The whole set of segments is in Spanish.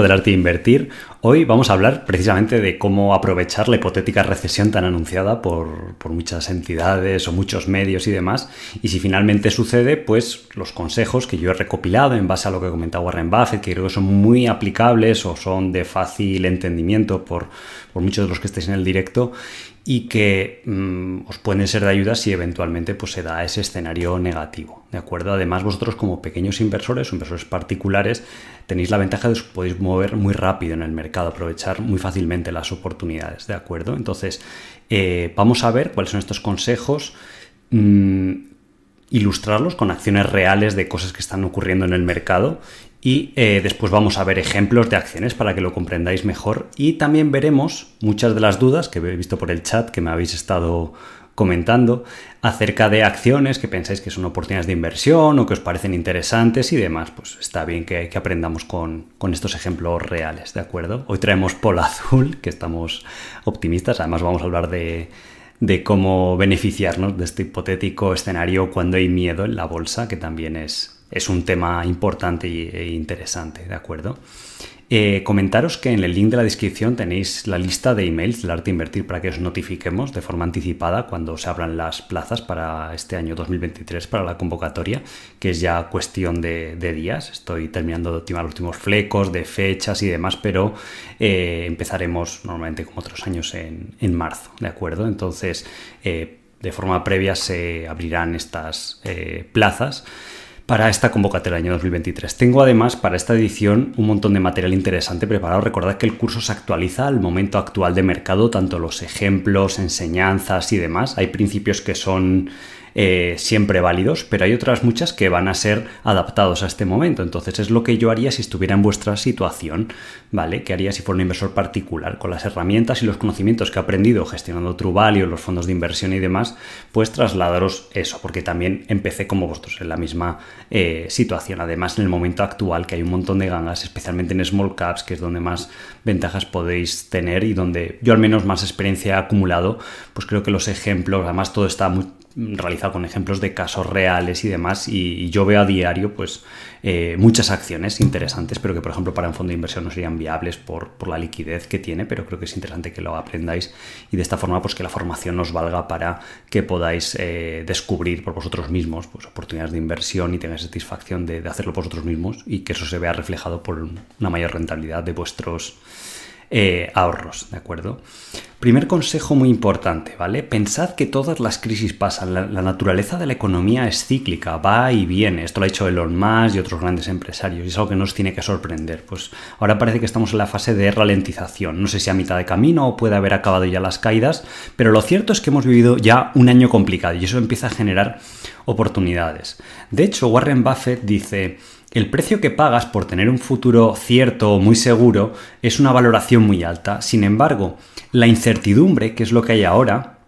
del arte de invertir. Hoy vamos a hablar precisamente de cómo aprovechar la hipotética recesión tan anunciada por, muchas entidades o muchos medios y demás. Y si finalmente sucede, pues los consejos que yo he recopilado en base a lo que comentaba Warren Buffett, que creo que son muy aplicables o son de fácil entendimiento por, por muchos de los que estéis en el directo y que mm, os pueden ser de ayuda si eventualmente pues, se da ese escenario negativo. ¿De acuerdo? Además, vosotros como pequeños inversores o inversores particulares tenéis la ventaja de que os podéis mover muy rápido en el mercado, aprovechar muy fácilmente las oportunidades. ¿De acuerdo? Entonces, eh, vamos a ver cuáles son estos consejos. Mm, ilustrarlos con acciones reales de cosas que están ocurriendo en el mercado y eh, después vamos a ver ejemplos de acciones para que lo comprendáis mejor y también veremos muchas de las dudas que he visto por el chat que me habéis estado comentando acerca de acciones que pensáis que son oportunidades de inversión o que os parecen interesantes y demás. Pues está bien que, aprendamos con, estos ejemplos reales, ¿de acuerdo? Hoy traemos Pol Azul, que estamos optimistas, además vamos a hablar de, de cómo beneficiarnos de este hipotético escenario cuando hay miedo en la bolsa, que también es, es un tema importante e interesante, ¿de acuerdo? Eh, comentaros que en el link de la descripción tenéis la lista de emails del Arte Invertir para que os notifiquemos de forma anticipada cuando se abran las plazas para este año 2023 para la convocatoria, que es ya cuestión de, días. Estoy terminando de optimar los últimos flecos, de fechas y demás, pero eh, empezaremos normalmente como otros años en, marzo, ¿de acuerdo? Entonces, eh, de forma previa se abrirán estas plazas para esta convocatoria del año 2023. Tengo además para esta edición un montón de material interesante preparado. Recordad que el curso se actualiza al momento actual de mercado, tanto los ejemplos, enseñanzas y demás. Hay principios que son eh, siempre válidos, pero hay otras muchas que van a ser adaptados a este momento. Entonces es lo que yo haría si estuviera en vuestra situación, ¿vale? ¿Qué haría si fuera un inversor particular? Con las herramientas y los conocimientos que he aprendido gestionando Truvalio, los fondos de inversión y demás, pues trasladaros eso, porque también empecé como vosotros en la misma eh, situación. Además, en el momento actual que hay un montón de gangas, especialmente en small caps, que es donde más ventajas podéis tener y donde yo al menos más experiencia he acumulado, pues creo que los ejemplos, además todo está muy realizado con ejemplos de casos reales y demás y, yo veo a diario pues eh, muchas acciones interesantes pero que por ejemplo para un fondo de inversión no serían viables por, la liquidez que tiene pero creo que es interesante que lo aprendáis y de esta forma pues que la formación os valga para que podáis eh, descubrir por vosotros mismos pues, oportunidades de inversión y tengáis satisfacción de, de hacerlo por vosotros mismos y que eso se vea reflejado por una mayor rentabilidad de vuestros eh, ahorros, ¿de acuerdo? Primer consejo muy importante, ¿vale? Pensad que todas las crisis pasan, la, naturaleza de la economía es cíclica, va y viene, esto lo ha hecho Elon Musk y otros grandes empresarios, y es algo que nos tiene que sorprender. Pues ahora parece que estamos en la fase de ralentización, no sé si a mitad de camino o puede haber acabado ya las caídas, pero lo cierto es que hemos vivido ya un año complicado y eso empieza a generar oportunidades. De hecho, Warren Buffett dice, el precio que pagas por tener un futuro cierto o muy seguro es una valoración muy alta. Sin embargo, la incertidumbre, que es lo que hay ahora,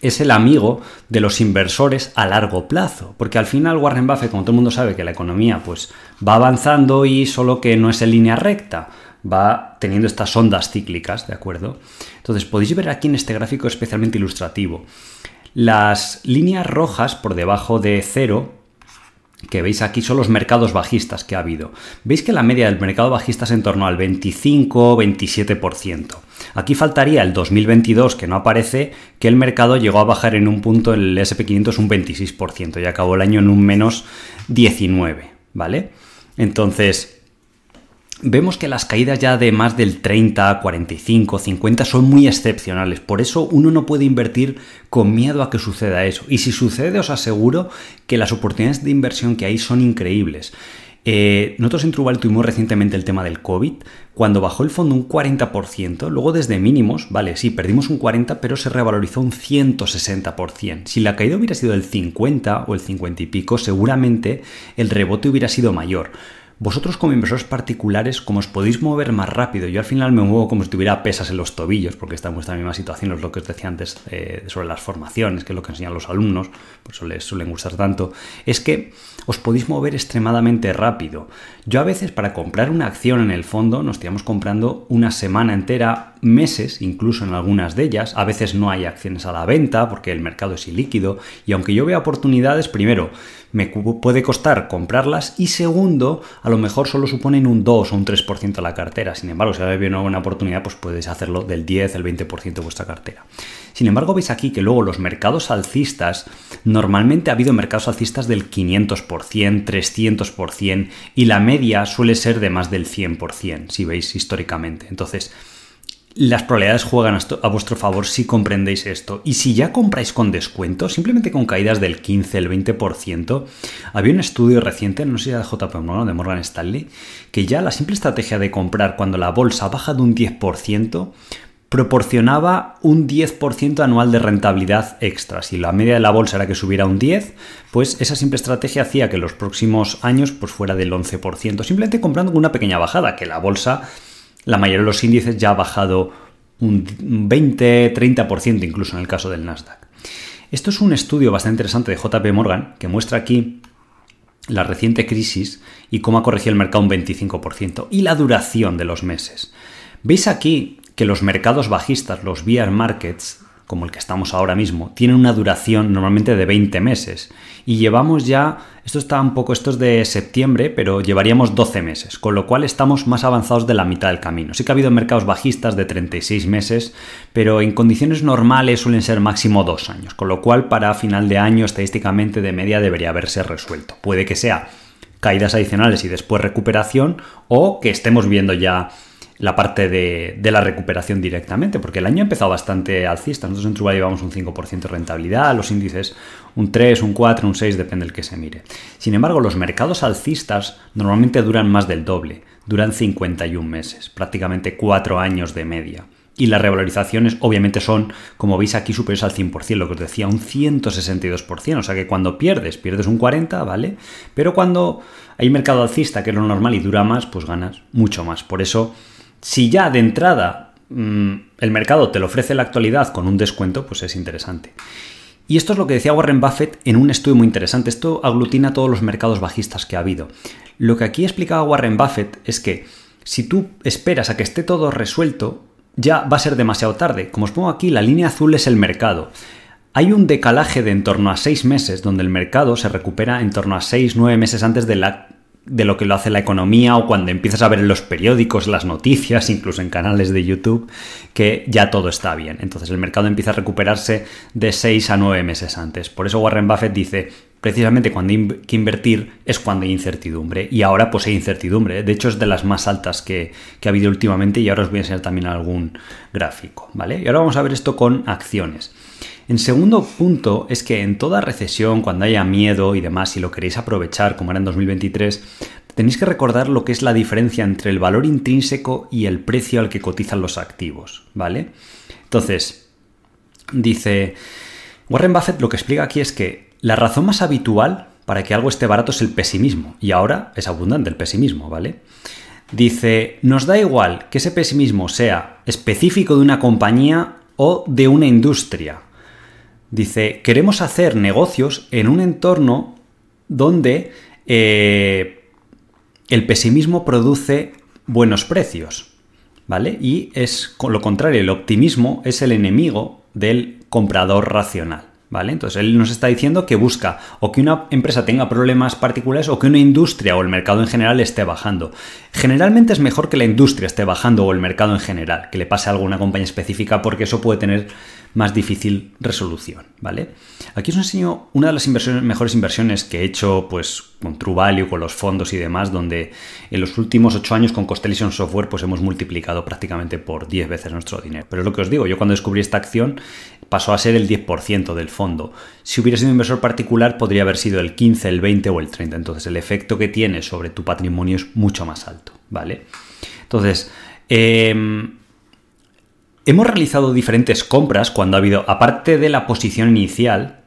es el amigo de los inversores a largo plazo. Porque al final Warren Buffett, como todo el mundo sabe que la economía pues, va avanzando y solo que no es en línea recta, va teniendo estas ondas cíclicas, ¿de acuerdo? Entonces podéis ver aquí en este gráfico especialmente ilustrativo. Las líneas rojas por debajo de cero que veis aquí son los mercados bajistas que ha habido. Veis que la media del mercado bajista es en torno al 25-27%. Aquí faltaría el 2022 que no aparece, que el mercado llegó a bajar en un punto, el SP500 un 26% y acabó el año en un menos 19, ¿vale? Entonces, vemos que las caídas ya de más del 30, 45, 50 son muy excepcionales. Por eso uno no puede invertir con miedo a que suceda eso. Y si sucede, os aseguro que las oportunidades de inversión que hay son increíbles. Eh, nosotros en Trubal tuvimos recientemente el tema del COVID, cuando bajó el fondo un 40%, luego desde mínimos, vale, sí, perdimos un 40%, pero se revalorizó un 160%. Si la caída hubiera sido del 50 o el 50 y pico, seguramente el rebote hubiera sido mayor. Vosotros como inversores particulares, como os podéis mover más rápido, yo al final me muevo como si tuviera pesas en los tobillos, porque estamos en la misma situación, es lo que os decía antes eh, sobre las formaciones, que es lo que enseñan los alumnos, por eso les suelen gustar tanto, es que os podéis mover extremadamente rápido. Yo a veces para comprar una acción en el fondo nos tiramos comprando una semana entera, meses, incluso en algunas de ellas. A veces no hay acciones a la venta porque el mercado es ilíquido. Y aunque yo vea oportunidades, primero, me puede costar comprarlas y segundo, a lo mejor solo suponen un 2 o un 3% de la cartera. Sin embargo, si ahora viene una buena oportunidad, pues puedes hacerlo del 10, el 20% de vuestra cartera. Sin embargo, veis aquí que luego los mercados alcistas, normalmente ha habido mercados alcistas del 500%, 300% y la media suele ser de más del 100%, si veis históricamente. Entonces, las probabilidades juegan a vuestro favor si comprendéis esto. Y si ya compráis con descuento, simplemente con caídas del 15, el 20%, había un estudio reciente, no sé si era de JP Morgan, de Morgan Stanley, que ya la simple estrategia de comprar cuando la bolsa baja de un 10%, proporcionaba un 10% anual de rentabilidad extra. Si la media de la bolsa era que subiera un 10, pues esa simple estrategia hacía que los próximos años pues fuera del 11%, simplemente comprando una pequeña bajada, que la bolsa, la mayoría de los índices ya ha bajado un 20, 30% incluso en el caso del Nasdaq. Esto es un estudio bastante interesante de JP Morgan que muestra aquí la reciente crisis y cómo ha corregido el mercado un 25% y la duración de los meses. Veis aquí que los mercados bajistas, los bear markets, como el que estamos ahora mismo, tienen una duración normalmente de 20 meses. Y llevamos ya, esto está un poco, esto es de septiembre, pero llevaríamos 12 meses, con lo cual estamos más avanzados de la mitad del camino. Sí que ha habido mercados bajistas de 36 meses, pero en condiciones normales suelen ser máximo dos años, con lo cual para final de año estadísticamente de media debería haberse resuelto. Puede que sea caídas adicionales y después recuperación o que estemos viendo ya la parte de, la recuperación directamente, porque el año ha empezado bastante alcista. Nosotros en Trubal llevamos un 5% de rentabilidad, los índices un 3, un 4, un 6, depende del que se mire. Sin embargo, los mercados alcistas normalmente duran más del doble, duran 51 meses, prácticamente 4 años de media. Y las revalorizaciones obviamente son, como veis aquí, superiores al 100%, lo que os decía, un 162%. O sea que cuando pierdes, pierdes un 40%, ¿vale? Pero cuando hay mercado alcista, que es lo normal y dura más, pues ganas mucho más. Por eso si ya de entrada mm, el mercado te lo ofrece la actualidad con un descuento, pues es interesante. Y esto es lo que decía Warren Buffett en un estudio muy interesante. Esto aglutina todos los mercados bajistas que ha habido. Lo que aquí explicaba Warren Buffett es que si tú esperas a que esté todo resuelto, ya va a ser demasiado tarde. Como os pongo aquí, la línea azul es el mercado. Hay un decalaje de en torno a seis meses, donde el mercado se recupera en torno a seis, nueve meses antes de la de lo que lo hace la economía o cuando empiezas a ver en los periódicos, las noticias, incluso en canales de YouTube, que ya todo está bien. Entonces el mercado empieza a recuperarse de 6 a 9 meses antes. Por eso Warren Buffett dice, precisamente cuando hay que invertir es cuando hay incertidumbre. Y ahora pues hay incertidumbre. De hecho es de las más altas que, que ha habido últimamente y ahora os voy a enseñar también algún gráfico. ¿vale? Y ahora vamos a ver esto con acciones. En segundo punto es que en toda recesión, cuando haya miedo y demás, si lo queréis aprovechar como era en 2023, tenéis que recordar lo que es la diferencia entre el valor intrínseco y el precio al que cotizan los activos, ¿vale? Entonces, dice Warren Buffett lo que explica aquí es que la razón más habitual para que algo esté barato es el pesimismo, y ahora es abundante el pesimismo, ¿vale? Dice, nos da igual que ese pesimismo sea específico de una compañía o de una industria. Dice, queremos hacer negocios en un entorno donde eh, el pesimismo produce buenos precios. ¿Vale? Y es lo contrario, el optimismo es el enemigo del comprador racional. ¿Vale? Entonces él nos está diciendo que busca o que una empresa tenga problemas particulares o que una industria o el mercado en general esté bajando. Generalmente es mejor que la industria esté bajando o el mercado en general, que le pase a alguna compañía específica porque eso puede tener más difícil resolución, ¿vale? Aquí os enseño una de las mejores inversiones que he hecho pues, con True con los fondos y demás, donde en los últimos 8 años con Constellation Software pues, hemos multiplicado prácticamente por 10 veces nuestro dinero. Pero es lo que os digo, yo cuando descubrí esta acción pasó a ser el 10% del fondo. Si hubiera sido un inversor particular podría haber sido el 15, el 20 o el 30. Entonces el efecto que tiene sobre tu patrimonio es mucho más alto, ¿vale? Entonces, eh, Hemos realizado diferentes compras cuando ha habido, aparte de la posición inicial,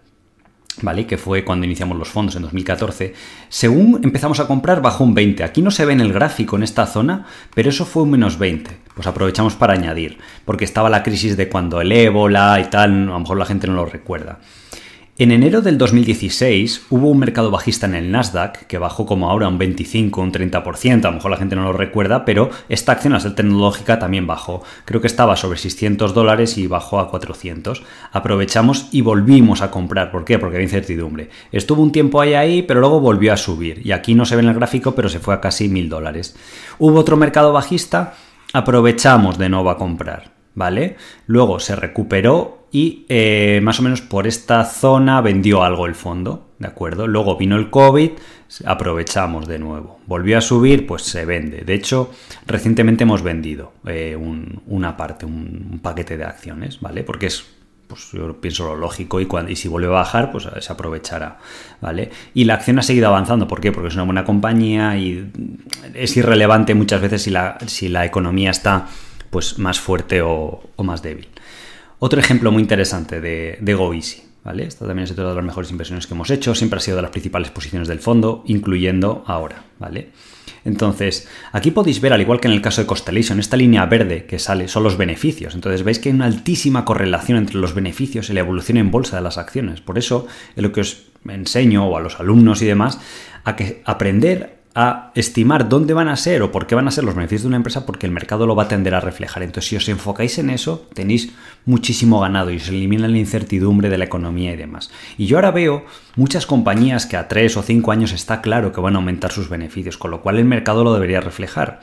¿vale? Que fue cuando iniciamos los fondos en 2014. Según empezamos a comprar, bajó un 20. Aquí no se ve en el gráfico en esta zona, pero eso fue un menos 20. Pues aprovechamos para añadir, porque estaba la crisis de cuando el ébola y tal, a lo mejor la gente no lo recuerda. En enero del 2016 hubo un mercado bajista en el Nasdaq que bajó como ahora un 25, un 30%, a lo mejor la gente no lo recuerda, pero esta acción a ser tecnológica también bajó. Creo que estaba sobre 600 dólares y bajó a 400. Aprovechamos y volvimos a comprar. ¿Por qué? Porque había incertidumbre. Estuvo un tiempo ahí ahí, pero luego volvió a subir. Y aquí no se ve en el gráfico, pero se fue a casi 1000 dólares. Hubo otro mercado bajista, aprovechamos de nuevo a comprar. ¿Vale? Luego se recuperó y eh, más o menos por esta zona vendió algo el fondo, ¿de acuerdo? Luego vino el COVID, aprovechamos de nuevo. Volvió a subir, pues se vende. De hecho, recientemente hemos vendido eh, una parte, un, paquete de acciones, ¿vale? Porque es, pues yo pienso lo lógico y, cuando, y si vuelve a bajar, pues se aprovechará, ¿vale? Y la acción ha seguido avanzando, ¿por qué? Porque es una buena compañía y es irrelevante muchas veces si la, si la economía está pues más fuerte o más débil. Otro ejemplo muy interesante de, de GoEasy. ¿Vale? Esta también es otra de las mejores inversiones que hemos hecho, siempre ha sido de las principales posiciones del fondo, incluyendo ahora, ¿vale? Entonces, aquí podéis ver, al igual que en el caso de Constellation, esta línea verde que sale son los beneficios. Entonces, veis que hay una altísima correlación entre los beneficios y la evolución en bolsa de las acciones. Por eso, es lo que os enseño o a los alumnos y demás, a que aprender a estimar dónde van a ser o por qué van a ser los beneficios de una empresa porque el mercado lo va a tender a reflejar. Entonces, si os enfocáis en eso, tenéis muchísimo ganado y se elimina la incertidumbre de la economía y demás. Y yo ahora veo muchas compañías que a tres o cinco años está claro que van a aumentar sus beneficios, con lo cual el mercado lo debería reflejar.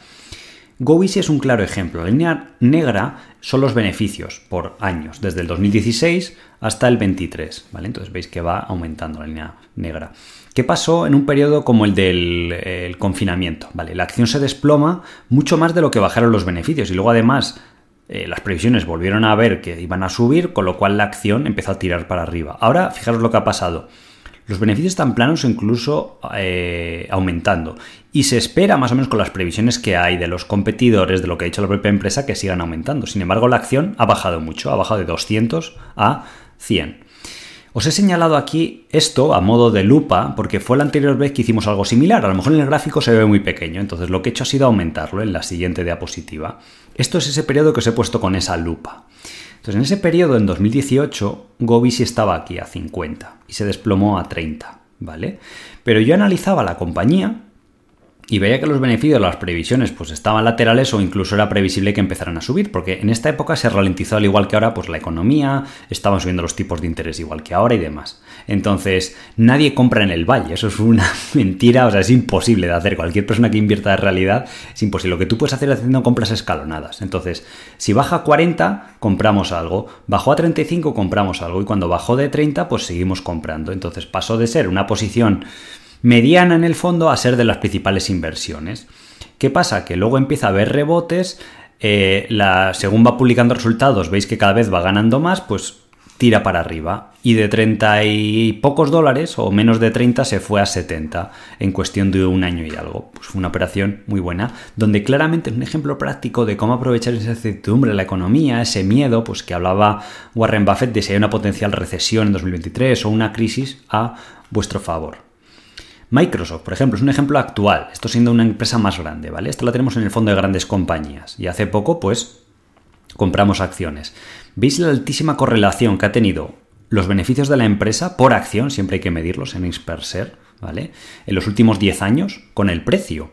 GoEasy es un claro ejemplo. La línea negra son los beneficios por años, desde el 2016 hasta el 23. ¿vale? Entonces veis que va aumentando la línea negra. ¿Qué pasó en un periodo como el del confinamiento? Vale, la acción se desploma mucho más de lo que bajaron los beneficios y luego además eh, las previsiones volvieron a ver que iban a subir, con lo cual la acción empezó a tirar para arriba. Ahora, fijaros lo que ha pasado. Los beneficios están planos o incluso eh, aumentando. Y se espera, más o menos con las previsiones que hay de los competidores, de lo que ha dicho la propia empresa, que sigan aumentando. Sin embargo, la acción ha bajado mucho, ha bajado de 200 a 100. Os he señalado aquí esto a modo de lupa porque fue la anterior vez que hicimos algo similar. A lo mejor en el gráfico se ve muy pequeño, entonces lo que he hecho ha sido aumentarlo en la siguiente diapositiva. Esto es ese periodo que os he puesto con esa lupa. Entonces en ese periodo, en 2018, Gobisi estaba aquí a 50 y se desplomó a 30, ¿vale? Pero yo analizaba la compañía y veía que los beneficios de las previsiones pues estaban laterales o incluso era previsible que empezaran a subir, porque en esta época se ralentizó al igual que ahora pues la economía, estaban subiendo los tipos de interés igual que ahora y demás. Entonces, nadie compra en el valle, eso es una mentira, o sea, es imposible de hacer. Cualquier persona que invierta de realidad es imposible. Lo que tú puedes hacer es haciendo compras escalonadas. Entonces, si baja a 40, compramos algo, bajó a 35, compramos algo y cuando bajó de 30, pues seguimos comprando. Entonces, pasó de ser una posición mediana en el fondo a ser de las principales inversiones. ¿Qué pasa? Que luego empieza a haber rebotes, eh, la, según va publicando resultados, veis que cada vez va ganando más, pues tira para arriba. Y de 30 y pocos dólares, o menos de 30, se fue a 70 en cuestión de un año y algo. Pues fue una operación muy buena, donde claramente es un ejemplo práctico de cómo aprovechar esa incertidumbre de la economía, ese miedo, pues que hablaba Warren Buffett de si hay una potencial recesión en 2023 o una crisis a vuestro favor. Microsoft, por ejemplo, es un ejemplo actual, esto siendo una empresa más grande, ¿vale? Esto la tenemos en el fondo de grandes compañías y hace poco, pues, compramos acciones. ¿Veis la altísima correlación que ha tenido los beneficios de la empresa por acción, siempre hay que medirlos en X ¿vale? En los últimos 10 años con el precio.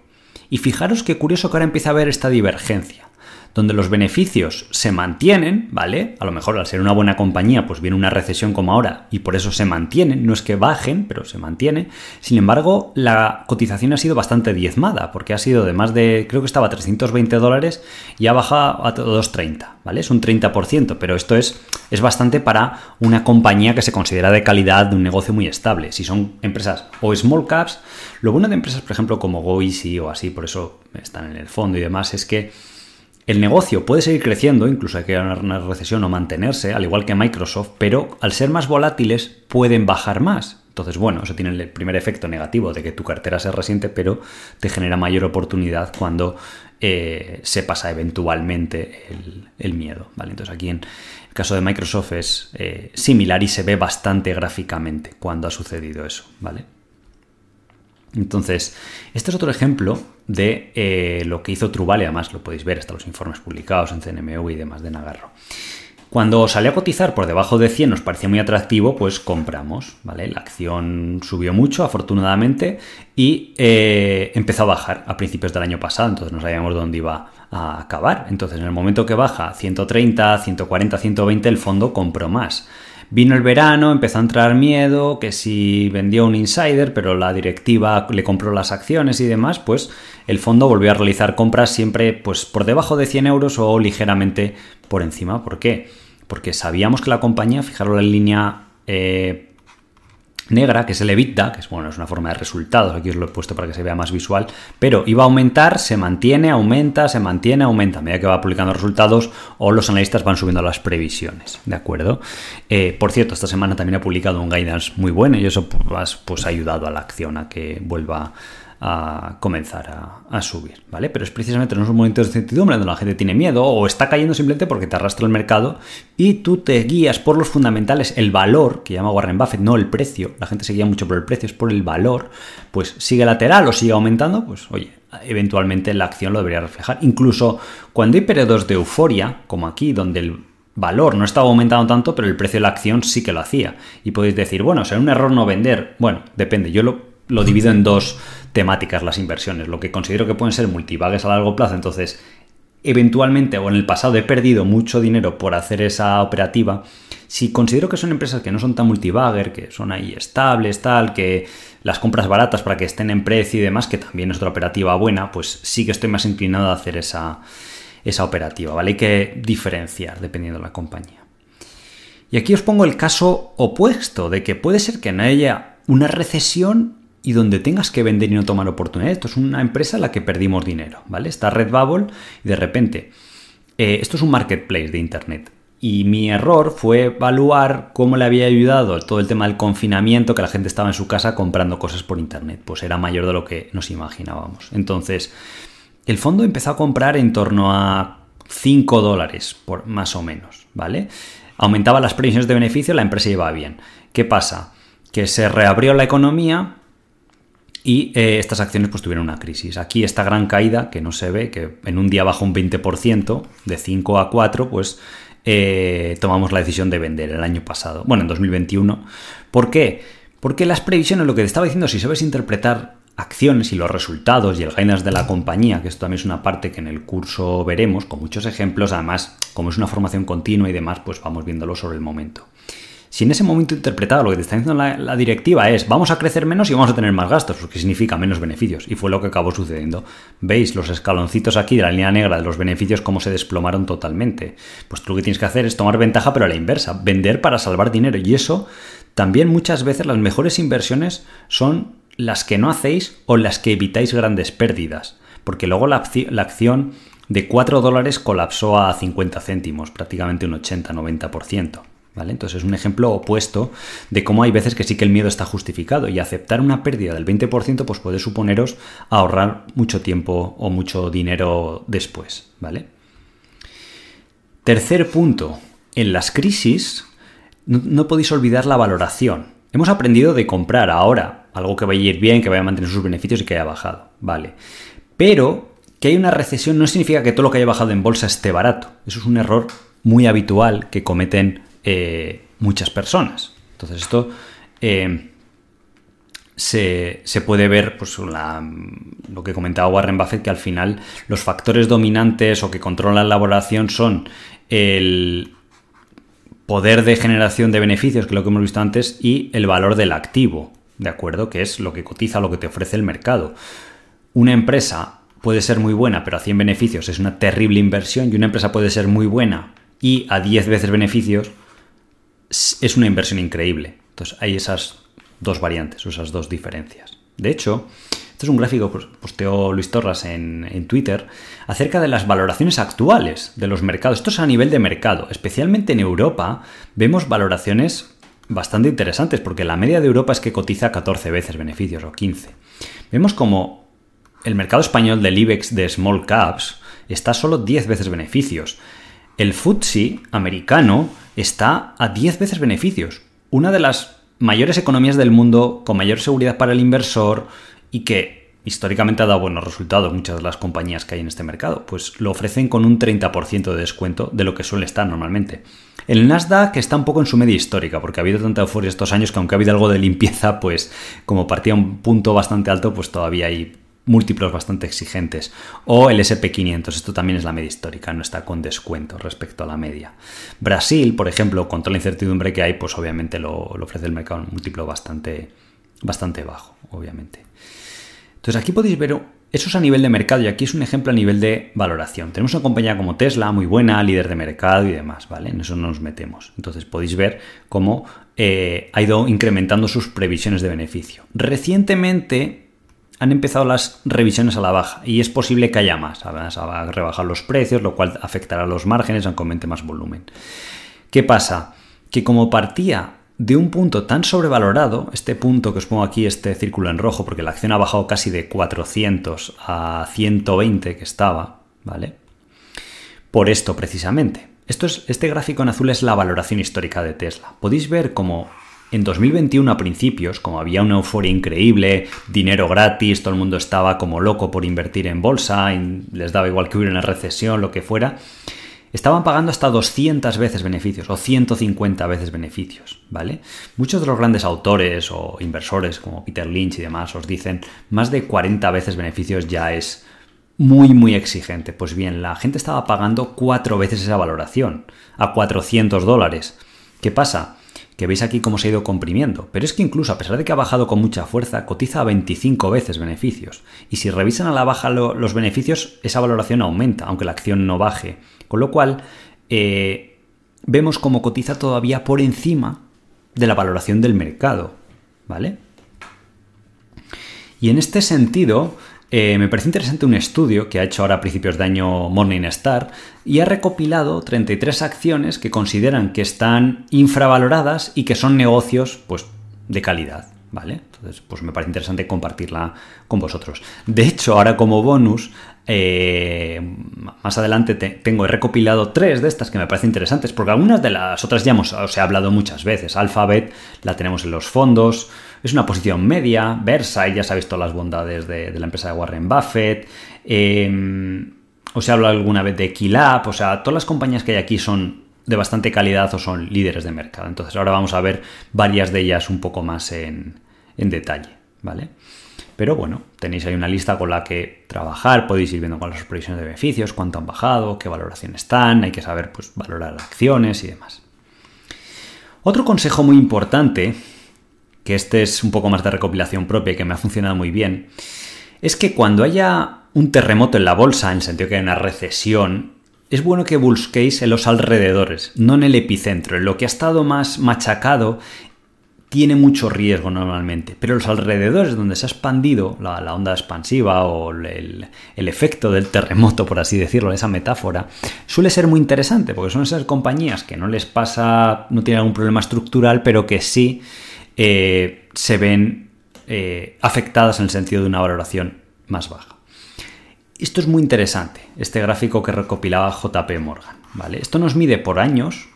Y fijaros qué curioso que ahora empieza a haber esta divergencia donde los beneficios se mantienen, ¿vale? A lo mejor al ser una buena compañía, pues viene una recesión como ahora y por eso se mantienen, no es que bajen, pero se mantiene. Sin embargo, la cotización ha sido bastante diezmada, porque ha sido de más de, creo que estaba a 320 dólares y ha bajado a 230, ¿vale? Es un 30%, pero esto es, es bastante para una compañía que se considera de calidad, de un negocio muy estable. Si son empresas o small caps, lo bueno de empresas, por ejemplo, como GoEasy o así, por eso están en el fondo y demás, es que el negocio puede seguir creciendo, incluso hay que una recesión o mantenerse, al igual que Microsoft, pero al ser más volátiles pueden bajar más. Entonces, bueno, eso tiene el primer efecto negativo de que tu cartera se resiente, pero te genera mayor oportunidad cuando eh, se pasa eventualmente el, miedo. ¿vale? Entonces, aquí en el caso de Microsoft es eh, similar y se ve bastante gráficamente cuando ha sucedido eso. ¿vale? Entonces, este es otro ejemplo de eh, lo que hizo Trubal, y además lo podéis ver hasta los informes publicados en CNMU y demás de Nagarro. Cuando salió a cotizar por debajo de 100 nos parecía muy atractivo, pues compramos, ¿vale? La acción subió mucho, afortunadamente, y eh, empezó a bajar a principios del año pasado, entonces no sabíamos dónde iba a acabar. Entonces, en el momento que baja 130, 140, 120, el fondo compró más. Vino el verano, empezó a entrar miedo, que si vendió un insider, pero la directiva le compró las acciones y demás, pues el fondo volvió a realizar compras siempre pues, por debajo de 100 euros o ligeramente por encima. ¿Por qué? Porque sabíamos que la compañía, fijaros la línea eh, negra, que es el EBITDA, que es, bueno, es una forma de resultados, aquí os lo he puesto para que se vea más visual, pero iba a aumentar, se mantiene, aumenta, se mantiene, aumenta, a medida que va publicando resultados o los analistas van subiendo las previsiones, ¿de acuerdo? Eh, por cierto, esta semana también ha publicado un guidance muy bueno y eso pues, pues ha ayudado a la acción a que vuelva a comenzar a, subir, ¿vale? Pero es precisamente en esos momentos de incertidumbre donde la gente tiene miedo o está cayendo simplemente porque te arrastra el mercado y tú te guías por los fundamentales, el valor, que llama Warren Buffett, no el precio, la gente se guía mucho por el precio, es por el valor, pues sigue lateral o sigue aumentando, pues oye, eventualmente la acción lo debería reflejar. Incluso cuando hay periodos de euforia, como aquí, donde el valor no estaba aumentando tanto, pero el precio de la acción sí que lo hacía. Y podéis decir, bueno, será un error no vender. Bueno, depende, yo lo, lo divido en dos temáticas las inversiones, lo que considero que pueden ser multivagues a largo plazo, entonces eventualmente o en el pasado he perdido mucho dinero por hacer esa operativa, si considero que son empresas que no son tan multivagger, que son ahí estables, tal, que las compras baratas para que estén en precio y demás, que también es otra operativa buena, pues sí que estoy más inclinado a hacer esa, esa operativa, ¿vale? Hay que diferenciar dependiendo de la compañía. Y aquí os pongo el caso opuesto, de que puede ser que no haya una recesión y donde tengas que vender y no tomar oportunidades. Esto es una empresa en la que perdimos dinero, ¿vale? Está Redbubble y de repente, eh, esto es un marketplace de Internet. Y mi error fue evaluar cómo le había ayudado todo el tema del confinamiento, que la gente estaba en su casa comprando cosas por Internet. Pues era mayor de lo que nos imaginábamos. Entonces, el fondo empezó a comprar en torno a 5 dólares, por, más o menos, ¿vale? Aumentaba las previsiones de beneficio, la empresa iba bien. ¿Qué pasa? Que se reabrió la economía, y eh, estas acciones pues tuvieron una crisis. Aquí esta gran caída, que no se ve, que en un día bajó un 20%, de 5 a 4, pues eh, tomamos la decisión de vender el año pasado, bueno, en 2021. ¿Por qué? Porque las previsiones, lo que te estaba diciendo, si sabes interpretar acciones y los resultados y el guidance de la compañía, que esto también es una parte que en el curso veremos con muchos ejemplos, además como es una formación continua y demás, pues vamos viéndolo sobre el momento. Si en ese momento interpretado lo que te está diciendo la, directiva es vamos a crecer menos y vamos a tener más gastos, porque significa menos beneficios, y fue lo que acabó sucediendo. ¿Veis los escaloncitos aquí de la línea negra de los beneficios cómo se desplomaron totalmente? Pues tú lo que tienes que hacer es tomar ventaja, pero a la inversa, vender para salvar dinero, y eso también muchas veces las mejores inversiones son las que no hacéis o las que evitáis grandes pérdidas, porque luego la, la acción de 4 dólares colapsó a 50 céntimos, prácticamente un 80-90%. Entonces es un ejemplo opuesto de cómo hay veces que sí que el miedo está justificado y aceptar una pérdida del 20% pues puede suponeros ahorrar mucho tiempo o mucho dinero después, ¿vale? Tercer punto, en las crisis no, podéis olvidar la valoración. Hemos aprendido de comprar ahora algo que vaya a ir bien, que vaya a mantener sus beneficios y que haya bajado, ¿vale? Pero que hay una recesión no significa que todo lo que haya bajado en bolsa esté barato. Eso es un error muy habitual que cometen eh, muchas personas. Entonces esto eh, se, puede ver, pues lo que comentaba Warren Buffett, que al final los factores dominantes o que controlan la elaboración son el poder de generación de beneficios, que es lo que hemos visto antes, y el valor del activo, ¿de acuerdo? Que es lo que cotiza, lo que te ofrece el mercado. Una empresa puede ser muy buena, pero a 100 beneficios es una terrible inversión, y una empresa puede ser muy buena y a 10 veces beneficios es una inversión increíble. Entonces hay esas dos variantes, esas dos diferencias. De hecho, este es un gráfico que posteó Luis Torras en, en, Twitter acerca de las valoraciones actuales de los mercados. Esto es a nivel de mercado. Especialmente en Europa vemos valoraciones bastante interesantes porque la media de Europa es que cotiza 14 veces beneficios o 15. Vemos como el mercado español del IBEX de Small Caps está solo 10 veces beneficios. El FTSE americano está a 10 veces beneficios. Una de las mayores economías del mundo con mayor seguridad para el inversor y que históricamente ha dado buenos resultados muchas de las compañías que hay en este mercado, pues lo ofrecen con un 30% de descuento de lo que suele estar normalmente. El Nasdaq está un poco en su media histórica, porque ha habido tanta euforia estos años que aunque ha habido algo de limpieza, pues como partía un punto bastante alto, pues todavía hay múltiplos bastante exigentes. O el SP500, esto también es la media histórica, no está con descuento respecto a la media. Brasil, por ejemplo, con toda la incertidumbre que hay, pues obviamente lo, ofrece el mercado un múltiplo bastante, bastante bajo, obviamente. Entonces aquí podéis ver eso es a nivel de mercado y aquí es un ejemplo a nivel de valoración. Tenemos una compañía como Tesla, muy buena, líder de mercado y demás, ¿vale? En eso no nos metemos. Entonces podéis ver cómo eh, ha ido incrementando sus previsiones de beneficio. Recientemente han empezado las revisiones a la baja y es posible que haya más. Va a rebajar los precios, lo cual afectará a los márgenes aunque aumente más volumen. ¿Qué pasa? Que como partía de un punto tan sobrevalorado, este punto que os pongo aquí, este círculo en rojo, porque la acción ha bajado casi de 400 a 120 que estaba, ¿vale? Por esto precisamente. Esto es, este gráfico en azul es la valoración histórica de Tesla. Podéis ver cómo en 2021 a principios, como había una euforia increíble, dinero gratis, todo el mundo estaba como loco por invertir en bolsa, les daba igual que hubiera una recesión, lo que fuera, estaban pagando hasta 200 veces beneficios o 150 veces beneficios, ¿vale? Muchos de los grandes autores o inversores como Peter Lynch y demás os dicen más de 40 veces beneficios ya es muy muy exigente. Pues bien, la gente estaba pagando cuatro veces esa valoración a 400 dólares. ¿Qué pasa? Que veis aquí cómo se ha ido comprimiendo. Pero es que incluso a pesar de que ha bajado con mucha fuerza, cotiza a 25 veces beneficios. Y si revisan a la baja los beneficios, esa valoración aumenta, aunque la acción no baje. Con lo cual, eh, vemos cómo cotiza todavía por encima de la valoración del mercado. ¿Vale? Y en este sentido, eh, me parece interesante un estudio que ha hecho ahora a principios de año Morningstar y ha recopilado 33 acciones que consideran que están infravaloradas y que son negocios pues, de calidad. ¿Vale? Entonces, pues me parece interesante compartirla con vosotros. De hecho, ahora como bonus, eh, más adelante tengo, he recopilado tres de estas que me parecen interesantes, porque algunas de las otras ya hemos, os he hablado muchas veces. Alphabet la tenemos en los fondos, es una posición media, Versailles, ya sabéis todas las bondades de, la empresa de Warren Buffett. Eh, os he hablado alguna vez de Equilab, o sea, todas las compañías que hay aquí son de bastante calidad o son líderes de mercado. Entonces ahora vamos a ver varias de ellas un poco más en, detalle, ¿vale? Pero bueno, tenéis ahí una lista con la que trabajar, podéis ir viendo con las previsiones de beneficios, cuánto han bajado, qué valoración están, hay que saber pues, valorar acciones y demás. Otro consejo muy importante, que este es un poco más de recopilación propia y que me ha funcionado muy bien, es que cuando haya un terremoto en la bolsa, en el sentido que hay una recesión, es bueno que busquéis en los alrededores, no en el epicentro. En lo que ha estado más machacado tiene mucho riesgo normalmente, pero los alrededores donde se ha expandido la, onda expansiva o el, efecto del terremoto, por así decirlo, esa metáfora, suele ser muy interesante, porque son esas compañías que no les pasa, no tienen algún problema estructural, pero que sí eh, se ven eh, afectadas en el sentido de una valoración más baja. Esto es muy interesante, este gráfico que recopilaba JP Morgan. ¿vale? Esto nos mide por años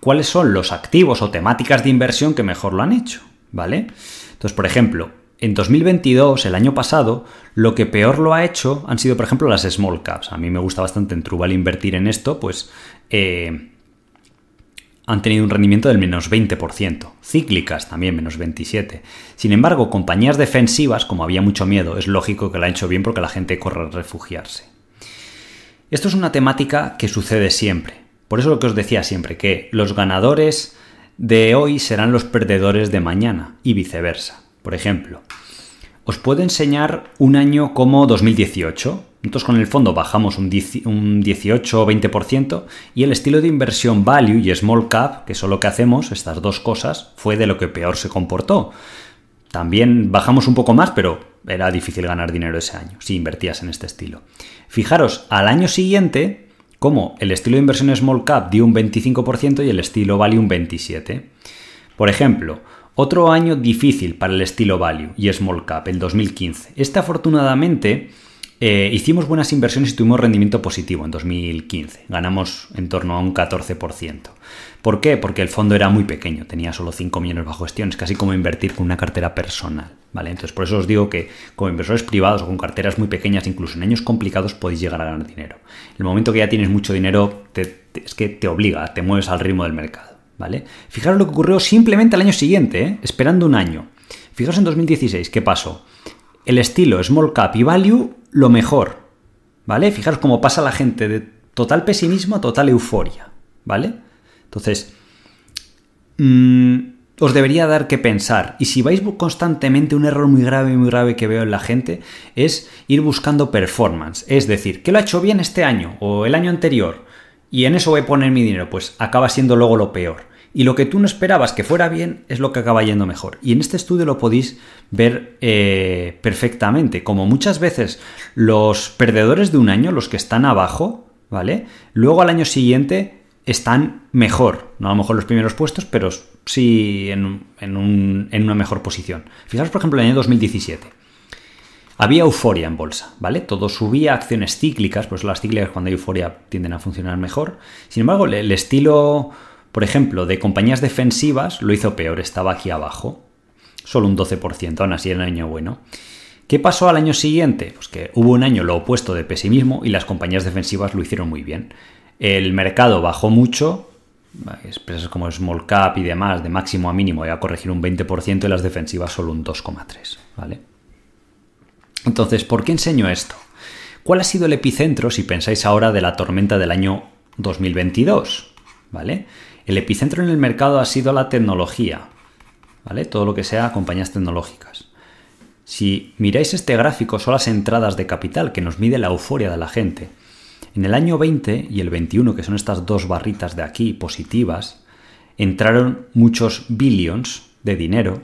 cuáles son los activos o temáticas de inversión que mejor lo han hecho. ¿vale? Entonces, por ejemplo, en 2022, el año pasado, lo que peor lo ha hecho han sido, por ejemplo, las small caps. A mí me gusta bastante en Trubal invertir en esto, pues eh, han tenido un rendimiento del menos 20%, cíclicas también menos 27%. Sin embargo, compañías defensivas, como había mucho miedo, es lógico que la han hecho bien porque la gente corre a refugiarse. Esto es una temática que sucede siempre. Por eso lo que os decía siempre, que los ganadores de hoy serán los perdedores de mañana y viceversa. Por ejemplo, os puedo enseñar un año como 2018, nosotros con el fondo bajamos un 18 o 20% y el estilo de inversión value y small cap, que son lo que hacemos, estas dos cosas, fue de lo que peor se comportó. También bajamos un poco más, pero era difícil ganar dinero ese año si invertías en este estilo. Fijaros, al año siguiente, como el estilo de inversión small cap dio un 25% y el estilo value un 27%. Por ejemplo, otro año difícil para el estilo value y small cap, el 2015. Este afortunadamente eh, hicimos buenas inversiones y tuvimos rendimiento positivo en 2015. Ganamos en torno a un 14%. ¿Por qué? Porque el fondo era muy pequeño, tenía solo 5 millones bajo gestión, es casi como invertir con una cartera personal. ¿vale? Entonces, por eso os digo que como inversores privados o con carteras muy pequeñas, incluso en años complicados, podéis llegar a ganar dinero. El momento que ya tienes mucho dinero, es que te obliga, te mueves al ritmo del mercado. ¿vale? Fijaros lo que ocurrió simplemente al año siguiente, ¿eh? esperando un año. Fijaros en 2016, ¿qué pasó? El estilo small cap y value, lo mejor, ¿vale? Fijaros cómo pasa la gente de total pesimismo a total euforia, ¿vale? Entonces, mm, os debería dar que pensar. Y si vais constantemente, un error muy grave, muy grave que veo en la gente es ir buscando performance. Es decir, ¿qué lo ha hecho bien este año o el año anterior? Y en eso voy a poner mi dinero. Pues acaba siendo luego lo peor y lo que tú no esperabas que fuera bien es lo que acaba yendo mejor. Y en este estudio lo podéis ver eh, perfectamente. Como muchas veces los perdedores de un año, los que están abajo, ¿vale? Luego al año siguiente están mejor. No a lo mejor los primeros puestos, pero sí en, una mejor posición. Fijaros, por ejemplo, en el año 2017. Había euforia en bolsa, ¿vale? Todo subía, acciones cíclicas, pues las cíclicas cuando hay euforia tienden a funcionar mejor. Sin embargo, el estilo por ejemplo, de compañías defensivas lo hizo peor, estaba aquí abajo. Solo un 12%, aún así era un año bueno. ¿Qué pasó al año siguiente? Pues que hubo un año lo opuesto de pesimismo y las compañías defensivas lo hicieron muy bien. El mercado bajó mucho, empresas como Small Cap y demás, de máximo a mínimo, iba a corregir un 20% y las defensivas solo un 2,3%. ¿vale? Entonces, ¿por qué enseño esto? ¿Cuál ha sido el epicentro, si pensáis ahora, de la tormenta del año 2022? ¿Vale? El epicentro en el mercado ha sido la tecnología, ¿vale? Todo lo que sea compañías tecnológicas. Si miráis este gráfico, son las entradas de capital que nos mide la euforia de la gente. En el año 20 y el 21, que son estas dos barritas de aquí positivas, entraron muchos billions de dinero.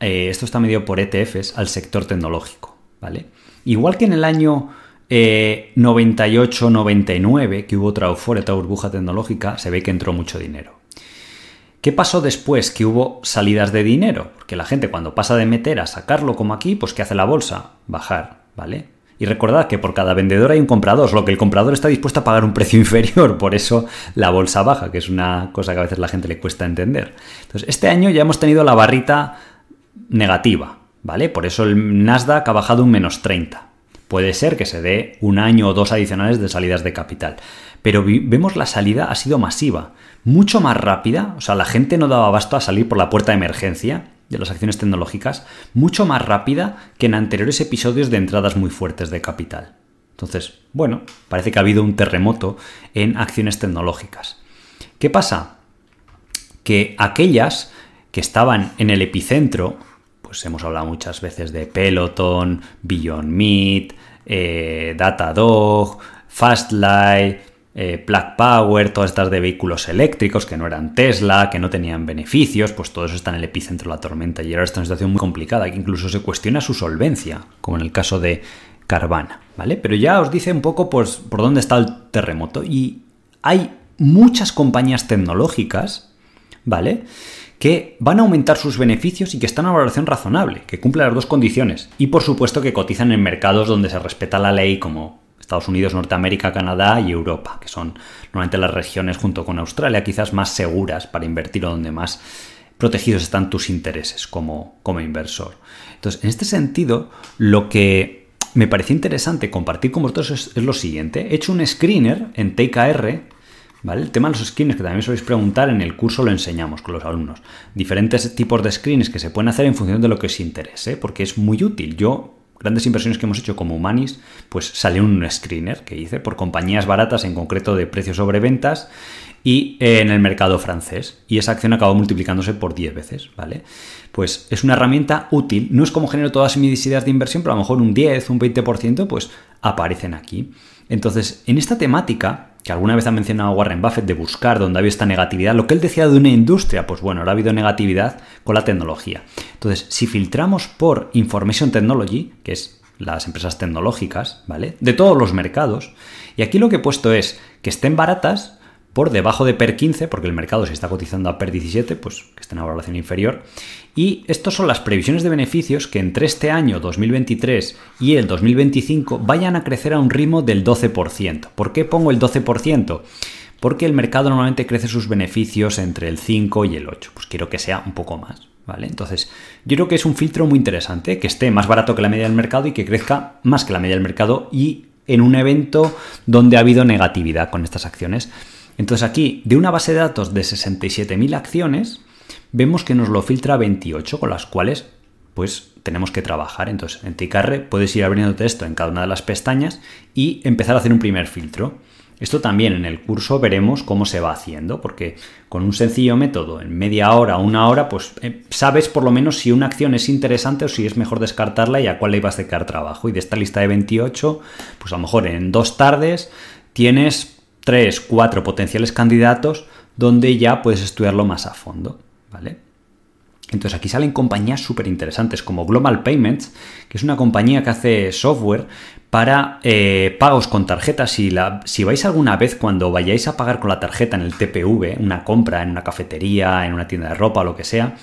Eh, esto está medido por ETFs al sector tecnológico, ¿vale? Igual que en el año 98-99, eh, que hubo otra euforia, otra burbuja tecnológica, se ve que entró mucho dinero. ¿Qué pasó después que hubo salidas de dinero? Porque la gente cuando pasa de meter a sacarlo como aquí, pues ¿qué hace la bolsa? Bajar, ¿vale? Y recordad que por cada vendedor hay un comprador, lo que el comprador está dispuesto a pagar un precio inferior, por eso la bolsa baja, que es una cosa que a veces la gente le cuesta entender. Entonces, este año ya hemos tenido la barrita negativa, ¿vale? Por eso el Nasdaq ha bajado un menos 30. Puede ser que se dé un año o dos adicionales de salidas de capital. Pero vemos la salida ha sido masiva, mucho más rápida, o sea, la gente no daba abasto a salir por la puerta de emergencia de las acciones tecnológicas, mucho más rápida que en anteriores episodios de entradas muy fuertes de capital. Entonces, bueno, parece que ha habido un terremoto en acciones tecnológicas. ¿Qué pasa? Que aquellas que estaban en el epicentro, pues hemos hablado muchas veces de Peloton, Beyond Meat, eh, Datadog, Fastlight, eh, Plug Power, todas estas de vehículos eléctricos que no eran Tesla, que no tenían beneficios, pues todo eso está en el epicentro de la tormenta y ahora está en una situación muy complicada, que incluso se cuestiona su solvencia, como en el caso de Carvana, ¿vale? Pero ya os dice un poco pues, por dónde está el terremoto y hay muchas compañías tecnológicas, ¿vale? que van a aumentar sus beneficios y que están a valoración razonable, que cumple las dos condiciones. Y por supuesto que cotizan en mercados donde se respeta la ley como Estados Unidos, Norteamérica, Canadá y Europa, que son normalmente las regiones junto con Australia quizás más seguras para invertir o donde más protegidos están tus intereses como, como inversor. Entonces, en este sentido, lo que me parece interesante compartir con vosotros es, lo siguiente. He hecho un screener en TKR el tema de los screens, que también sois preguntar, en el curso lo enseñamos con los alumnos. Diferentes tipos de screens que se pueden hacer en función de lo que os interese, porque es muy útil. Yo, grandes inversiones que hemos hecho como Humanis, pues salió un screener que hice por compañías baratas, en concreto de precios sobre ventas, y en el mercado francés. Y esa acción acabó multiplicándose por 10 veces, ¿vale? Pues es una herramienta útil. No es como genero todas mis ideas de inversión, pero a lo mejor un 10, un 20%, pues aparecen aquí. Entonces, en esta temática, que alguna vez ha mencionado Warren Buffett de buscar donde había esta negatividad, lo que él decía de una industria, pues bueno, ahora ha habido negatividad con la tecnología. Entonces, si filtramos por Information Technology, que es las empresas tecnológicas, ¿vale? De todos los mercados, y aquí lo que he puesto es que estén baratas, por debajo de PER 15, porque el mercado se está cotizando a PER 17, pues que esté en una valoración inferior. Y estas son las previsiones de beneficios que entre este año 2023 y el 2025 vayan a crecer a un ritmo del 12%. ¿Por qué pongo el 12%? Porque el mercado normalmente crece sus beneficios entre el 5 y el 8. Pues quiero que sea un poco más. ¿Vale? Entonces, yo creo que es un filtro muy interesante, que esté más barato que la media del mercado y que crezca más que la media del mercado y en un evento donde ha habido negatividad con estas acciones. Entonces aquí, de una base de datos de 67.000 acciones, vemos que nos lo filtra 28, con las cuales pues tenemos que trabajar. Entonces, en Ticarre puedes ir abriendo esto en cada una de las pestañas y empezar a hacer un primer filtro. Esto también en el curso veremos cómo se va haciendo, porque con un sencillo método, en media hora una hora, pues eh, sabes por lo menos si una acción es interesante o si es mejor descartarla y a cuál le vas a dedicar trabajo. Y de esta lista de 28, pues a lo mejor en dos tardes tienes tres, cuatro potenciales candidatos donde ya puedes estudiarlo más a fondo, ¿vale? Entonces aquí salen compañías súper interesantes como Global Payments, que es una compañía que hace software para eh, pagos con tarjetas. Si, la, si vais alguna vez cuando vayáis a pagar con la tarjeta en el TPV, una compra en una cafetería, en una tienda de ropa lo que sea,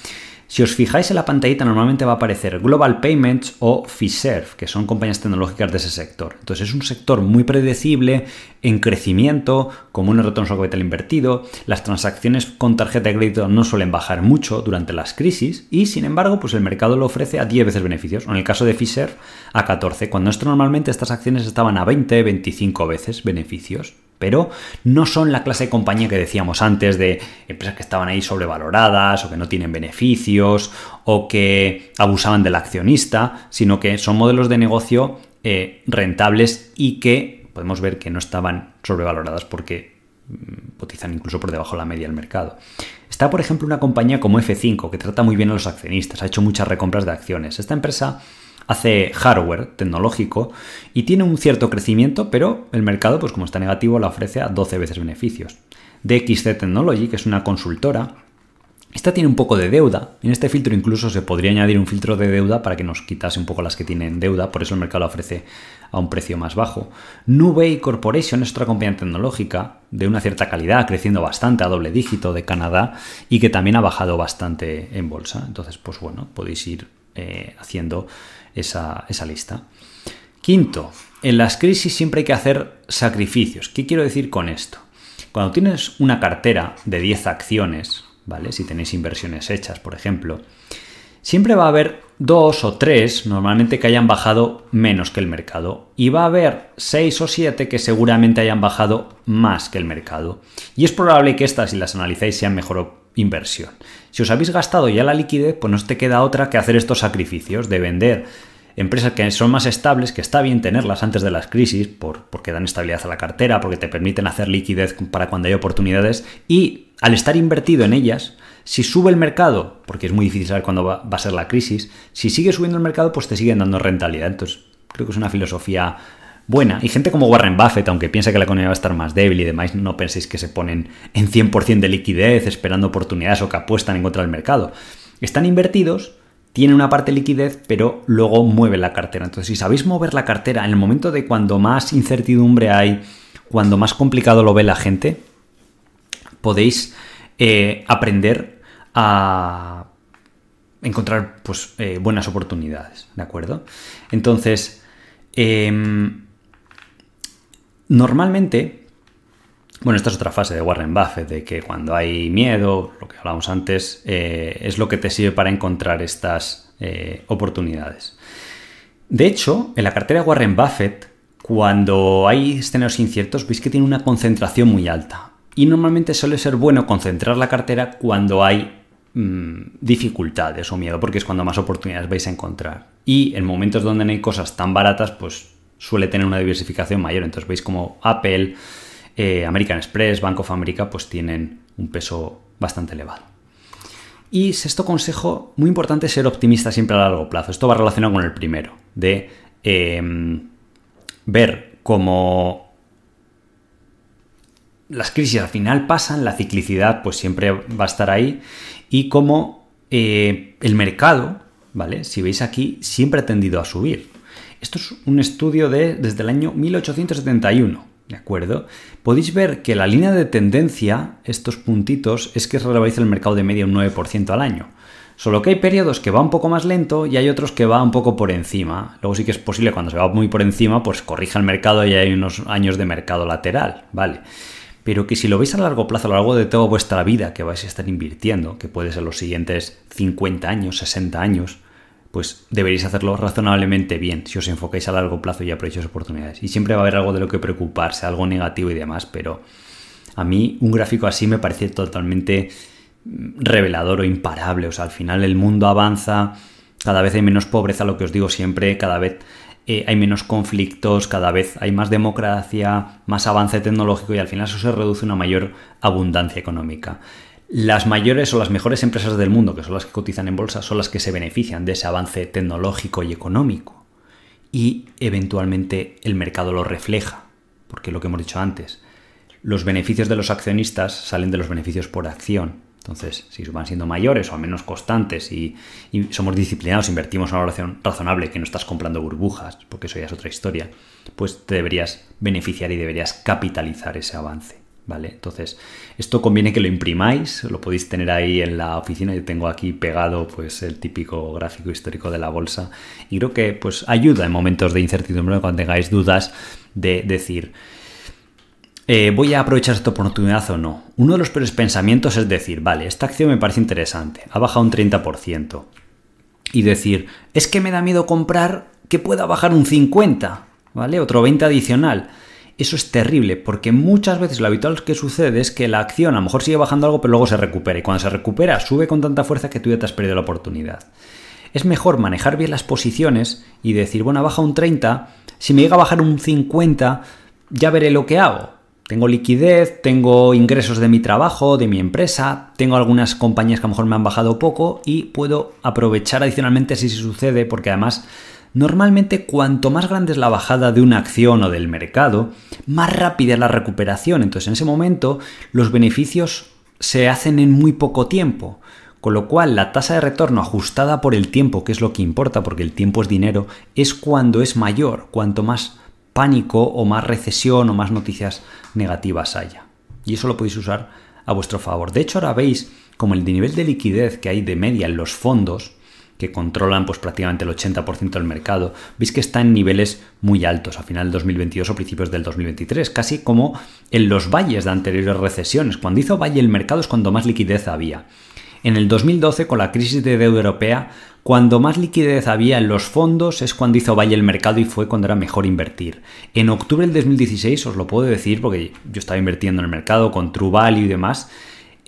si os fijáis en la pantallita normalmente va a aparecer Global Payments o Fiserv, que son compañías tecnológicas de ese sector. Entonces es un sector muy predecible, en crecimiento, con un retorno sobre capital invertido. Las transacciones con tarjeta de crédito no suelen bajar mucho durante las crisis y sin embargo pues el mercado lo ofrece a 10 veces beneficios. En el caso de Fiserv a 14, cuando esto normalmente estas acciones estaban a 20, 25 veces beneficios pero no son la clase de compañía que decíamos antes de empresas que estaban ahí sobrevaloradas o que no tienen beneficios o que abusaban del accionista, sino que son modelos de negocio eh, rentables y que podemos ver que no estaban sobrevaloradas porque mm, cotizan incluso por debajo de la media del mercado. Está, por ejemplo, una compañía como F5 que trata muy bien a los accionistas, ha hecho muchas recompras de acciones. Esta empresa hace hardware tecnológico y tiene un cierto crecimiento, pero el mercado, pues como está negativo, la ofrece a 12 veces beneficios. DXC Technology, que es una consultora, esta tiene un poco de deuda. En este filtro incluso se podría añadir un filtro de deuda para que nos quitase un poco las que tienen deuda, por eso el mercado la ofrece a un precio más bajo. Nubei Corporation es otra compañía tecnológica de una cierta calidad, creciendo bastante a doble dígito de Canadá y que también ha bajado bastante en bolsa. Entonces, pues bueno, podéis ir eh, haciendo esa, lista. Quinto, en las crisis siempre hay que hacer sacrificios. ¿Qué quiero decir con esto? Cuando tienes una cartera de 10 acciones, ¿vale? Si tenéis inversiones hechas, por ejemplo, siempre va a haber dos o tres, normalmente, que hayan bajado menos que el mercado. Y va a haber seis o siete que seguramente hayan bajado más que el mercado. Y es probable que estas, si las analizáis, sean mejor inversión. Si os habéis gastado ya la liquidez, pues no os te queda otra que hacer estos sacrificios de vender empresas que son más estables, que está bien tenerlas antes de las crisis, por, porque dan estabilidad a la cartera, porque te permiten hacer liquidez para cuando hay oportunidades, y al estar invertido en ellas, si sube el mercado, porque es muy difícil saber cuándo va, va a ser la crisis, si sigue subiendo el mercado, pues te siguen dando rentabilidad. Entonces, creo que es una filosofía buena. Y gente como Warren Buffett, aunque piensa que la economía va a estar más débil y demás, no penséis que se ponen en 100% de liquidez esperando oportunidades o que apuestan en contra del mercado. Están invertidos, tienen una parte de liquidez, pero luego mueven la cartera. Entonces, si sabéis mover la cartera en el momento de cuando más incertidumbre hay, cuando más complicado lo ve la gente, podéis eh, aprender a encontrar pues, eh, buenas oportunidades, ¿de acuerdo? Entonces, em, Normalmente, bueno, esta es otra fase de Warren Buffett, de que cuando hay miedo, lo que hablábamos antes, eh, es lo que te sirve para encontrar estas eh, oportunidades. De hecho, en la cartera de Warren Buffett, cuando hay escenarios inciertos, veis que tiene una concentración muy alta. Y normalmente suele ser bueno concentrar la cartera cuando hay mm, dificultades o miedo, porque es cuando más oportunidades vais a encontrar. Y en momentos donde no hay cosas tan baratas, pues suele tener una diversificación mayor. Entonces veis como Apple, eh, American Express, Bank of America, pues tienen un peso bastante elevado. Y sexto consejo, muy importante ser optimista siempre a largo plazo. Esto va relacionado con el primero, de em, ver cómo las crisis al final pasan, la ciclicidad pues siempre va a estar ahí y cómo eh, el mercado, ¿vale? Si veis aquí, siempre ha tendido a subir. Esto es un estudio de, desde el año 1871. ¿De acuerdo? Podéis ver que la línea de tendencia, estos puntitos, es que revaloriza el mercado de media un 9% al año. Solo que hay periodos que va un poco más lento y hay otros que va un poco por encima. Luego sí que es posible cuando se va muy por encima, pues corrija el mercado y hay unos años de mercado lateral, ¿vale? Pero que si lo veis a largo plazo, a lo largo de toda vuestra vida que vais a estar invirtiendo, que puede ser los siguientes 50 años, 60 años, pues deberéis hacerlo razonablemente bien si os enfocáis a largo plazo y aprovecháis oportunidades. Y siempre va a haber algo de lo que preocuparse, algo negativo y demás, pero a mí un gráfico así me parece totalmente revelador o imparable. O sea, al final el mundo avanza, cada vez hay menos pobreza, lo que os digo siempre, cada vez eh, hay menos conflictos, cada vez hay más democracia, más avance tecnológico y al final eso se reduce a una mayor abundancia económica. Las mayores o las mejores empresas del mundo, que son las que cotizan en bolsa, son las que se benefician de ese avance tecnológico y económico. Y eventualmente el mercado lo refleja, porque lo que hemos dicho antes, los beneficios de los accionistas salen de los beneficios por acción. Entonces, si van siendo mayores o al menos constantes y, somos disciplinados, invertimos una valoración razonable, que no estás comprando burbujas, porque eso ya es otra historia, pues te deberías beneficiar y deberías capitalizar ese avance. ¿vale? Entonces, esto conviene que lo imprimáis, lo podéis tener ahí en la oficina, yo tengo aquí pegado pues el típico gráfico histórico de la bolsa y creo que pues ayuda en momentos de incertidumbre cuando tengáis dudas de decir eh, voy a aprovechar esta oportunidad o no. Uno de los peores pensamientos es decir, vale, esta acción me parece interesante, ha bajado un 30%. Y decir, es que me da miedo comprar que pueda bajar un 50, ¿vale? Otro 20 adicional. Eso es terrible, porque muchas veces lo habitual que sucede es que la acción a lo mejor sigue bajando algo, pero luego se recupera. Y cuando se recupera, sube con tanta fuerza que tú ya te has perdido la oportunidad. Es mejor manejar bien las posiciones y decir, bueno, baja un 30, si me llega a bajar un 50, ya veré lo que hago. Tengo liquidez, tengo ingresos de mi trabajo, de mi empresa, tengo algunas compañías que a lo mejor me han bajado poco y puedo aprovechar adicionalmente si se sucede, porque además Normalmente cuanto más grande es la bajada de una acción o del mercado, más rápida es la recuperación. Entonces en ese momento los beneficios se hacen en muy poco tiempo. Con lo cual la tasa de retorno ajustada por el tiempo, que es lo que importa porque el tiempo es dinero, es cuando es mayor, cuanto más pánico o más recesión o más noticias negativas haya. Y eso lo podéis usar a vuestro favor. De hecho ahora veis como el nivel de liquidez que hay de media en los fondos que controlan pues prácticamente el 80% del mercado, veis que está en niveles muy altos a final del 2022 o principios del 2023, casi como en los valles de anteriores recesiones. Cuando hizo valle el mercado es cuando más liquidez había. En el 2012, con la crisis de deuda europea, cuando más liquidez había en los fondos es cuando hizo valle el mercado y fue cuando era mejor invertir. En octubre del 2016, os lo puedo decir porque yo estaba invirtiendo en el mercado con True y demás,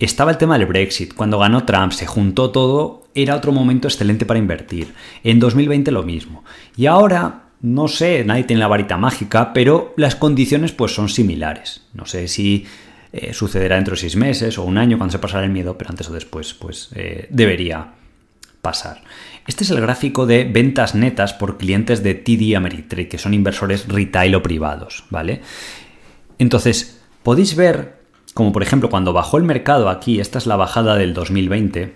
estaba el tema del Brexit. Cuando ganó Trump, se juntó todo, era otro momento excelente para invertir. En 2020 lo mismo. Y ahora, no sé, nadie tiene la varita mágica, pero las condiciones pues son similares. No sé si eh, sucederá dentro de seis meses o un año cuando se pasará el miedo, pero antes o después pues eh, debería pasar. Este es el gráfico de ventas netas por clientes de TD Ameritrade, que son inversores retail o privados, ¿vale? Entonces, podéis ver como por ejemplo cuando bajó el mercado aquí, esta es la bajada del 2020,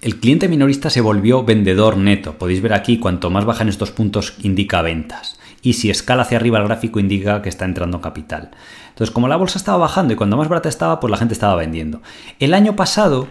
el cliente minorista se volvió vendedor neto. Podéis ver aquí, cuanto más bajan estos puntos indica ventas. Y si escala hacia arriba el gráfico indica que está entrando capital. Entonces, como la bolsa estaba bajando y cuando más barata estaba, pues la gente estaba vendiendo. El año pasado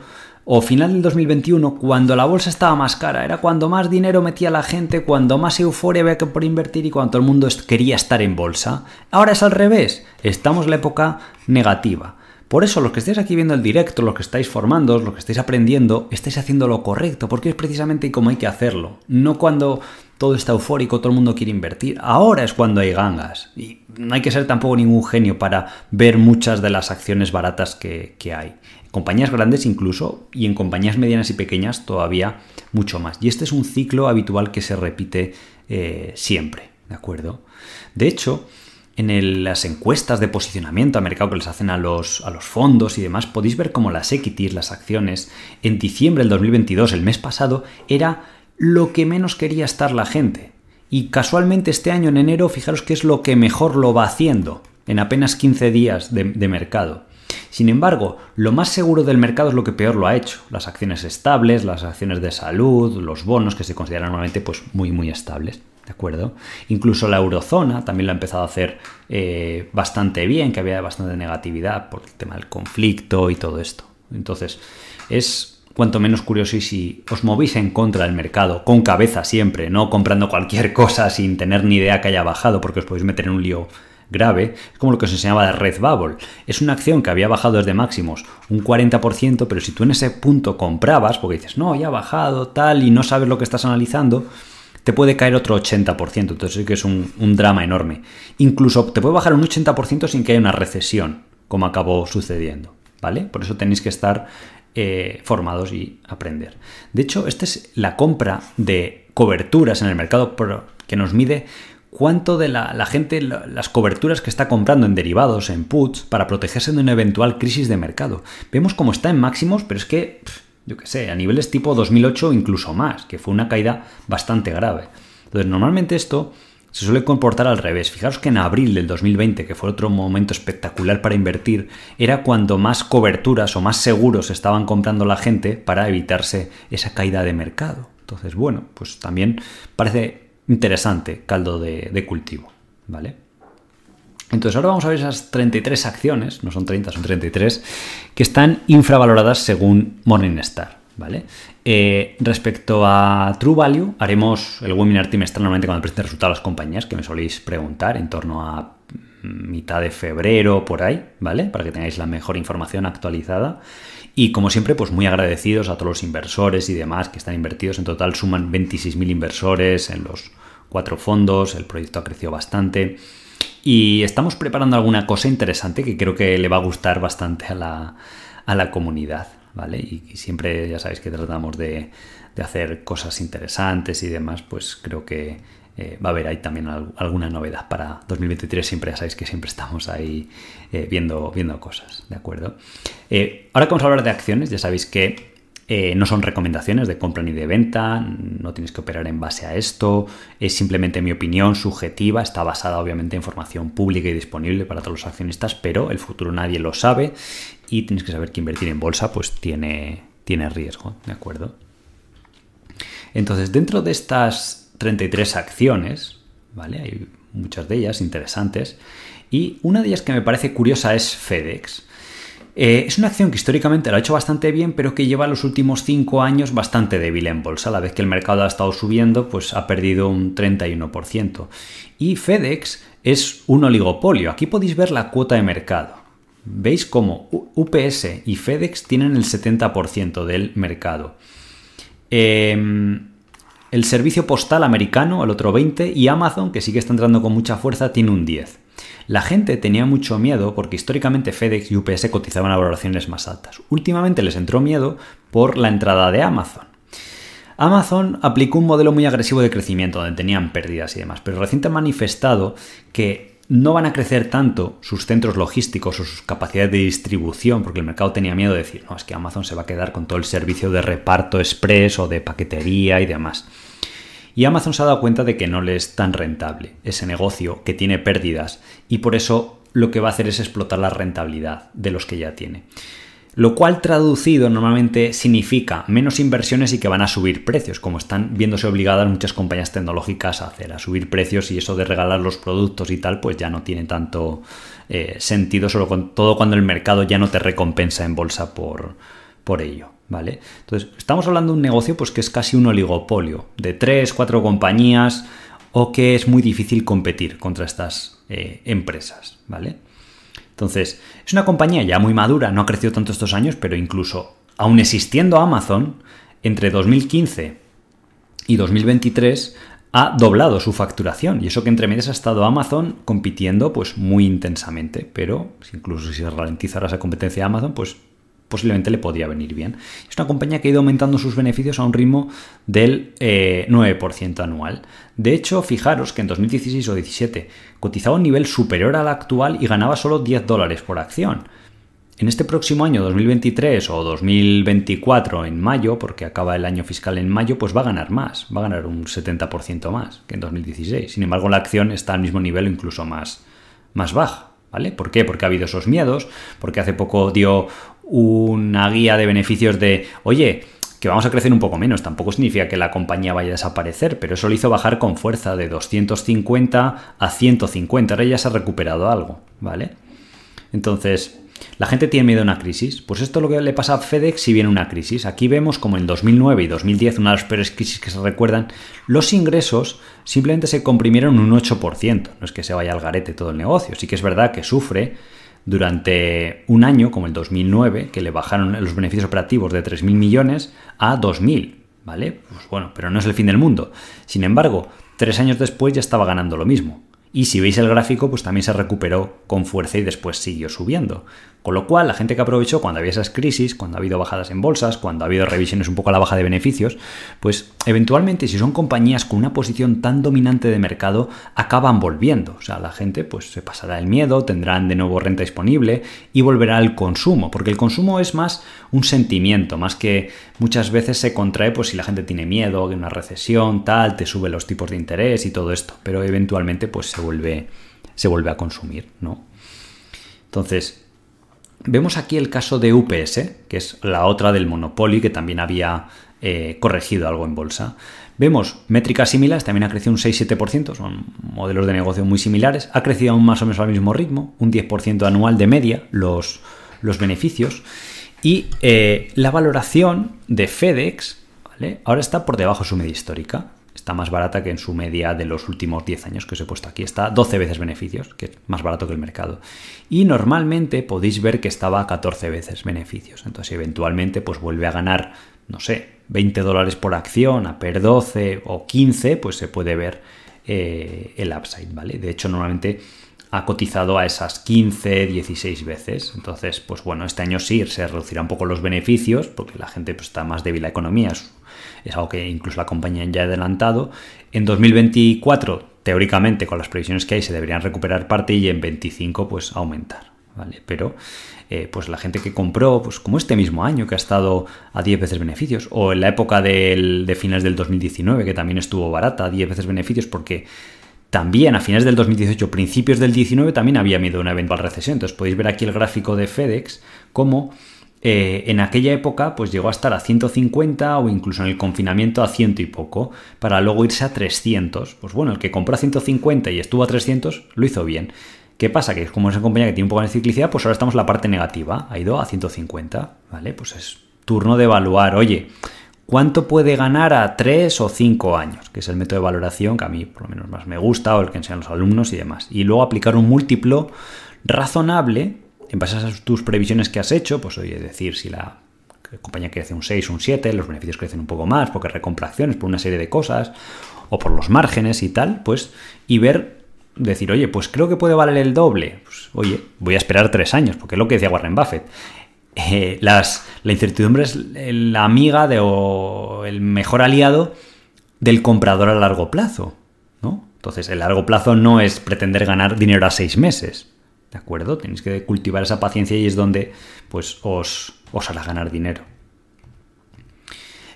o final del 2021, cuando la bolsa estaba más cara, era cuando más dinero metía la gente, cuando más euforia había por invertir y cuando todo el mundo quería estar en bolsa. Ahora es al revés, estamos en la época negativa. Por eso los que estáis aquí viendo el directo, los que estáis formando, los que estáis aprendiendo, estáis haciendo lo correcto, porque es precisamente como hay que hacerlo. No cuando todo está eufórico, todo el mundo quiere invertir. Ahora es cuando hay gangas. Y no hay que ser tampoco ningún genio para ver muchas de las acciones baratas que hay compañías grandes incluso y en compañías medianas y pequeñas todavía mucho más. Y este es un ciclo habitual que se repite eh, siempre, ¿de acuerdo? De hecho, en las encuestas de posicionamiento a mercado que les hacen a los, a los fondos y demás, podéis ver cómo las equities, las acciones, en diciembre del 2022, el mes pasado, era lo que menos quería estar la gente. Y casualmente este año, en enero, fijaros que es lo que mejor lo va haciendo, en apenas 15 días de mercado. Sin embargo, lo más seguro del mercado es lo que peor lo ha hecho. Las acciones estables, las acciones de salud, los bonos que se consideran normalmente pues, muy muy estables. ¿De acuerdo? Incluso la eurozona también lo ha empezado a hacer eh, bastante bien, que había bastante negatividad por el tema del conflicto y todo esto. Entonces, es cuanto menos curioso y si os movís en contra del mercado, con cabeza siempre, no comprando cualquier cosa sin tener ni idea que haya bajado, porque os podéis meter en un lío grave, como lo que os enseñaba de Red Bubble. Es una acción que había bajado desde máximos un 40%, pero si tú en ese punto comprabas, porque dices, no, ya ha bajado, tal, y no sabes lo que estás analizando, te puede caer otro 80%. Entonces sí que es un, drama enorme. Incluso te puede bajar un 80% sin que haya una recesión, como acabó sucediendo. ¿Vale? Por eso tenéis que estar eh, formados y aprender. De hecho, esta es la compra de coberturas en el mercado que nos mide cuánto de la, gente, las coberturas que está comprando en derivados, en puts, para protegerse de una eventual crisis de mercado. Vemos cómo está en máximos, pero es que, yo qué sé, a niveles tipo 2008 incluso más, que fue una caída bastante grave. Entonces, normalmente esto se suele comportar al revés. Fijaros que en abril del 2020, que fue otro momento espectacular para invertir, era cuando más coberturas o más seguros estaban comprando la gente para evitarse esa caída de mercado. Entonces, bueno, pues también parece interesante caldo de, cultivo, ¿vale? Entonces ahora vamos a ver esas 33 acciones, no son 30, son 33, que están infravaloradas según Morningstar. ¿vale? Eh, respecto a True Value, haremos el webinar trimestral normalmente cuando presente resultados a las compañías, que me soléis preguntar, en torno a mitad de febrero, por ahí, ¿vale? Para que tengáis la mejor información actualizada. Y como siempre, pues muy agradecidos a todos los inversores y demás que están invertidos. En total suman 26.000 inversores en los cuatro fondos, el proyecto ha crecido bastante. Y estamos preparando alguna cosa interesante que creo que le va a gustar bastante a la, a la comunidad. ¿vale? Y, siempre ya sabéis que tratamos de, hacer cosas interesantes y demás, pues creo que eh, va a haber ahí también alguna novedad para 2023. Siempre ya sabéis que siempre estamos ahí eh, viendo, viendo cosas, ¿de acuerdo? Eh, ahora que vamos a hablar de acciones, ya sabéis que no son recomendaciones de compra ni de venta, no tienes que operar en base a esto, es simplemente mi opinión subjetiva, está basada obviamente en información pública y disponible para todos los accionistas, pero el futuro nadie lo sabe y tienes que saber que invertir en bolsa pues tiene, tiene riesgo, ¿de acuerdo? Entonces, dentro de estas 33 acciones, ¿vale? Hay muchas de ellas interesantes y una de ellas que me parece curiosa es FedEx. Eh, es una acción que históricamente lo ha hecho bastante bien, pero que lleva los últimos 5 años bastante débil en bolsa. A la vez que el mercado ha estado subiendo, pues ha perdido un 31%. Y FedEx es un oligopolio. Aquí podéis ver la cuota de mercado veis cómo UPS y FedEx tienen el 70% del mercado. Em, el servicio postal americano, el otro 20%, y Amazon, que sí que está entrando con mucha fuerza, tiene un 10%. La gente tenía mucho miedo porque históricamente FedEx y UPS cotizaban a valoraciones más altas. Últimamente les entró miedo por la entrada de Amazon. Amazon aplicó un modelo muy agresivo de crecimiento donde tenían pérdidas y demás, pero recién ha manifestado que no van a crecer tanto sus centros logísticos o sus capacidades de distribución, porque el mercado tenía miedo de decir, no, es que Amazon se va a quedar con todo el servicio de reparto express o de paquetería y demás. Y Amazon se ha dado cuenta de que no le es tan rentable ese negocio, que tiene pérdidas, y por eso lo que va a hacer es explotar la rentabilidad de los que ya tiene lo cual traducido normalmente significa menos inversiones y que van a subir precios, como están viéndose obligadas muchas compañías tecnológicas a hacer, a subir precios y eso de regalar los productos y tal, pues ya no tiene tanto eh, sentido, con todo cuando el mercado ya no te recompensa en bolsa por, por ello. ¿Vale? Entonces, estamos hablando de un negocio pues, que es casi un oligopolio, de tres, cuatro compañías, o que es muy difícil competir contra estas eh, empresas. ¿Vale? Entonces, es una compañía ya muy madura, no ha crecido tanto estos años, pero incluso aún existiendo Amazon, entre 2015 y 2023 ha doblado su facturación. Y eso que entre medias ha estado Amazon compitiendo pues muy intensamente, pero incluso si se ralentizara esa competencia de Amazon, pues posiblemente le podía venir bien. Es una compañía que ha ido aumentando sus beneficios a un ritmo del 9% eh, anual. De hecho, fijaros que en 2016 o 2017 cotizaba un nivel superior al actual y ganaba solo 10 dólares por acción. En este próximo año 2023 o 2024 en mayo, porque acaba el año fiscal en mayo, pues va a ganar más, va a ganar un 70% más que en 2016. Sin embargo, la acción está al mismo nivel incluso más, más baja. ¿Vale? ¿Por qué? Porque ha habido esos miedos, porque hace poco dio una guía de beneficios de, oye, que vamos a crecer un poco menos. Tampoco significa que la compañía vaya a desaparecer, pero eso lo hizo bajar con fuerza de 250 a 150. Ahora ya se ha recuperado algo, ¿vale? Entonces, la gente tiene miedo a una crisis. Pues esto es lo que le pasa a FedEx si viene una crisis. Aquí vemos como en 2009 y 2010, una de las peores crisis que se recuerdan, los ingresos simplemente se comprimieron un 8%. No es que se vaya al garete todo el negocio. Sí que es verdad que sufre durante un año, como el 2009, que le bajaron los beneficios operativos de 3.000 millones a 2.000, ¿vale? Pues bueno, pero no es el fin del mundo. Sin embargo, tres años después ya estaba ganando lo mismo. Y si veis el gráfico, pues también se recuperó con fuerza y después siguió subiendo. Con lo cual, la gente que aprovechó cuando había esas crisis, cuando ha habido bajadas en bolsas, cuando ha habido revisiones un poco a la baja de beneficios, pues eventualmente si son compañías con una posición tan dominante de mercado, acaban volviendo. O sea, la gente pues se pasará el miedo, tendrán de nuevo renta disponible y volverá al consumo, porque el consumo es más un sentimiento, más que muchas veces se contrae pues si la gente tiene miedo de una recesión, tal, te sube los tipos de interés y todo esto, pero eventualmente pues se vuelve se vuelve a consumir, ¿no? Entonces, Vemos aquí el caso de UPS, que es la otra del Monopoly, que también había eh, corregido algo en bolsa. Vemos métricas similares, también ha crecido un 6-7%, son modelos de negocio muy similares, ha crecido aún más o menos al mismo ritmo, un 10% anual de media los, los beneficios. Y eh, la valoración de FedEx ¿vale? ahora está por debajo de su media histórica está más barata que en su media de los últimos 10 años que os he puesto aquí. Está 12 veces beneficios, que es más barato que el mercado. Y normalmente podéis ver que estaba a 14 veces beneficios. Entonces, eventualmente, pues vuelve a ganar, no sé, 20 dólares por acción, a per 12 o 15, pues se puede ver eh, el upside, ¿vale? De hecho, normalmente ha cotizado a esas 15, 16 veces. Entonces, pues bueno, este año sí se reducirá un poco los beneficios porque la gente pues, está más débil la economía. Algo que incluso la compañía ya ha adelantado. En 2024, teóricamente, con las previsiones que hay, se deberían recuperar parte y en 25, pues aumentar. ¿Vale? Pero eh, pues la gente que compró, pues como este mismo año, que ha estado a 10 veces beneficios, o en la época de finales del 2019, que también estuvo barata, a 10 veces beneficios, porque también a finales del 2018, principios del 19, también había miedo a una eventual recesión. Entonces podéis ver aquí el gráfico de FedEx, como eh, en aquella época pues llegó a estar a 150 o incluso en el confinamiento a ciento y poco, para luego irse a 300. Pues bueno, el que compró a 150 y estuvo a 300 lo hizo bien. ¿Qué pasa? Que como es una compañía que tiene un poco de ciclicidad, pues ahora estamos en la parte negativa, ha ido a 150, ¿vale? Pues es turno de evaluar, oye, ¿Cuánto puede ganar a 3 o 5 años? Que es el método de valoración que a mí por lo menos más me gusta o el que enseñan los alumnos y demás. Y luego aplicar un múltiplo razonable en base a tus previsiones que has hecho, pues oye, decir si la compañía crece un 6 o un 7, los beneficios crecen un poco más porque recompra acciones por una serie de cosas o por los márgenes y tal, pues y ver decir, oye, pues creo que puede valer el doble. Pues, oye, voy a esperar tres años, porque es lo que decía Warren Buffett. Eh, las, la incertidumbre es la amiga de, o el mejor aliado del comprador a largo plazo. ¿no? Entonces, el largo plazo no es pretender ganar dinero a seis meses. ¿De acuerdo? Tenéis que cultivar esa paciencia y es donde pues, os, os hará ganar dinero.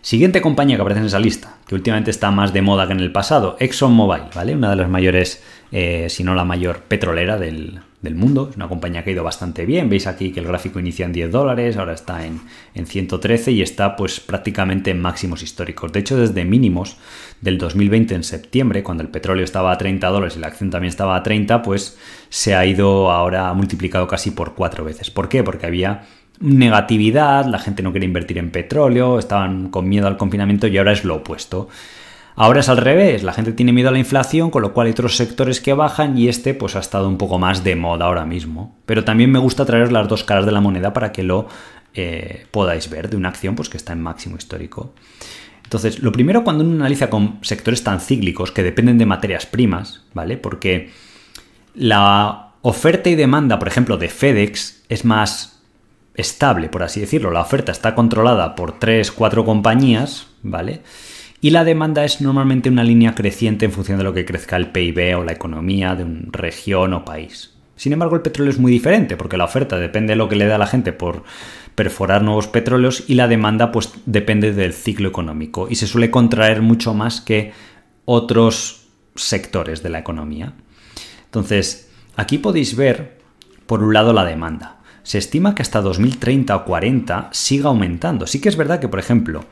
Siguiente compañía que aparece en esa lista, que últimamente está más de moda que en el pasado, ExxonMobil, ¿vale? Una de las mayores, eh, si no la mayor petrolera del, mundo. Es una compañía que ha ido bastante bien. Veis aquí que el gráfico inicia en 10 dólares, ahora está en, en 113 y está pues prácticamente en máximos históricos. De hecho, desde mínimos del 2020 en septiembre, cuando el petróleo estaba a 30 dólares y la acción también estaba a 30, pues se ha ido ahora multiplicado casi por cuatro veces. ¿Por qué? Porque había negatividad, la gente no quiere invertir en petróleo, estaban con miedo al confinamiento y ahora es lo opuesto. Ahora es al revés, la gente tiene miedo a la inflación, con lo cual hay otros sectores que bajan y este pues ha estado un poco más de moda ahora mismo. Pero también me gusta traeros las dos caras de la moneda para que lo eh, podáis ver de una acción pues que está en máximo histórico. Entonces, lo primero cuando uno analiza con sectores tan cíclicos que dependen de materias primas, ¿vale? Porque la oferta y demanda, por ejemplo, de FedEx es más estable, por así decirlo. La oferta está controlada por 3, 4 compañías, ¿vale? Y la demanda es normalmente una línea creciente en función de lo que crezca el PIB o la economía de una región o país. Sin embargo, el petróleo es muy diferente porque la oferta depende de lo que le da a la gente por perforar nuevos petróleos y la demanda pues depende del ciclo económico y se suele contraer mucho más que otros sectores de la economía. Entonces, aquí podéis ver por un lado la demanda. se estima que hasta 2030 o 40 siga aumentando. Sí que es verdad que, por ejemplo,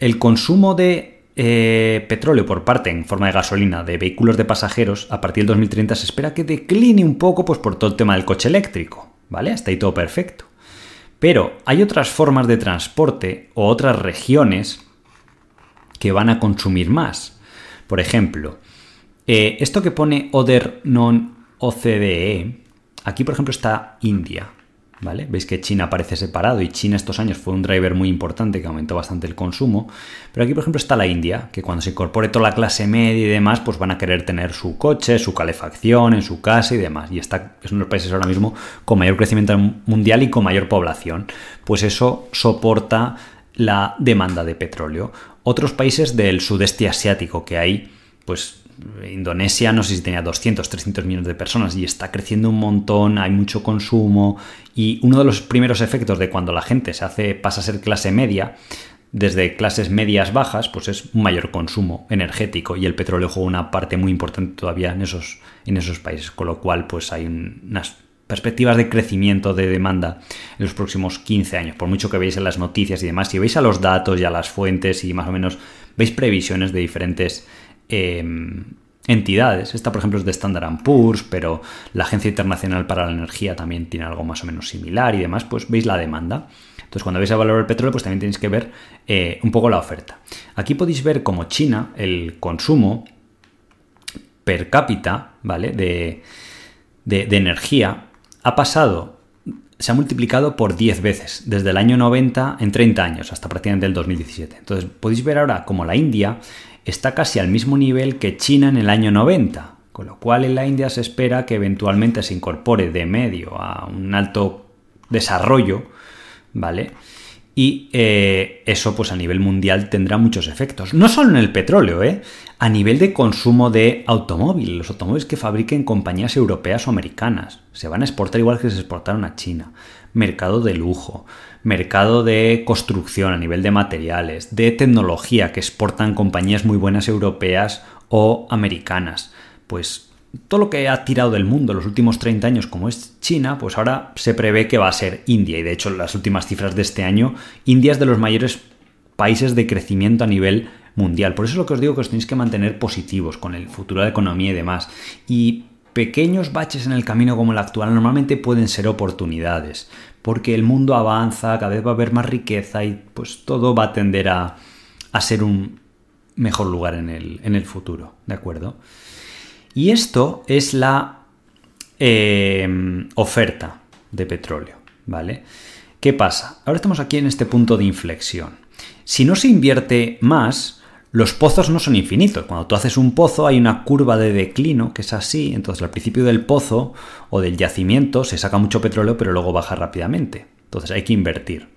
el consumo de eh, petróleo por parte en forma de gasolina de vehículos de pasajeros a partir del 2030 se espera que decline un poco pues, por todo el tema del coche eléctrico. ¿Vale? Hasta ahí todo perfecto. Pero hay otras formas de transporte o otras regiones que van a consumir más. Por ejemplo, eh, esto que pone Other Non-OCDE, aquí por ejemplo está India. ¿Vale? Veis que China aparece separado y China estos años fue un driver muy importante que aumentó bastante el consumo. Pero aquí, por ejemplo, está la India, que cuando se incorpore toda la clase media y demás, pues van a querer tener su coche, su calefacción en su casa y demás. Y está, es uno de los países ahora mismo con mayor crecimiento mundial y con mayor población. Pues eso soporta la demanda de petróleo. Otros países del sudeste asiático que hay, pues Indonesia no sé si tenía 200, 300 millones de personas y está creciendo un montón, hay mucho consumo y uno de los primeros efectos de cuando la gente se hace pasa a ser clase media desde clases medias bajas, pues es un mayor consumo energético y el petróleo juega una parte muy importante todavía en esos, en esos países, con lo cual pues hay unas perspectivas de crecimiento de demanda en los próximos 15 años, por mucho que veáis en las noticias y demás, si veis a los datos y a las fuentes y más o menos veis previsiones de diferentes Em, entidades. Esta, por ejemplo, es de Standard Poor's, pero la Agencia Internacional para la Energía también tiene algo más o menos similar y demás, pues veis la demanda. Entonces, cuando veis el valor del petróleo, pues también tenéis que ver eh, un poco la oferta. Aquí podéis ver como China, el consumo per cápita, ¿vale? De, de energía ha pasado se ha multiplicado por 10 veces, desde el año 90 en 30 años hasta prácticamente el 2017. Entonces podéis ver ahora como la India está casi al mismo nivel que China en el año 90, con lo cual en la India se espera que eventualmente se incorpore de medio a un alto desarrollo, ¿vale? Y eh, eso, pues a nivel mundial, tendrá muchos efectos. No solo en el petróleo, ¿eh? A nivel de consumo de automóviles. Los automóviles que fabriquen compañías europeas o americanas se van a exportar igual que se exportaron a China. Mercado de lujo, mercado de construcción a nivel de materiales, de tecnología que exportan compañías muy buenas europeas o americanas. Pues todo lo que ha tirado del mundo los últimos 30 años, como es China, pues ahora se prevé que va a ser India. Y de hecho, las últimas cifras de este año, India es de los mayores países de crecimiento a nivel mundial. Por eso es lo que os digo que os tenéis que mantener positivos con el futuro de la economía y demás. Y pequeños baches en el camino como el actual normalmente pueden ser oportunidades, porque el mundo avanza, cada vez va a haber más riqueza y pues todo va a tender a, ser un mejor lugar en el, en el futuro, ¿de acuerdo? Y esto es la em, oferta de petróleo, ¿vale? ¿Qué pasa? Ahora estamos aquí en este punto de inflexión. Si no se invierte más, los pozos no son infinitos. Cuando tú haces un pozo hay una curva de declino que es así, entonces al principio del pozo o del yacimiento se saca mucho petróleo pero luego baja rápidamente. Entonces hay que invertir.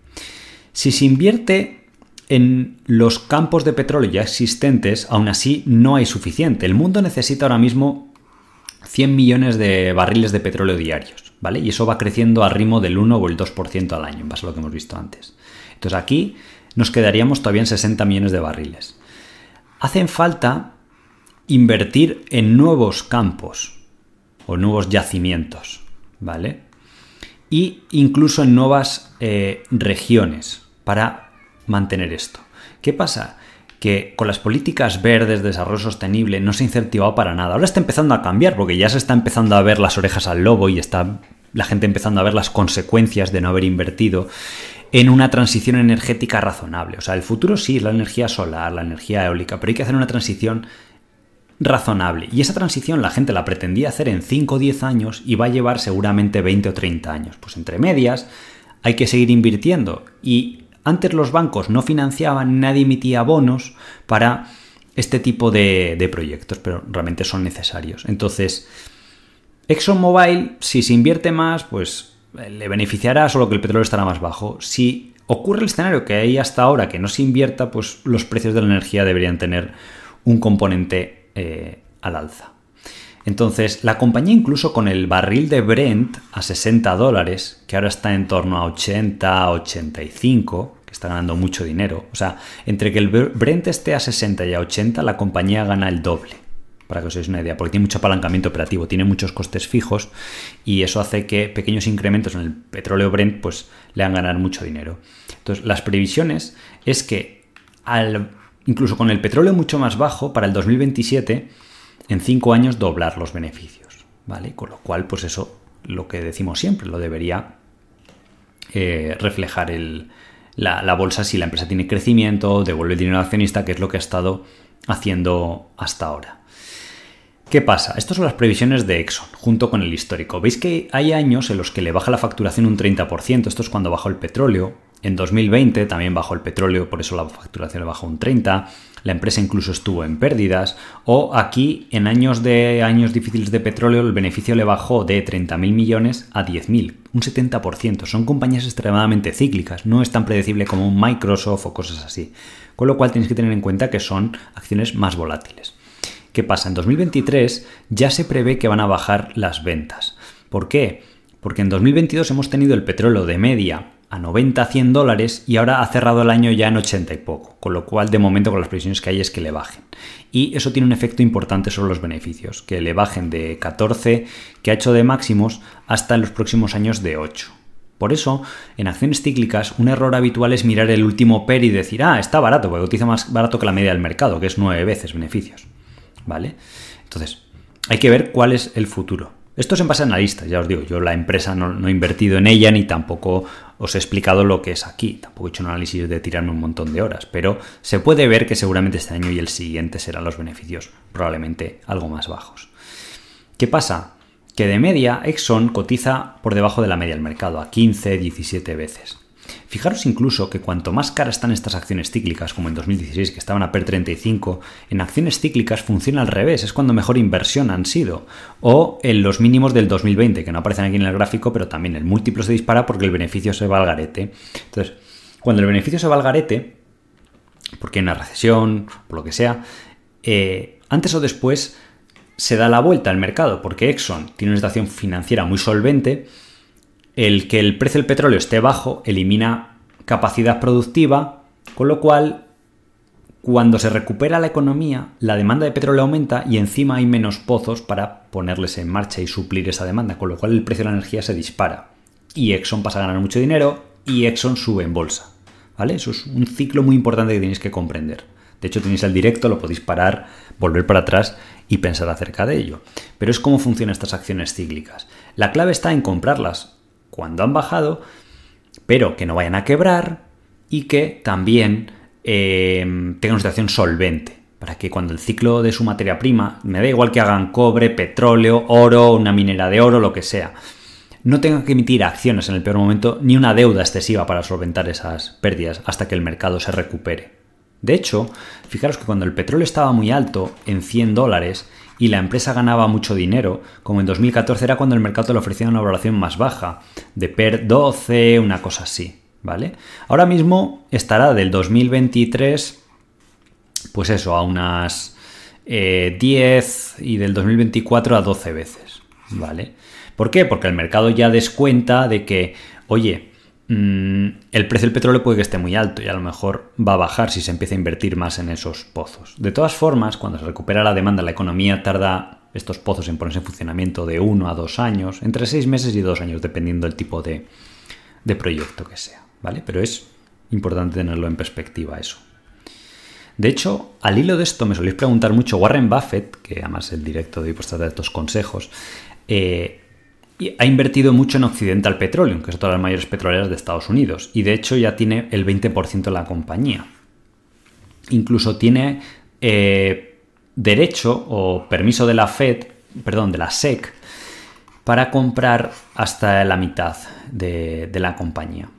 Si se invierte en los campos de petróleo ya existentes, aún así no hay suficiente. El mundo necesita ahora mismo 100 millones de barriles de petróleo diarios, ¿vale? Y eso va creciendo al ritmo del 1 o el 2% al año, en base a lo que hemos visto antes. Entonces aquí nos quedaríamos todavía en 60 millones de barriles. Hacen falta invertir en nuevos campos o nuevos yacimientos, ¿vale? Y incluso en nuevas eh, regiones para mantener esto. ¿Qué pasa? Que con las políticas verdes, de desarrollo sostenible, no se ha incentivado para nada. Ahora está empezando a cambiar porque ya se está empezando a ver las orejas al lobo y está la gente empezando a ver las consecuencias de no haber invertido en una transición energética razonable. O sea, el futuro sí es la energía solar, la energía eólica, pero hay que hacer una transición razonable. Y esa transición la gente la pretendía hacer en 5 o 10 años y va a llevar seguramente 20 o 30 años. Pues entre medias hay que seguir invirtiendo y antes los bancos no financiaban, nadie emitía bonos para este tipo de, proyectos, pero realmente son necesarios. Entonces, ExxonMobil, si se invierte más, pues le beneficiará, solo que el petróleo estará más bajo. Si ocurre el escenario que hay hasta ahora, que no se invierta, pues los precios de la energía deberían tener un componente eh, al alza. Entonces, la compañía incluso con el barril de Brent a 60 dólares, que ahora está en torno a 80, 85, que está ganando mucho dinero, o sea, entre que el Brent esté a 60 y a 80, la compañía gana el doble, para que os deis una idea, porque tiene mucho apalancamiento operativo, tiene muchos costes fijos y eso hace que pequeños incrementos en el petróleo Brent pues le hagan ganar mucho dinero. Entonces, las previsiones es que al, incluso con el petróleo mucho más bajo, para el 2027, en 5 años doblar los beneficios, ¿vale? Con lo cual, pues eso, lo que decimos siempre, lo debería eh, reflejar la, la, bolsa si la empresa tiene crecimiento, devuelve el dinero al accionista, que es lo que ha estado haciendo hasta ahora. ¿Qué pasa? Estas son las previsiones de Exxon, junto con el histórico. Veis que hay años en los que le baja la facturación un 30%, esto es cuando bajó el petróleo. En 2020 también bajó el petróleo, por eso la facturación le bajó un 30%. La empresa incluso estuvo en pérdidas. O aquí, en años de años difíciles de petróleo, el beneficio le bajó de 30.000 millones a 10.000, un 70%. Son compañías extremadamente cíclicas, no es tan predecible como un Microsoft o cosas así. Con lo cual tenéis que tener en cuenta que son acciones más volátiles. ¿Qué pasa? En 2023 ya se prevé que van a bajar las ventas. ¿Por qué? Porque en 2022 hemos tenido el petróleo de media a 90 100 dólares y ahora ha cerrado el año ya en 80 y poco, con lo cual de momento con las previsiones que hay es que le bajen. Y eso tiene un efecto importante sobre los beneficios, que le bajen de 14 que ha hecho de máximos hasta en los próximos años de 8. Por eso, en acciones cíclicas, un error habitual es mirar el último PER y decir, ah, está barato, porque utiliza más barato que la media del mercado, que es 9 veces beneficios. ¿Vale? Entonces, hay que ver cuál es el futuro. Esto es en base a analistas, ya os digo, yo la empresa no, he invertido en ella ni tampoco os he explicado lo que es aquí, tampoco he hecho un análisis de tirarme un montón de horas, pero se puede ver que seguramente este año y el siguiente serán los beneficios probablemente algo más bajos. ¿Qué pasa? Que de media Exxon cotiza por debajo de la media del mercado, a 15, 17 veces. Fijaros incluso que cuanto más caras están estas acciones cíclicas, como en 2016 que estaban a PER 35, en acciones cíclicas funciona al revés, es cuando mejor inversión han sido. O en los mínimos del 2020, que no aparecen aquí en el gráfico, pero también el múltiplo se dispara porque el beneficio se va al garete. Entonces, cuando el beneficio se va al garete, porque hay una recesión, por lo que sea, eh, antes o después se da la vuelta al mercado, porque Exxon tiene una situación financiera muy solvente, el que el precio del petróleo esté bajo elimina capacidad productiva, con lo cual cuando se recupera la economía, la demanda de petróleo aumenta y encima hay menos pozos para ponerles en marcha y suplir esa demanda, con lo cual el precio de la energía se dispara. Y Exxon pasa a ganar mucho dinero y Exxon sube en bolsa. ¿Vale? Eso es un ciclo muy importante que tenéis que comprender. De hecho, tenéis el directo, lo podéis parar, volver para atrás y pensar acerca de ello. Pero es cómo funcionan estas acciones cíclicas. La clave está en comprarlas cuando han bajado, pero que no vayan a quebrar y que también eh, tengan una situación solvente. Para que cuando el ciclo de su materia prima, me da igual que hagan cobre, petróleo, oro, una minera de oro, lo que sea, no tengan que emitir acciones en el peor momento ni una deuda excesiva para solventar esas pérdidas hasta que el mercado se recupere. De hecho, fijaros que cuando el petróleo estaba muy alto, en 100 dólares, y la empresa ganaba mucho dinero, como en 2014 era cuando el mercado le ofrecía una valoración más baja, de PER 12, una cosa así, ¿vale? Ahora mismo estará del 2023, pues eso, a unas 10 eh, y del 2024 a 12 veces, ¿vale? ¿Por qué? Porque el mercado ya descuenta de que, oye, Mm, el precio del petróleo puede que esté muy alto y a lo mejor va a bajar si se empieza a invertir más en esos pozos. De todas formas, cuando se recupera la demanda, la economía tarda estos pozos en ponerse en funcionamiento de uno a dos años, entre seis meses y dos años, dependiendo del tipo de, proyecto que sea. ¿vale? Pero es importante tenerlo en perspectiva eso. De hecho, al hilo de esto me soléis preguntar mucho Warren Buffett, que además el directo de hoy pues trata de estos consejos, eh, ha invertido mucho en Occidental Petroleum, que es otra de las mayores petroleras de Estados Unidos, y de hecho ya tiene el 20% de la compañía. Incluso tiene eh, derecho o permiso de la Fed, perdón, de la SEC, para comprar hasta la mitad de, de la compañía.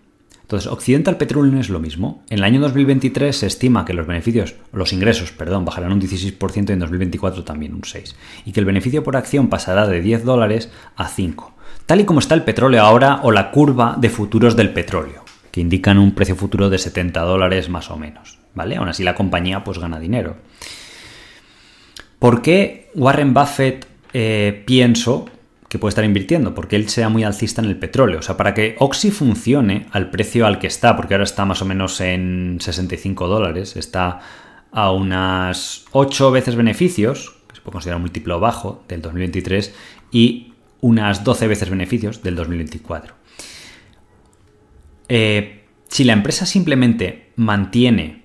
Entonces, Occidental Petroleum es lo mismo. En el año 2023 se estima que los beneficios, los ingresos, perdón, bajarán un 16% y en 2024 también un 6%. Y que el beneficio por acción pasará de 10 dólares a 5 tal y como está el petróleo ahora o la curva de futuros del petróleo, que indican un precio futuro de 70 dólares más o menos, ¿vale? Aún así la compañía pues gana dinero. ¿Por qué Warren Buffett eh, pienso que puede estar invirtiendo? Porque él sea muy alcista en el petróleo. O sea, para que Oxy funcione al precio al que está, porque ahora está más o menos en 65 dólares, está a unas 8 veces beneficios, puede considerar un múltiplo bajo del 2023 y unas 12 veces beneficios del 2024. Eh, si la empresa simplemente mantiene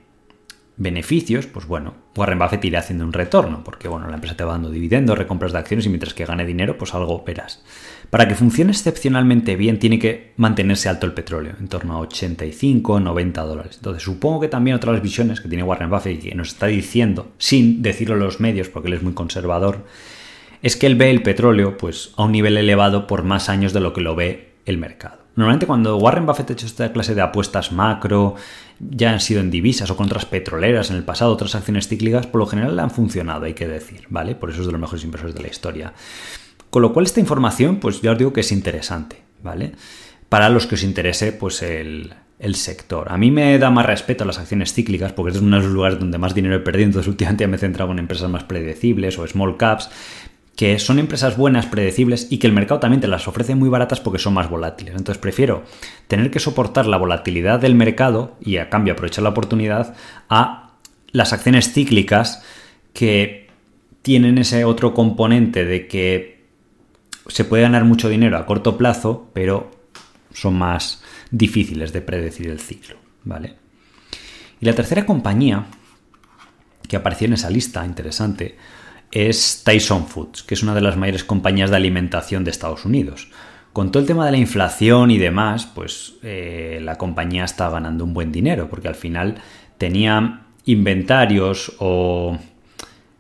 beneficios, pues bueno, Warren Buffett irá haciendo un retorno, porque bueno, la empresa te va dando dividendos, recompras de acciones y mientras que gane dinero, pues algo verás. Para que funcione excepcionalmente bien, tiene que mantenerse alto el petróleo, en torno a 85, 90 dólares. Entonces, supongo que también otras visiones que tiene Warren Buffett y que nos está diciendo, sin decirlo en los medios, porque él es muy conservador, es que él ve el petróleo pues, a un nivel elevado por más años de lo que lo ve el mercado. Normalmente cuando Warren Buffett ha hecho esta clase de apuestas macro, ya han sido en divisas o con otras petroleras en el pasado, otras acciones cíclicas, por lo general han funcionado, hay que decir, ¿vale? Por eso es de los mejores inversores de la historia. Con lo cual esta información, pues ya os digo que es interesante, ¿vale? Para los que os interese, pues el, el sector. A mí me da más respeto a las acciones cíclicas porque es uno de los lugares donde más dinero he perdido, entonces últimamente me he centrado en empresas más predecibles o small caps, que son empresas buenas, predecibles y que el mercado también te las ofrece muy baratas porque son más volátiles. Entonces prefiero tener que soportar la volatilidad del mercado y a cambio aprovechar la oportunidad a las acciones cíclicas que tienen ese otro componente de que se puede ganar mucho dinero a corto plazo, pero son más difíciles de predecir el ciclo, ¿vale? Y la tercera compañía que apareció en esa lista interesante es Tyson Foods, que es una de las mayores compañías de alimentación de Estados Unidos. Con todo el tema de la inflación y demás, pues eh, la compañía está ganando un buen dinero, porque al final tenía inventarios o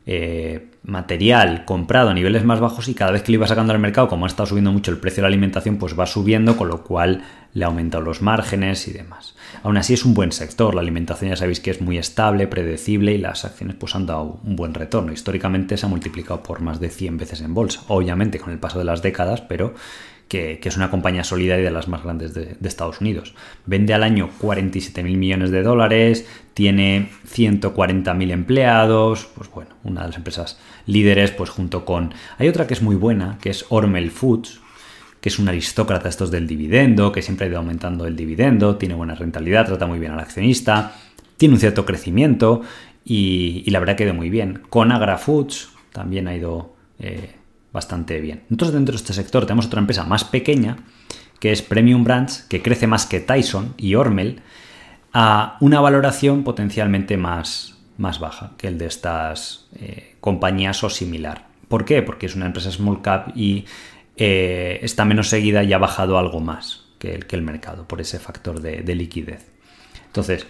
eh, material comprado a niveles más bajos y cada vez que lo iba sacando al mercado, como ha estado subiendo mucho el precio de la alimentación, pues va subiendo, con lo cual le ha aumentado los márgenes y demás. Aún así es un buen sector, la alimentación ya sabéis que es muy estable, predecible y las acciones pues han dado un buen retorno. Históricamente se ha multiplicado por más de 100 veces en bolsa, obviamente con el paso de las décadas, pero que, es una compañía sólida y de las más grandes de, Estados Unidos. Vende al año 47 mil millones de dólares, tiene 140 mil empleados, pues bueno, una de las empresas líderes, pues junto con... Hay otra que es muy buena, que es Hormel Foods, que es un aristócrata estos del dividendo, que siempre ha ido aumentando el dividendo, tiene buena rentabilidad, trata muy bien al accionista, tiene un cierto crecimiento y, la verdad que ha ido muy bien. Conagra Foods también ha ido eh, bastante bien. Entonces dentro de este sector tenemos otra empresa más pequeña, que es Premium Brands, que crece más que Tyson y Hormel, a una valoración potencialmente más, más baja que el de estas eh, compañías o similar. ¿Por qué? Porque es una empresa small cap y eh, está menos seguida y ha bajado algo más que el, que el mercado por ese factor de, de liquidez. Entonces,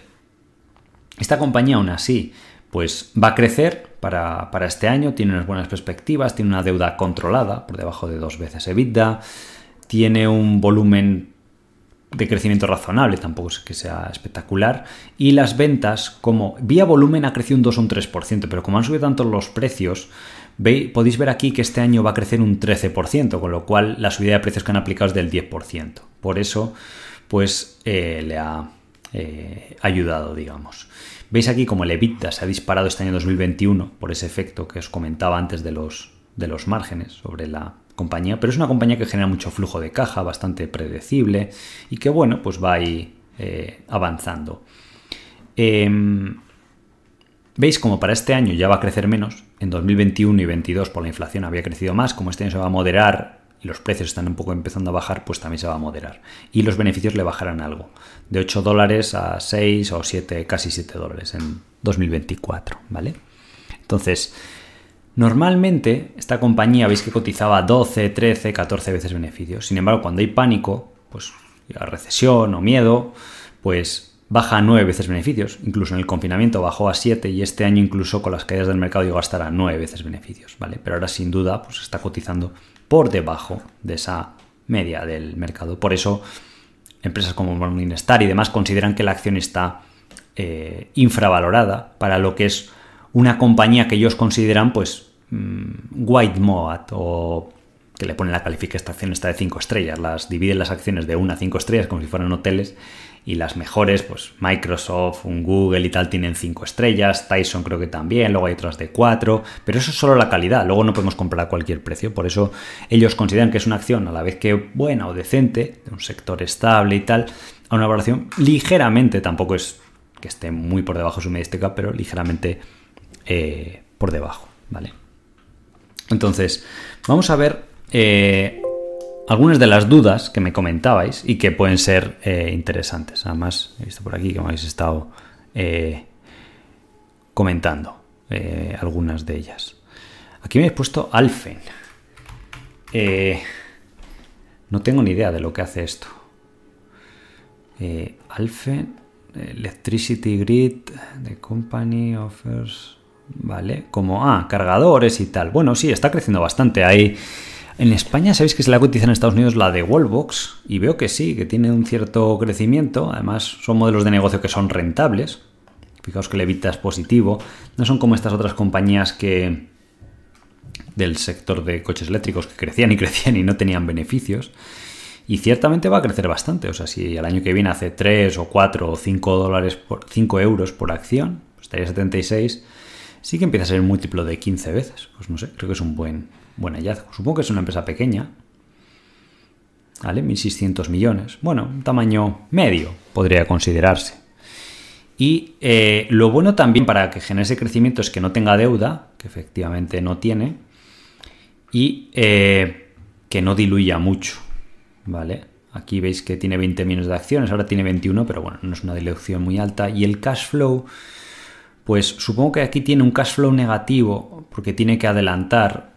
esta compañía aún así pues va a crecer para, este año, tiene unas buenas perspectivas, tiene una deuda controlada por debajo de dos veces EBITDA, tiene un volumen de crecimiento razonable, tampoco es que sea espectacular, y las ventas, como vía volumen ha crecido un 2 o un 3%, pero como han subido tanto los precios, veis, podéis ver aquí que este año va a crecer un 13%, con lo cual la subida de precios que han aplicado es del 10%. Por eso, pues eh, le ha eh, ayudado, digamos. Veis aquí como el EBITDA se ha disparado este año 2021 por ese efecto que os comentaba antes de los, de los márgenes sobre la compañía, pero es una compañía que genera mucho flujo de caja, bastante predecible y que bueno, pues va ahí eh, avanzando. Em, Veis como para este año ya va a crecer menos, en 2021 y 2022 por la inflación había crecido más, como este año se va a moderar y los precios están un poco empezando a bajar, pues también se va a moderar. Y los beneficios le bajarán algo, de 8 dólares a 6 o 7, casi 7 dólares en 2024, ¿vale? Entonces, normalmente esta compañía veis que cotizaba 12, 13, 14 veces beneficios. Sin embargo, cuando hay pánico, pues recesión o miedo, pues baja a 9 veces beneficios. Incluso en el confinamiento bajó a 7 y este año incluso con las caídas del mercado llegó a estar a 9 veces beneficios, ¿vale? Pero ahora sin duda pues está cotizando por debajo de esa media del mercado. Por eso, empresas como Morningstar y demás consideran que la acción está eh, infravalorada para lo que es una compañía que ellos consideran, pues, mm, white moat o que le ponen la calificación, esta de 5 estrellas, las dividen las acciones de 1 a 5 estrellas como si fueran hoteles y las mejores, pues Microsoft, un Google y tal, tienen 5 estrellas, Tyson creo que también, luego hay otras de 4, pero eso es solo la calidad, luego no podemos comprar a cualquier precio, por eso ellos consideran que es una acción a la vez que buena o decente, de un sector estable y tal, a una valoración ligeramente, tampoco es que esté muy por debajo de su medística, pero ligeramente eh, por debajo, ¿vale? Entonces, vamos a ver eh, algunas de las dudas que me comentabais y que pueden ser eh, interesantes. Además, he visto por aquí que me habéis estado eh, comentando algunas de ellas. Aquí me he puesto Alfen. no tengo ni idea de lo que hace esto. Alfen, Electricity Grid, The Company Offers ¿vale? Como, ah, cargadores y tal. Bueno, sí, está creciendo bastante. ahí. En España, sabéis que se la cotiza en Estados Unidos la de Wallbox y veo que sí, que tiene un cierto crecimiento. Además, son modelos de negocio que son rentables. Fijaos que el EBITDA es positivo. No son como estas otras compañías que del sector de coches eléctricos que crecían y crecían y no tenían beneficios. Y ciertamente va a crecer bastante. O sea, si el año que viene hace 3 o 4 o 5 dólares por 5 euros por acción, estaría 76 sí que empieza a ser múltiplo de 15 veces. Pues no sé, creo que es un buen, buen hallazgo. Supongo que es una empresa pequeña. ¿Vale? 1.600 millones. Bueno, un tamaño medio podría considerarse. Y eh, lo bueno también para que genere ese crecimiento es que no tenga deuda, que efectivamente no tiene, y eh, que no diluya mucho. ¿Vale? Aquí veis que tiene 20 millones de acciones, ahora tiene 21, pero bueno, no es una dilución muy alta. Y el cash flow pues supongo que aquí tiene un cash flow negativo porque tiene que adelantar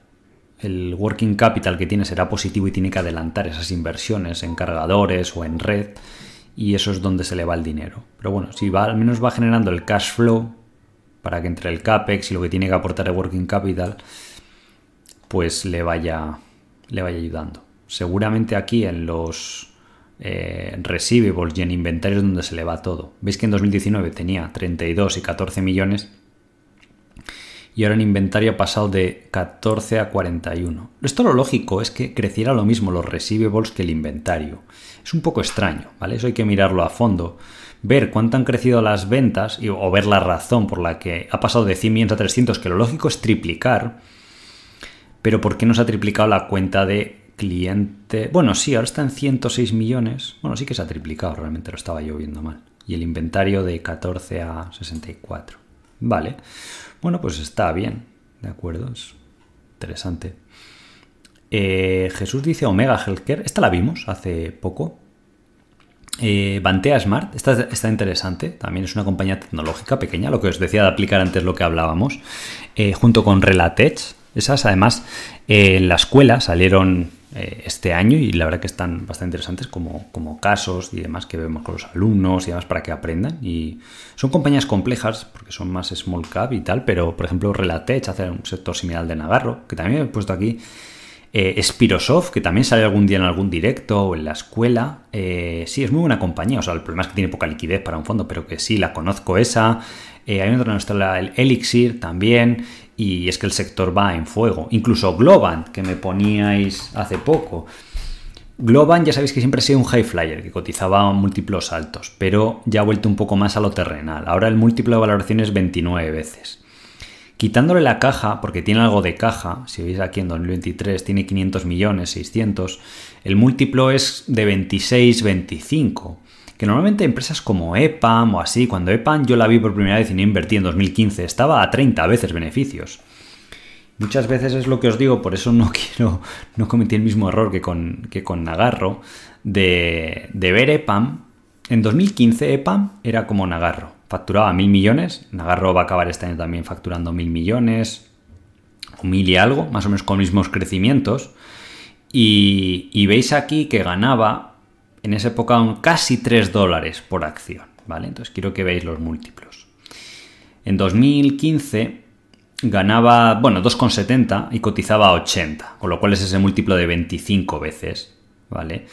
el working capital que tiene será positivo y tiene que adelantar esas inversiones en cargadores o en red y eso es donde se le va el dinero. Pero bueno, si va, al menos va generando el cash flow para que entre el CAPEX y lo que tiene que aportar el working capital, pues le vaya, le vaya ayudando. Seguramente aquí en los eh, receivables y en inventarios donde se le va todo. Veis que en 2019 tenía 32 y 14 millones y ahora en inventario ha pasado de 14 a 41. Esto lo lógico es que creciera lo mismo los receivables que el inventario. Es un poco extraño, ¿vale? Eso hay que mirarlo a fondo. Ver cuánto han crecido las ventas o ver la razón por la que ha pasado de 100 millones a 300, que lo lógico es triplicar, pero ¿por qué no se ha triplicado la cuenta de cliente. Bueno, sí, ahora está en 106 millones. Bueno, sí que se ha triplicado, realmente lo estaba yo viendo mal. Y el inventario de 14 a 64. Vale. Bueno, pues está bien. De acuerdo, es interesante. Eh, Jesús dice Omega Healthcare. Esta la vimos hace poco. Eh, Bantea Smart, esta está interesante, también es una compañía tecnológica pequeña, lo que os decía de aplicar antes lo que hablábamos, eh, junto con Relatech. Esas además en la escuela salieron eh, este año y la verdad que están bastante interesantes como, como casos y demás que vemos con los alumnos y demás para que aprendan. Y son compañías complejas porque son más small cap y tal, pero por ejemplo Relatech hace un sector similar de Nagarro, que también he puesto aquí. Eh, Spirosoft, que también sale algún día en algún directo o en la escuela. Eh, sí, es muy buena compañía. O sea, el problema es que tiene poca liquidez para un fondo, pero que sí, la conozco esa. hay otra, nuestra, el Elixir también y es que el sector va en fuego. Incluso Globant, que me poníais hace poco. Globant ya sabéis que siempre ha sido un high flyer, que cotizaba múltiplos altos, pero ya ha vuelto un poco más a lo terrenal. Ahora el múltiplo de valoración es 29 veces. Quitándole la caja, porque tiene algo de caja, si veis aquí en 2023 tiene 500 millones, 600, el múltiplo es de 26-25 que normalmente empresas como EPAM o así, cuando EPAM yo la vi por primera vez y no invertí en 2015, estaba a 30 veces beneficios. Muchas veces es lo que os digo, por eso no quiero, no cometí el mismo error que con, que con Nagarro, de, de ver EPAM. En 2015 EPAM era como Nagarro, facturaba mil millones, Nagarro va a acabar este año también facturando mil millones, o y algo, más o menos con mismos crecimientos. Y veis aquí que ganaba en esa época casi 3 dólares por acción, ¿vale? Entonces quiero que veáis los múltiplos. En 2015 ganaba, bueno, 2,70 y cotizaba 80, con lo cual es ese múltiplo de 25 veces, ¿vale?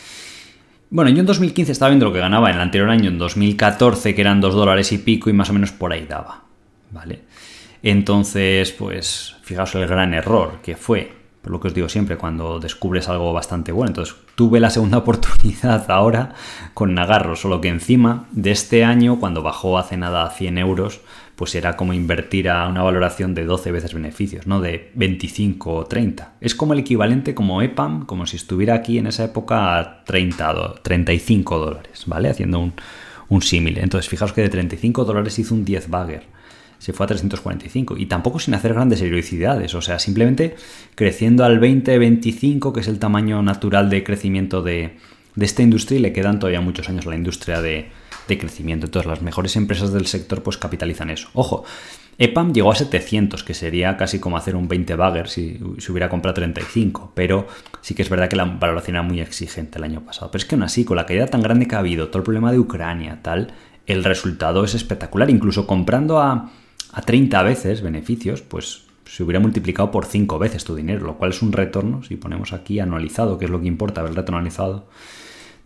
Bueno, yo en 2015 estaba viendo lo que ganaba en el anterior año, en 2014, que eran 2 dólares y pico y más o menos por ahí daba, ¿vale? Entonces, pues, fijaos el gran error que fue por lo que os digo siempre, cuando descubres algo bastante bueno. Entonces, tuve la segunda oportunidad ahora con Nagarro, solo que encima de este año, cuando bajó hace nada a 100 euros, pues era como invertir a una valoración de 12 veces beneficios, no de 25 o 30. Es como el equivalente como EPAM, como si estuviera aquí en esa época a 30, 35 dólares, ¿vale? Haciendo un, un símil. Entonces, fijaos que de 35 dólares hizo un 10 bagger. Se fue a 345 y tampoco sin hacer grandes heroicidades, o sea, simplemente creciendo al 20-25, que es el tamaño natural de crecimiento de, esta industria y le quedan todavía muchos años a la industria de, de crecimiento. Entonces las mejores empresas del sector pues capitalizan eso. Ojo, EPAM llegó a 700, que sería casi como hacer un 20 bagger si, si, hubiera comprado 35, pero sí que es verdad que la valoración era muy exigente el año pasado. Pero es que aún así, con la caída tan grande que ha habido, todo el problema de Ucrania, tal, el resultado es espectacular. Incluso comprando a, a 30 veces beneficios, pues se hubiera multiplicado por 5 veces tu dinero, lo cual es un retorno, si ponemos aquí anualizado, que es lo que importa, el retorno anualizado,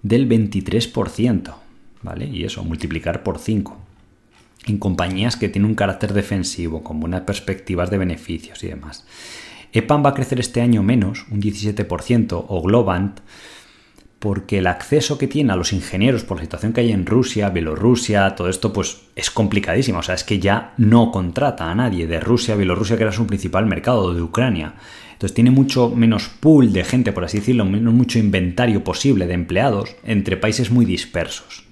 del 23%, ¿vale? Y eso, multiplicar por 5 en compañías que tienen un carácter defensivo, con buenas perspectivas de beneficios y demás. EPAM va a crecer este año menos, un 17%, o Globant, porque el acceso que tiene a los ingenieros por la situación que hay en Rusia, Bielorrusia, todo esto pues es complicadísimo. O sea, es que ya no contrata a nadie de Rusia, Bielorrusia, que era su principal mercado, de Ucrania. Entonces tiene mucho menos pool de gente, por así decirlo, menos mucho inventario posible de empleados entre países muy dispersos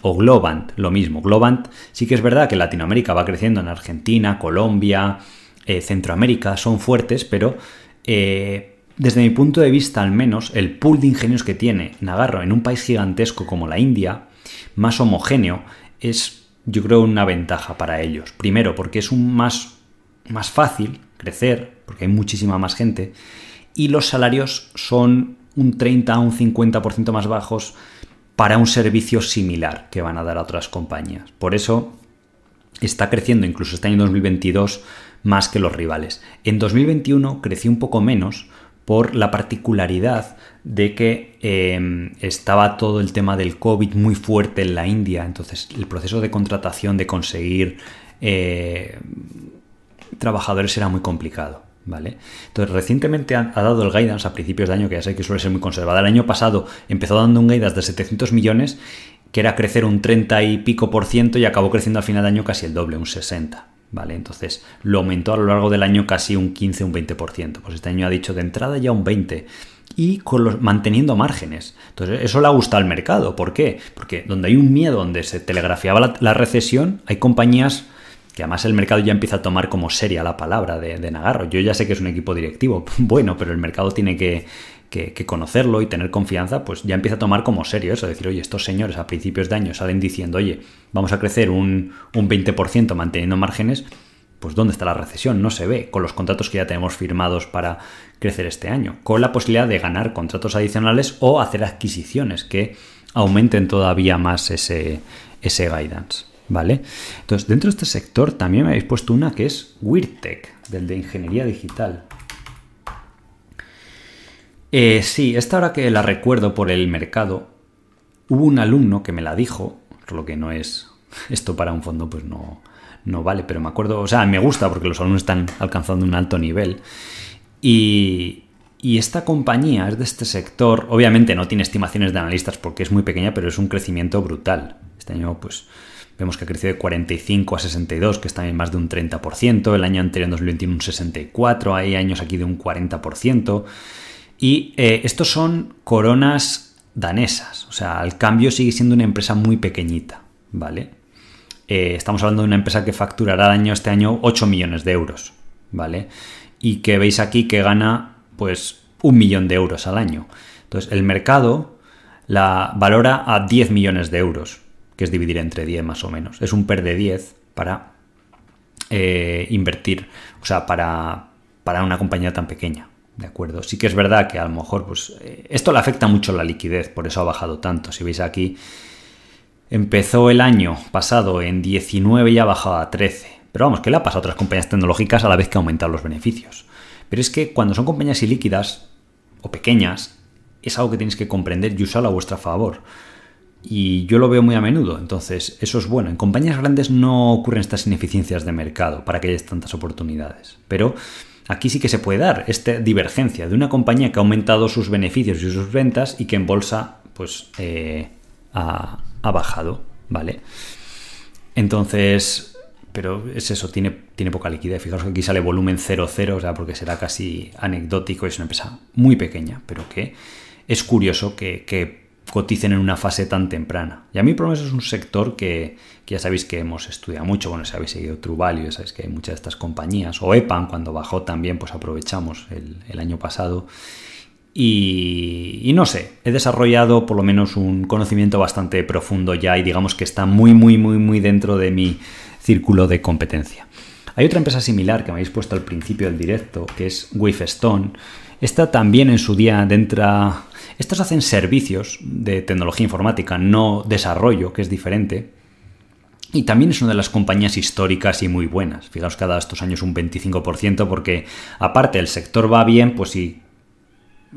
o Globant, lo mismo. Globant sí que es verdad que Latinoamérica va creciendo en Argentina, Colombia, eh, Centroamérica, son fuertes, pero eh, desde mi punto de vista al menos, el pool de ingenieros que tiene Nagarro en un país gigantesco como la India, más homogéneo, es yo creo una ventaja para ellos. Primero, porque es un más, más fácil crecer, porque hay muchísima más gente, y los salarios son un 30 a un 50% más bajos para un servicio similar que van a dar a otras compañías. Por eso está creciendo incluso este año 2022 más que los rivales. En 2021 creció un poco menos por la particularidad de que em, estaba todo el tema del COVID muy fuerte en la India, entonces el proceso de contratación, de conseguir eh, trabajadores era muy complicado. ¿Vale? Entonces, recientemente ha, dado el guidance a principios de año, que ya sé que suele ser muy conservada. El año pasado empezó dando un guidance de 700 millones, que era crecer un 30 y pico por ciento, y acabó creciendo al final de año casi el doble, un 60. ¿Vale? Entonces lo aumentó a lo largo del año casi un 15, un 20%. Pues este año ha dicho de entrada ya un 20% y con los, manteniendo márgenes. Entonces, eso le ha gustado al mercado. ¿Por qué? Porque donde hay un miedo, donde se telegrafiaba la recesión, hay compañías que además el mercado ya empieza a tomar como seria la palabra de, Nagarro. Yo ya sé que es un equipo directivo, bueno, pero el mercado tiene que, conocerlo y tener confianza, pues ya empieza a tomar como serio eso, decir, oye, estos señores a principios de año salen diciendo, oye, vamos a crecer un, un 20% manteniendo márgenes, pues ¿dónde está la recesión? No se ve con los contratos que ya tenemos firmados para crecer este año, con la posibilidad de ganar contratos adicionales o hacer adquisiciones que aumenten todavía más ese, ese guidance. ¿vale? Entonces, dentro de este sector también me habéis puesto una que es WeirTech, del de ingeniería digital. Eh, sí, esta hora que la recuerdo por el mercado, hubo un alumno que me la dijo, por lo que no es esto para un fondo, pues no, no vale, pero me acuerdo, o sea, me gusta porque los alumnos están alcanzando un alto nivel. Y, y esta compañía es de este sector, obviamente no tiene estimaciones de analistas porque es muy pequeña, pero es un crecimiento brutal. Este año, pues, Vemos que ha crecido de 45 a 62, que es también más de un 30%. El año anterior, en 2021, un 64. Hay años aquí de un 40%. Y eh, estos son coronas danesas. O sea, al cambio sigue siendo una empresa muy pequeñita. ¿Vale? Eh, estamos hablando de una empresa que facturará al año, este año 8 millones de euros. ¿Vale? Y que veis aquí que gana pues un millón de euros al año. Entonces, el mercado la valora a 10 millones de euros que es dividir entre 10 más o menos. Es un PER de 10 para eh, invertir, o sea, para, para una compañía tan pequeña. ¿De acuerdo? Sí que es verdad que a lo mejor, pues, eh, esto le afecta mucho la liquidez, por eso ha bajado tanto. Si veis aquí, empezó el año pasado en 19 y ha bajado a 13. Pero vamos, que le ha pasado a otras compañías tecnológicas a la vez que aumentan los beneficios. Pero es que cuando son compañías ilíquidas o pequeñas, es algo que tenéis que comprender y usarlo a vuestro favor. Y yo lo veo muy a menudo, entonces eso es bueno. En compañías grandes no ocurren estas ineficiencias de mercado para que haya tantas oportunidades. Pero aquí sí que se puede dar esta divergencia de una compañía que ha aumentado sus beneficios y sus ventas y que en bolsa pues eh, ha, bajado, ¿vale? Entonces, pero es eso, tiene, tiene poca liquidez. Fijaros que aquí sale volumen 0,0, o sea, porque será casi anecdótico, es una empresa muy pequeña, pero que es curioso que coticen en una fase tan temprana. Y a mí menos es un sector que, ya sabéis que hemos estudiado mucho, bueno, si habéis seguido True Value, sabéis que hay muchas de estas compañías, o EPAN cuando bajó también, pues aprovechamos el, año pasado. Y, y, no sé, he desarrollado por lo menos un conocimiento bastante profundo ya y digamos que está muy, muy, muy, muy dentro de mi círculo de competencia. Hay otra empresa similar que me habéis puesto al principio del directo, que es Wavestone. Esta también en su día dentro estos hacen servicios de tecnología informática, no desarrollo, que es diferente. Y también es una de las compañías históricas y muy buenas. Fijaos dado estos años un 25% porque aparte el sector va bien, pues si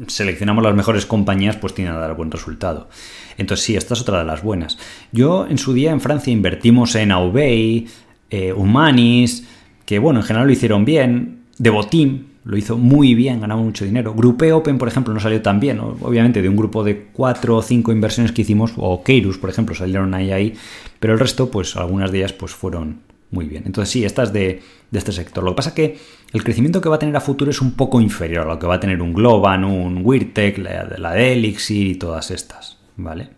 seleccionamos las mejores compañías, pues tiene a dar buen resultado. Entonces sí, esta es otra de las buenas. Yo en su día en Francia invertimos en Aubey, eh, Humanis, que bueno, en general lo hicieron bien, Devoteam, lo hizo muy bien, ganamos mucho dinero. Grupe Open, por ejemplo, no salió tan bien. Obviamente, de un grupo de cuatro o cinco inversiones que hicimos, o Keirus, por ejemplo, salieron ahí ahí, pero el resto, pues algunas de ellas, pues fueron muy bien. Entonces, sí, esta es de, este sector. Lo que pasa es que el crecimiento que va a tener a futuro es un poco inferior a lo que va a tener un Globan, un Weirtech, la, la de Elixir y todas estas, ¿vale?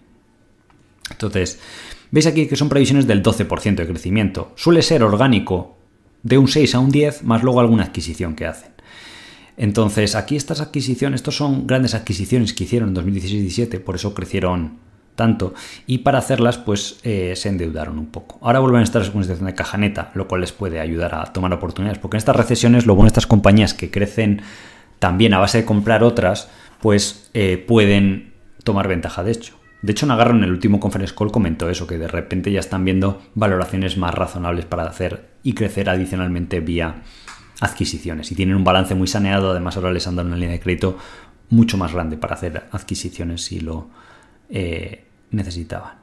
Entonces, veis aquí que son previsiones del 12% de crecimiento. Suele ser orgánico de un 6 a un 10, más luego alguna adquisición que hacen. Entonces, aquí estas adquisiciones, estos son grandes adquisiciones que hicieron en 2016-17, por eso crecieron tanto, y para hacerlas, pues eh, se endeudaron un poco. Ahora vuelven a estar en una situación de caja neta, lo cual les puede ayudar a tomar oportunidades, porque en estas recesiones, lo bueno de estas compañías que crecen también a base de comprar otras, pues eh, pueden tomar ventaja de hecho. De hecho, Nagarro en el último conference call comentó eso, que de repente ya están viendo valoraciones más razonables para hacer y crecer adicionalmente vía adquisiciones y tienen un balance muy saneado, además ahora les han dado una línea de crédito mucho más grande para hacer adquisiciones si lo eh, necesitaban.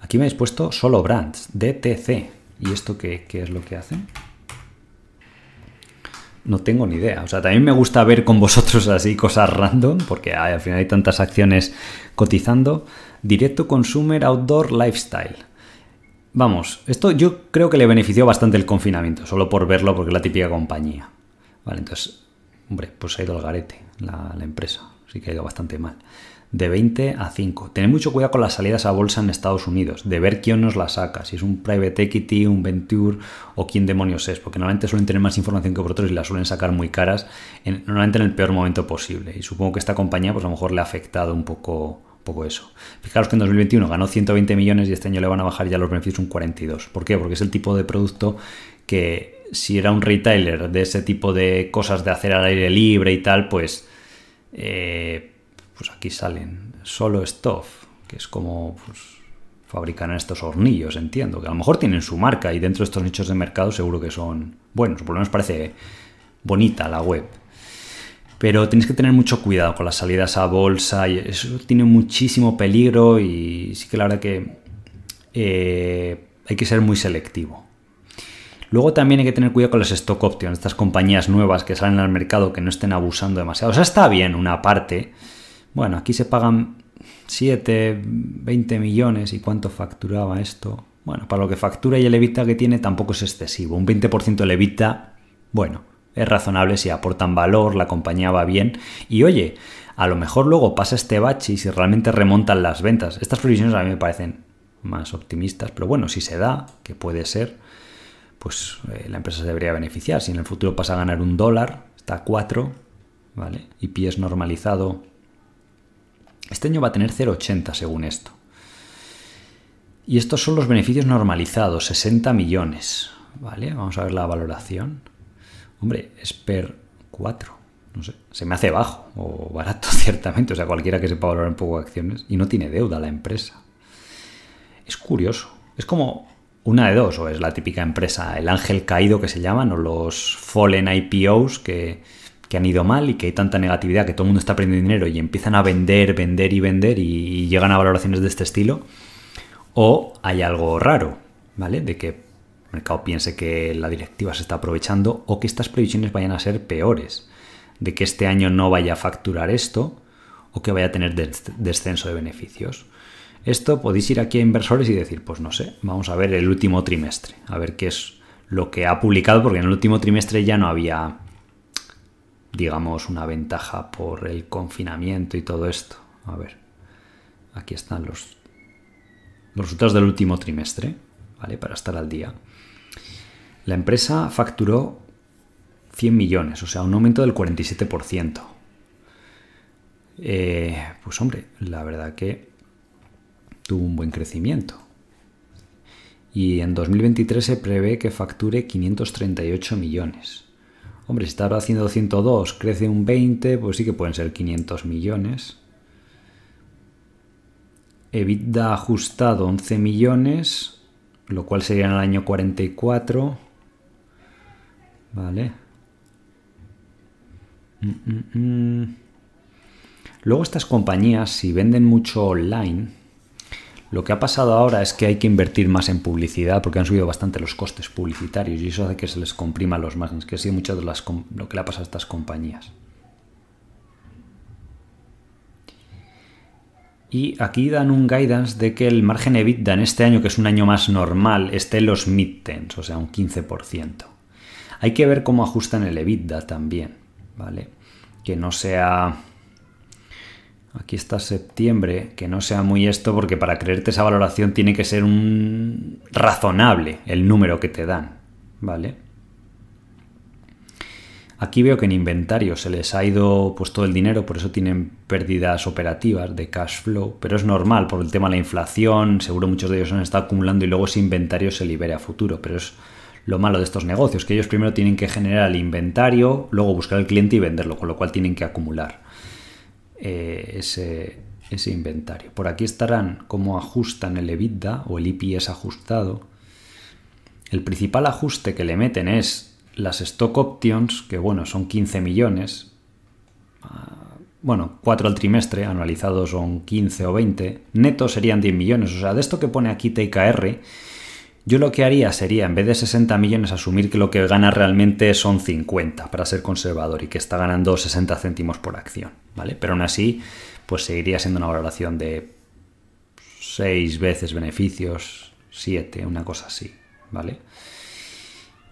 Aquí me habéis puesto solo brands, DTC. ¿Y esto qué, qué es lo que hacen? No tengo ni idea. O sea, también me gusta ver con vosotros así cosas random, porque al final hay tantas acciones cotizando. Directo Consumer Outdoor Lifestyle. Vamos, esto yo creo que le benefició bastante el confinamiento, solo por verlo, porque es la típica compañía. Vale, entonces, hombre, pues ha ido al garete la, empresa, sí que ha ido bastante mal. De 20 a 5. Tened mucho cuidado con las salidas a bolsa en Estados Unidos, de ver quién nos la saca, si es un private equity, un venture o quién demonios es, porque normalmente suelen tener más información que vosotros y la suelen sacar muy caras, normalmente en el peor momento posible. Y supongo que esta compañía, pues a lo mejor le ha afectado un poco poco eso. Fijaros que en 2021 ganó 120 millones y este año le van a bajar ya los beneficios un 42. ¿Por qué? Porque es el tipo de producto que si era un retailer de ese tipo de cosas de hacer al aire libre y tal, pues, eh, pues aquí salen solo stuff, que es como pues, fabrican estos hornillos, entiendo, que a lo mejor tienen su marca y dentro de estos nichos de mercado seguro que son buenos, por lo menos parece bonita la web. Pero tenéis que tener mucho cuidado con las salidas a bolsa y eso tiene muchísimo peligro y sí que la verdad que eh, hay que ser muy selectivo. Luego también hay que tener cuidado con las stock options, estas compañías nuevas que salen al mercado que no estén abusando demasiado. O sea, está bien una parte. Bueno, aquí se pagan 7, 20 millones y cuánto facturaba esto. Bueno, para lo que factura y el evita que tiene tampoco es excesivo. Un 20% del evita, bueno, es razonable si aportan valor, la compañía va bien y oye, a lo mejor luego pasa este bache y si realmente remontan las ventas. Estas previsiones a mí me parecen más optimistas, pero bueno, si se da, que puede ser, pues eh, la empresa se debería beneficiar. Si en el futuro pasa a ganar un dólar, está a 4, ¿vale? Y pies normalizado. Este año va a tener 0,80 según esto. Y estos son los beneficios normalizados, 60 millones, ¿vale? Vamos a ver la valoración. Hombre, es per 4. No sé, se me hace bajo o barato, ciertamente. O sea, cualquiera que sepa valorar un poco acciones y no tiene deuda la empresa. Es curioso. Es como una de dos, o es la típica empresa, el ángel caído que se llaman, o los fallen IPOs que, que han ido mal y que hay tanta negatividad que todo el mundo está perdiendo dinero y empiezan a vender, vender y vender y llegan a valoraciones de este estilo. O hay algo raro, ¿vale? De que mercado piense que la directiva se está aprovechando o que estas previsiones vayan a ser peores, de que este año no vaya a facturar esto o que vaya a tener descenso de beneficios. Esto podéis ir aquí a inversores y decir, pues no sé, vamos a ver el último trimestre, a ver qué es lo que ha publicado, porque en el último trimestre ya no había, digamos, una ventaja por el confinamiento y todo esto. A ver, aquí están los, los resultados del último trimestre, ¿vale? Para estar al día. La empresa facturó 100 millones, o sea, un aumento del 47%. Eh, pues hombre, la verdad que tuvo un buen crecimiento. Y en 2023 se prevé que facture 538 millones. Hombre, si está ahora haciendo 102, crece un 20, pues sí que pueden ser 500 millones. EBITDA ajustado 11 millones, lo cual sería en el año 44. Vale. Mm, mm, mm. Luego estas compañías, si venden mucho online, lo que ha pasado ahora es que hay que invertir más en publicidad porque han subido bastante los costes publicitarios y eso hace que se les comprima los márgenes, que ha sido mucho de las, lo que le ha pasado a estas compañías. Y aquí dan un guidance de que el margen EBITDA en este año, que es un año más normal, esté en los mid-tens, o sea, un 15%. Hay que ver cómo ajustan el EBITDA también, ¿vale? Que no sea Aquí está septiembre, que no sea muy esto, porque para creerte esa valoración tiene que ser un razonable el número que te dan, ¿vale? Aquí veo que en inventario se les ha ido pues todo el dinero, por eso tienen pérdidas operativas de cash flow, pero es normal por el tema de la inflación, seguro muchos de ellos han estado acumulando y luego ese inventario se libere a futuro, pero es lo malo de estos negocios, que ellos primero tienen que generar el inventario, luego buscar el cliente y venderlo, con lo cual tienen que acumular. Eh, ese, ese, inventario. Por aquí estarán cómo ajustan el EBITDA o el IPS ajustado. El principal ajuste que le meten es las stock options, que bueno, son 15 millones. Ah, bueno, 4 al trimestre, anualizados son 15 o 20. Netos serían 10 millones. O sea, de esto que pone aquí TKR, yo lo que haría sería, en vez de 60 millones, asumir que lo que gana realmente son 50, para ser conservador, y que está ganando 60 céntimos por acción, ¿vale? Pero aún así, pues seguiría siendo una valoración de 6 veces beneficios, 7, una cosa así, ¿vale?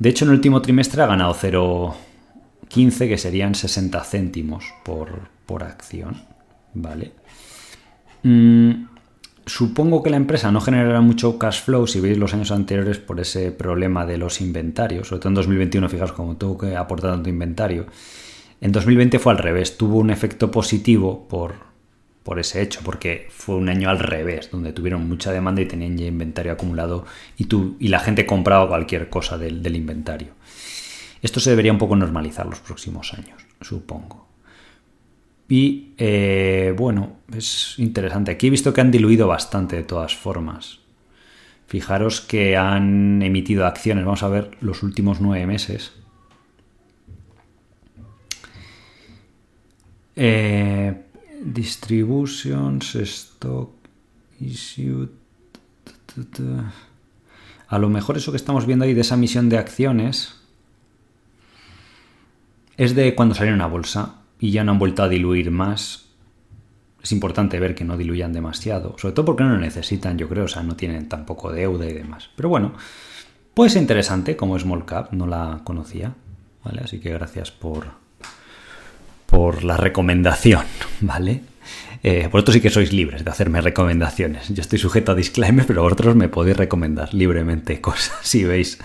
De hecho, en el último trimestre ha ganado 0,15, que serían 60 céntimos por, por acción, ¿vale? Mm, Supongo que la empresa no generará mucho cash flow si veis los años anteriores por ese problema de los inventarios. Sobre todo en 2021, fijaos cómo tuvo que aportar tanto inventario. En 2020 fue al revés, tuvo un efecto positivo por, por ese hecho, porque fue un año al revés, donde tuvieron mucha demanda y tenían ya inventario acumulado y, y la gente compraba cualquier cosa del, del inventario. Esto se debería un poco normalizar los próximos años, supongo. Y eh, bueno, es interesante. Aquí he visto que han diluido bastante de todas formas. Fijaros que han emitido acciones. Vamos a ver los últimos nueve meses. Eh, distributions, stock, issued. A lo mejor eso que estamos viendo ahí de esa emisión de acciones es de cuando salieron a bolsa y ya no han vuelto a diluir más. Es importante ver que no diluyan demasiado, sobre todo porque no lo necesitan, yo creo, o sea, no tienen tampoco deuda y demás. Pero bueno, puede ser interesante como Small Cap, no la conocía, ¿vale? Así que gracias por, por la recomendación, ¿vale? Eh, vosotros sí que sois libres de hacerme recomendaciones. Yo estoy sujeto a disclaimer, pero vosotros me podéis recomendar libremente cosas si veis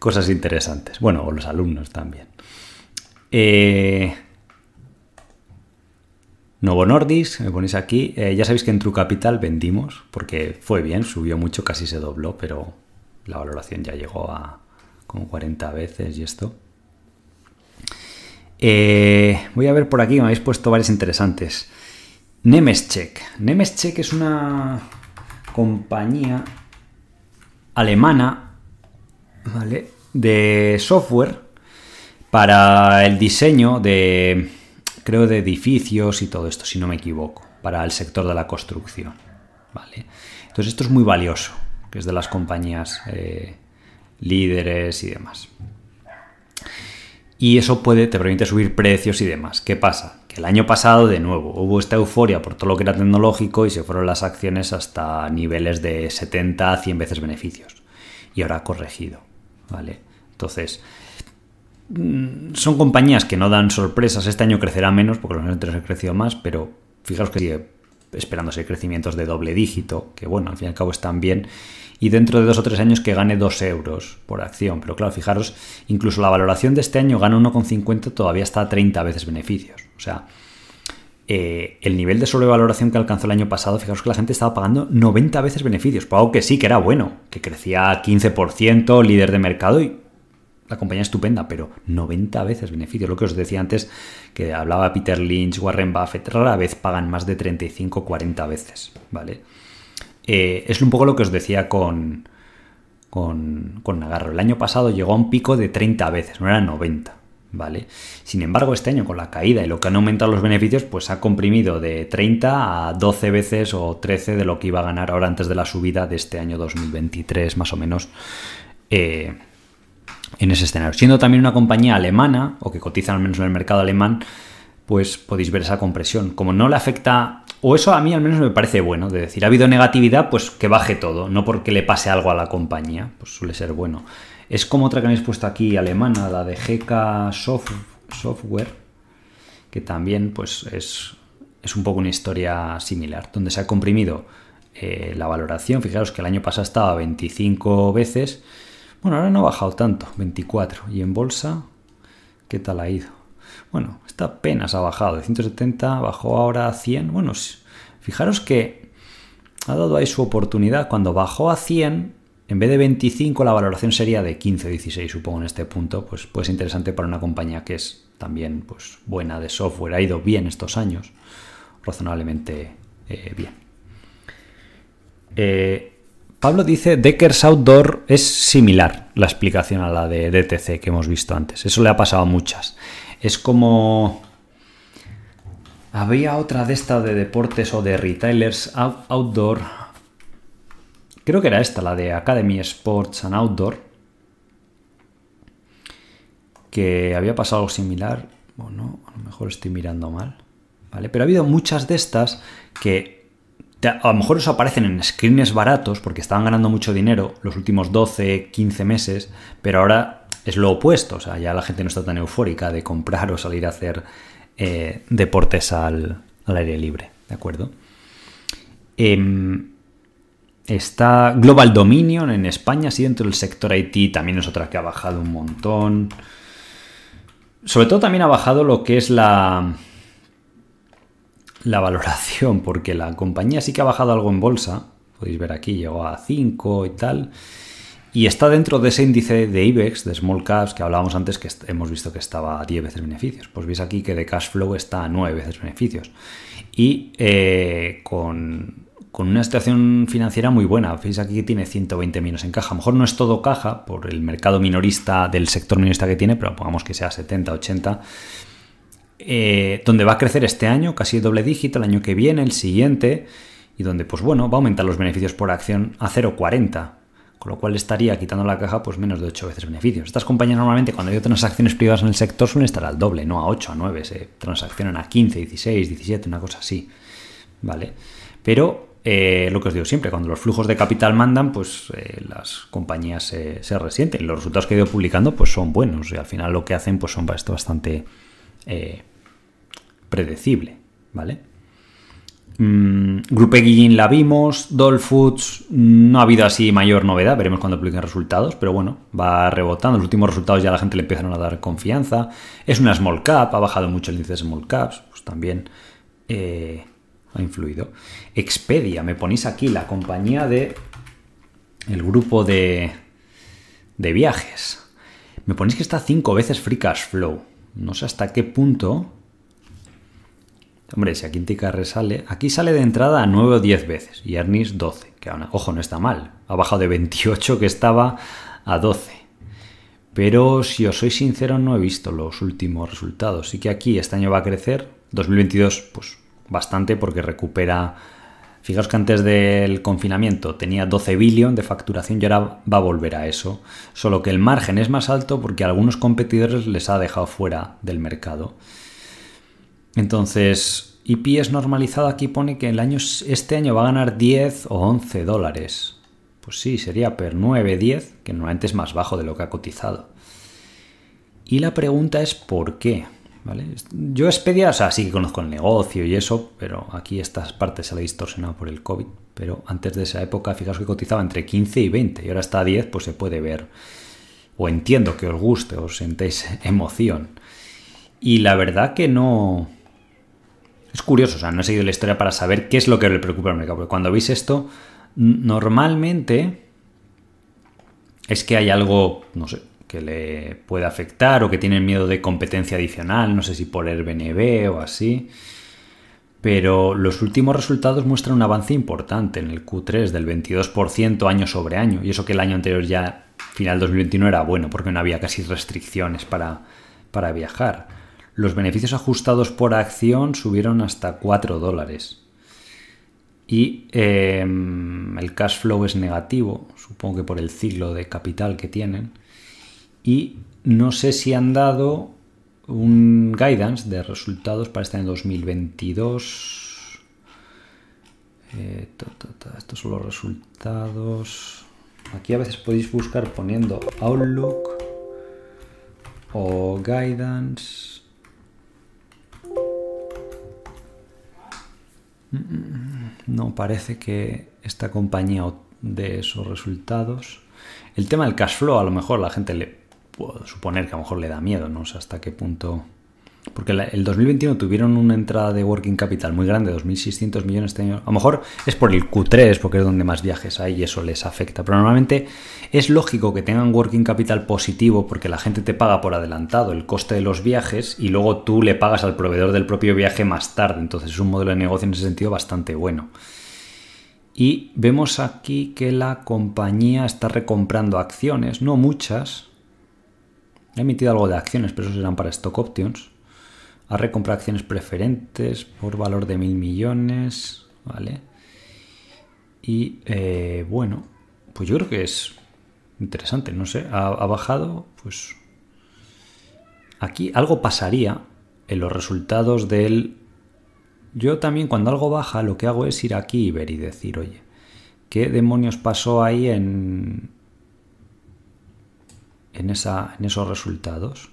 cosas interesantes. Bueno, o los alumnos también. Eh, Novo Nordis, me ponéis aquí. Eh, ya sabéis que en True Capital vendimos, porque fue bien, subió mucho, casi se dobló, pero la valoración ya llegó a como 40 veces y esto. Eh, voy a ver por aquí, me habéis puesto varios interesantes. Nemescheck. Nemescheck es una compañía alemana. De software para el diseño de creo, de edificios y todo esto, si no me equivoco, para el sector de la construcción. ¿vale? Entonces esto es muy valioso, que es de las compañías eh, líderes y demás. Y eso puede, te permite subir precios y demás. ¿Qué pasa? Que el año pasado, de nuevo, hubo esta euforia por todo lo que era tecnológico y se fueron las acciones hasta niveles de 70 a 100 veces beneficios. Y ahora ha corregido. ¿Vale? Entonces, son compañías que no dan sorpresas. Este año crecerá menos porque los años han crecido más, pero fijaos que sigue esperándose crecimientos de doble dígito, que bueno, al fin y al cabo están bien, y dentro de dos o tres años que gane 2 euros por acción. Pero claro, fijaros, incluso la valoración de este año gana 1,50, todavía está a 30 veces beneficios. O sea, eh, el nivel de sobrevaloración que alcanzó el año pasado, fijaros que la gente estaba pagando 90 veces beneficios, algo que sí, que era bueno, que crecía 15%, líder de mercado y la compañía estupenda, pero 90 veces beneficios. Lo que os decía antes, que hablaba Peter Lynch, Warren Buffett, rara vez pagan más de 35, 40 veces, ¿vale? Eh, es un poco lo que os decía con, con, con, Nagarro. El año pasado llegó a un pico de 30 veces, no era 90. ¿Vale? Sin embargo, este año con la caída y lo que han aumentado los beneficios, pues ha comprimido de 30 a 12 veces o 13 de lo que iba a ganar ahora antes de la subida de este año 2023, más o menos, eh, en ese escenario. Siendo también una compañía alemana, o que cotiza al menos en el mercado alemán, pues podéis ver esa compresión. Como no le afecta o eso a mí al menos me parece bueno, de decir, ha habido negatividad, pues que baje todo, no porque le pase algo a la compañía, pues suele ser bueno. Es como otra que habéis puesto aquí, alemana, la de GK Software, que también pues es, es, un poco una historia similar, donde se ha comprimido eh, la valoración. Fijaros que el año pasado estaba 25 veces, bueno, ahora no ha bajado tanto, 24. Y en bolsa, ¿qué tal ha ido? Bueno, esta apenas ha bajado de 170, bajó ahora a 100. Bueno, fijaros que ha dado ahí su oportunidad. Cuando bajó a 100, en vez de 25, la valoración sería de 15 16, supongo, en este punto. Pues puede ser interesante para una compañía que es también pues, buena de software. Ha ido bien estos años, razonablemente eh, bien. Eh, Pablo dice Deckers Outdoor es similar la explicación a la de DTC que hemos visto antes. Eso le ha pasado a muchas. Es como... Había otra de esta de deportes o de retailers outdoor. Creo que era esta, la de Academy Sports and Outdoor. Que había pasado algo similar. Bueno, a lo mejor estoy mirando mal. ¿Vale? Pero ha habido muchas de estas que a lo mejor os aparecen en screens baratos porque estaban ganando mucho dinero los últimos 12, 15 meses, pero ahora es lo opuesto, o sea, ya la gente no está tan eufórica de comprar o salir a hacer eh, deportes al, aire libre, ¿de acuerdo? Em, está Global Dominion en España, sí, dentro del sector IT también es otra que ha bajado un montón. Sobre todo también ha bajado lo que es la, la valoración, porque la compañía sí que ha bajado algo en bolsa, podéis ver aquí, llegó a 5 y tal. Y está dentro de ese índice de IBEX, de Small Caps, que hablábamos antes, que hemos visto que estaba a 10 veces beneficios. Pues veis aquí que de cash flow está a 9 veces beneficios. Y eh, con, una situación financiera muy buena. Veis aquí que tiene 120 millones en caja. A lo mejor no es todo caja por el mercado minorista, del sector minorista que tiene, pero pongamos que sea 70, 80. Eh, donde va a crecer este año, casi doble dígito, el año que viene, el siguiente, y donde, pues bueno, va a aumentar los beneficios por acción a 0,40 con lo cual estaría quitando la caja pues menos de 8 veces beneficios. Estas compañías normalmente cuando hay transacciones privadas en el sector suelen estar al doble, no a 8, a 9, se transaccionan a 15, 16, 17, una cosa así, ¿vale? Pero eh, lo que os digo siempre, cuando los flujos de capital mandan, pues eh, las compañías se, resienten. Los resultados que he ido publicando pues son buenos y al final lo que hacen pues son bastante predecible, ¿vale? Mm, Grupo Guillín la vimos, Doll Foods no ha habido así mayor novedad, veremos cuando publiquen resultados, pero bueno, va rebotando. Los últimos resultados ya la gente le empiezan a dar confianza. Es una small cap, ha bajado mucho el índice de small caps, pues también eh, ha influido. Expedia, me ponéis aquí la compañía de el grupo de, de viajes. Me ponéis que está cinco veces free cash flow. No sé hasta qué punto Hombre, si aquí Tica resale, aquí sale de entrada a 9 o 10 veces y Ernest 12, que ojo, no está mal. Ha bajado de 28 que estaba a 12. Pero si os soy sincero, no he visto los últimos resultados. Sí que aquí este año va a crecer, 2022 pues bastante porque recupera... Fijaos que antes del confinamiento tenía 12 billion de facturación y ahora va a volver a eso. Solo que el margen es más alto porque a algunos competidores les ha dejado fuera del mercado. Entonces, EPS normalizado aquí pone que el año, este año va a ganar 10 o 11 dólares. Pues sí, sería per 9, 10, que normalmente es más bajo de lo que ha cotizado. Y la pregunta es ¿por qué? ¿vale? Yo Expedia, o sea, sí que conozco el negocio y eso, pero aquí estas partes se la he distorsionado por el COVID. Pero antes de esa época, fijaos que cotizaba entre 15 y 20 y ahora está a 10, pues se puede ver. O entiendo que os guste, os sentéis emoción. Y la verdad que no... Es curioso, o sea, no he seguido la historia para saber qué es lo que le preocupa al mercado. Porque cuando veis esto, normalmente es que hay algo, no sé, que le puede afectar o que tienen miedo de competencia adicional, no sé si por el BNB o así. Pero los últimos resultados muestran un avance importante en el Q3 del 22% año sobre año. Y eso que el año anterior ya, final 2021, era bueno porque no había casi restricciones para, para viajar. Los beneficios ajustados por acción subieron hasta 4 dólares. Y em, el cash flow es negativo, supongo que por el ciclo de capital que tienen. Y no sé si han dado un guidance de resultados para este año 2022. Eh, estos son los resultados. Aquí a veces podéis buscar poniendo Outlook o Guidance. No parece que esta compañía de esos resultados. El tema del cash flow, a lo mejor la gente le puedo suponer que a lo mejor le da miedo, no sé hasta qué punto. Porque el 2021 tuvieron una entrada de working capital muy grande, 2.600 millones este año. A lo mejor es por el Q3, porque es donde más viajes hay y eso les afecta. Pero normalmente es lógico que tengan working capital positivo porque la gente te paga por adelantado el coste de los viajes y luego tú le pagas al proveedor del propio viaje más tarde. Entonces es un modelo de negocio en ese sentido bastante bueno. Y vemos aquí que la compañía está recomprando acciones, no muchas, ha emitido algo de acciones, pero eso serán para stock options. Ha recomprado acciones preferentes por valor de mil millones. ¿Vale? Y eh, bueno, pues yo creo que es interesante, no sé. Ha, ha bajado, pues. Aquí algo pasaría en los resultados del. Yo también, cuando algo baja, lo que hago es ir aquí y ver y decir, oye, ¿qué demonios pasó ahí en, en, esa, en esos resultados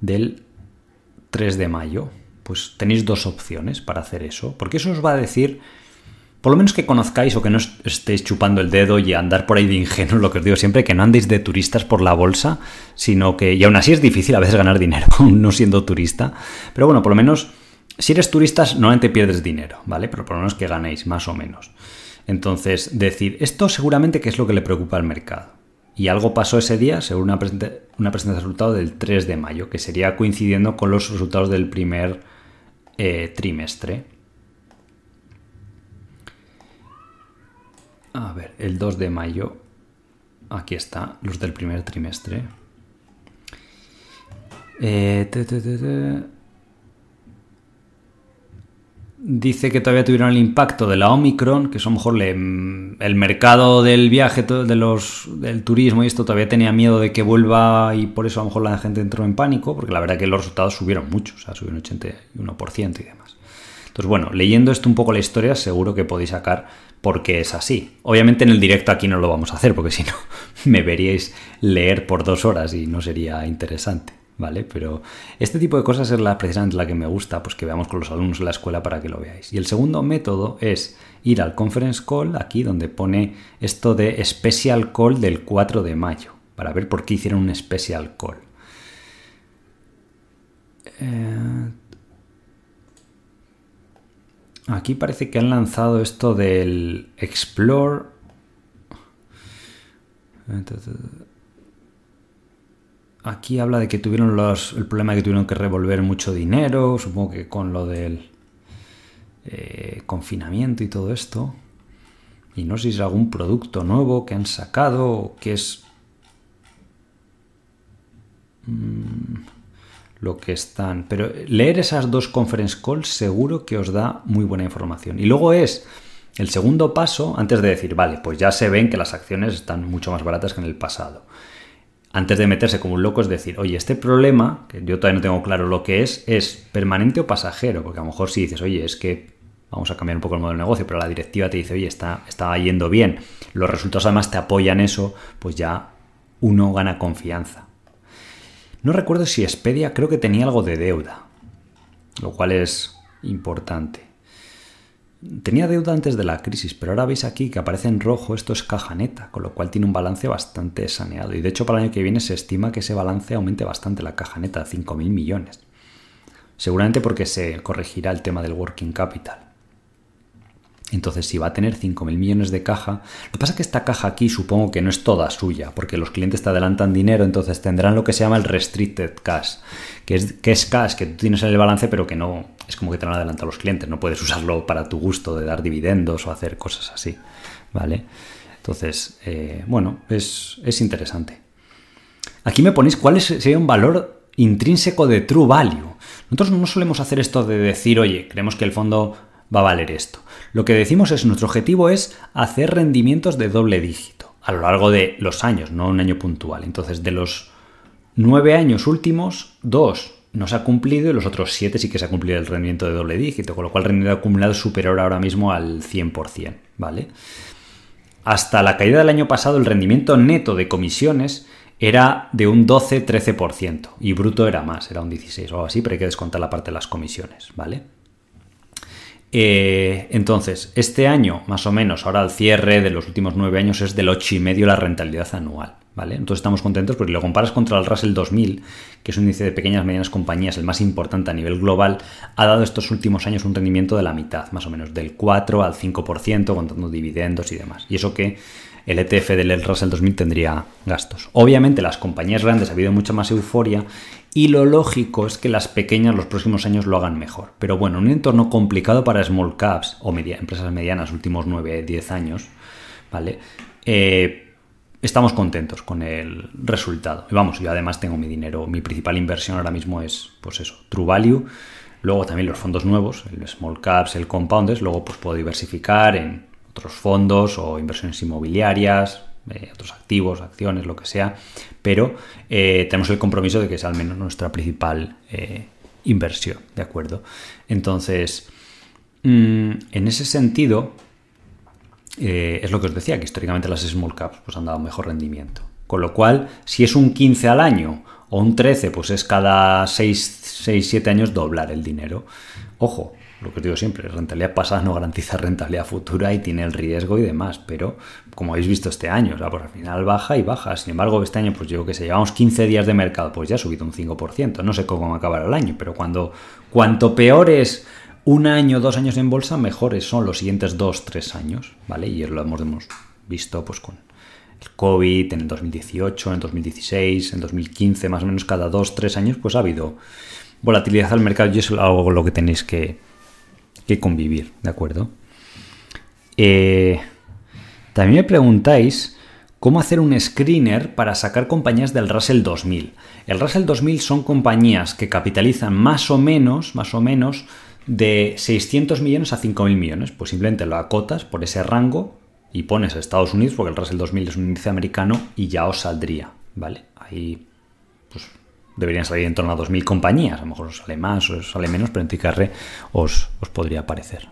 del 3 de mayo, pues tenéis dos opciones para hacer eso, porque eso os va a decir, por lo menos que conozcáis o que no estéis chupando el dedo y andar por ahí de ingenuo, lo que os digo siempre, que no andéis de turistas por la bolsa, sino que, y aún así es difícil a veces ganar dinero, no siendo turista, pero bueno, por lo menos, si eres turista, normalmente pierdes dinero, ¿vale? Pero por lo menos que ganéis, más o menos. Entonces, decir, esto seguramente que es lo que le preocupa al mercado. Y algo pasó ese día, según una, presentación de resultados del 3 de mayo, que sería coincidiendo con los resultados del primer eh, trimestre. A ver, el 2 de mayo. Aquí está, los del primer trimestre. Eh, dice que todavía tuvieron el impacto de la Omicron, que eso a lo mejor el mercado del viaje, de los, del turismo y esto todavía tenía miedo de que vuelva y por eso a lo mejor la gente entró en pánico, porque la verdad que los resultados subieron mucho, o sea, subieron 81% y demás. Entonces, bueno, leyendo esto un poco la historia, seguro que podéis sacar por qué es así. Obviamente en el directo aquí no lo vamos a hacer, porque si no, me veríais leer por dos horas y no sería interesante. ¿Vale? Pero este tipo de cosas es la, precisamente la que me gusta, pues que veamos con los alumnos en la escuela para que lo veáis. Y el segundo método es ir al conference call, aquí donde pone esto de special call del 4 de mayo, para ver por qué hicieron un special call. Eh, aquí parece que han lanzado esto del Explore. Aquí habla de que tuvieron el problema de que tuvieron que revolver mucho dinero, supongo que con lo del eh, confinamiento y todo esto. Y no sé si es algún producto nuevo que han sacado o que es mm, lo que están. Pero leer esas dos conference calls seguro que os da muy buena información. Y luego es el segundo paso, antes de decir, vale, pues ya se ven que las acciones están mucho más baratas que en el pasado antes de meterse como un loco, es decir, oye, este problema, que yo todavía no tengo claro lo que es, es permanente o pasajero, porque a lo mejor si dices, oye, es que vamos a cambiar un poco el modelo de negocio, pero la directiva te dice, oye, está, está yendo bien, los resultados además te apoyan eso, pues ya uno gana confianza. No recuerdo si Expedia creo que tenía algo de deuda, lo cual es importante. Tenía deuda antes de la crisis, pero ahora veis aquí que aparece en rojo, esto es caja neta, con lo cual tiene un balance bastante saneado. Y de hecho para el año que viene se estima que ese balance aumente bastante la caja neta, 5.000 millones. Seguramente porque se corregirá el tema del working capital. Entonces, si va a tener 5.000 millones de caja, lo que pasa es que esta caja aquí supongo que no es toda suya, porque los clientes te adelantan dinero, entonces tendrán lo que se llama el restricted cash, que es, que es cash que tú tienes en el balance, pero que no es como que te lo han los clientes, no puedes usarlo para tu gusto de dar dividendos o hacer cosas así, ¿vale? Entonces, eh, bueno, es, es interesante. Aquí me ponéis cuál sería un valor intrínseco de True Value. Nosotros no solemos hacer esto de decir, oye, creemos que el fondo va a valer esto. Lo que decimos es, nuestro objetivo es hacer rendimientos de doble dígito a lo largo de los años, no un año puntual. Entonces, de los nueve años últimos, dos no se ha cumplido y los otros siete sí que se ha cumplido el rendimiento de doble dígito, con lo cual el rendimiento acumulado es superior ahora mismo al 100%, ¿vale? Hasta la caída del año pasado el rendimiento neto de comisiones era de un 12-13% y bruto era más, era un 16 o algo así, pero hay que descontar la parte de las comisiones, ¿vale? Eh, entonces, este año, más o menos, ahora el cierre de los últimos nueve años es del 8,5 la rentabilidad anual. ¿vale? Entonces estamos contentos porque lo comparas contra el Russell 2000, que es un índice de pequeñas y medianas compañías, el más importante a nivel global, ha dado estos últimos años un rendimiento de la mitad, más o menos, del 4 al 5%, contando dividendos y demás. Y eso que el ETF del Russell 2000 tendría gastos. Obviamente las compañías grandes ha habido mucha más euforia y lo lógico es que las pequeñas los próximos años lo hagan mejor. Pero bueno, un entorno complicado para small caps o empresas medianas últimos 9, 10 años, ¿vale? Eh, estamos contentos con el resultado. Y vamos, yo además tengo mi dinero, mi principal inversión ahora mismo es, pues eso, True Value. Luego también los fondos nuevos, el Small Caps, el Compounders. Luego pues puedo diversificar en otros fondos o inversiones inmobiliarias, eh, otros activos, acciones, lo que sea, pero eh, tenemos el compromiso de que es al menos nuestra principal eh, inversión, ¿de acuerdo? Entonces, mm, en ese sentido, es lo que os decía, que históricamente las small caps pues, han dado mejor rendimiento. Con lo cual, si es un 15 al año o un 13, pues es cada 6, 6 7 años doblar el dinero. Ojo, lo que os digo siempre, rentabilidad pasada no garantiza rentabilidad futura y tiene el riesgo y demás, pero como habéis visto este año, o sea, pues al final baja y baja. Sin embargo, este año, pues yo que sé, llevamos 15 días de mercado, pues ya ha subido un 5%. No sé cómo acabar el año, pero cuando cuanto peor es un año, dos años en bolsa, mejores son los siguientes dos, tres años, ¿vale? Y lo hemos, visto pues con el COVID, en el 2018, en el 2016, en 2015, más o menos cada dos, tres años, pues ha habido volatilidad al mercado y es algo lo que tenéis que, que convivir, ¿de acuerdo? Eh, también me preguntáis cómo hacer un screener para sacar compañías del Russell 2000. El Russell 2000 son compañías que capitalizan más o menos, más o menos, de 600 millones a 5.000 millones. Pues simplemente lo acotas por ese rango y pones a Estados Unidos, porque el Russell 2000 es un índice americano, y ya os saldría, ¿vale? Ahí, pues deberían salir en torno a 2.000 compañías. A lo mejor os sale más o os sale menos, pero en Ticarre os, os podría aparecer.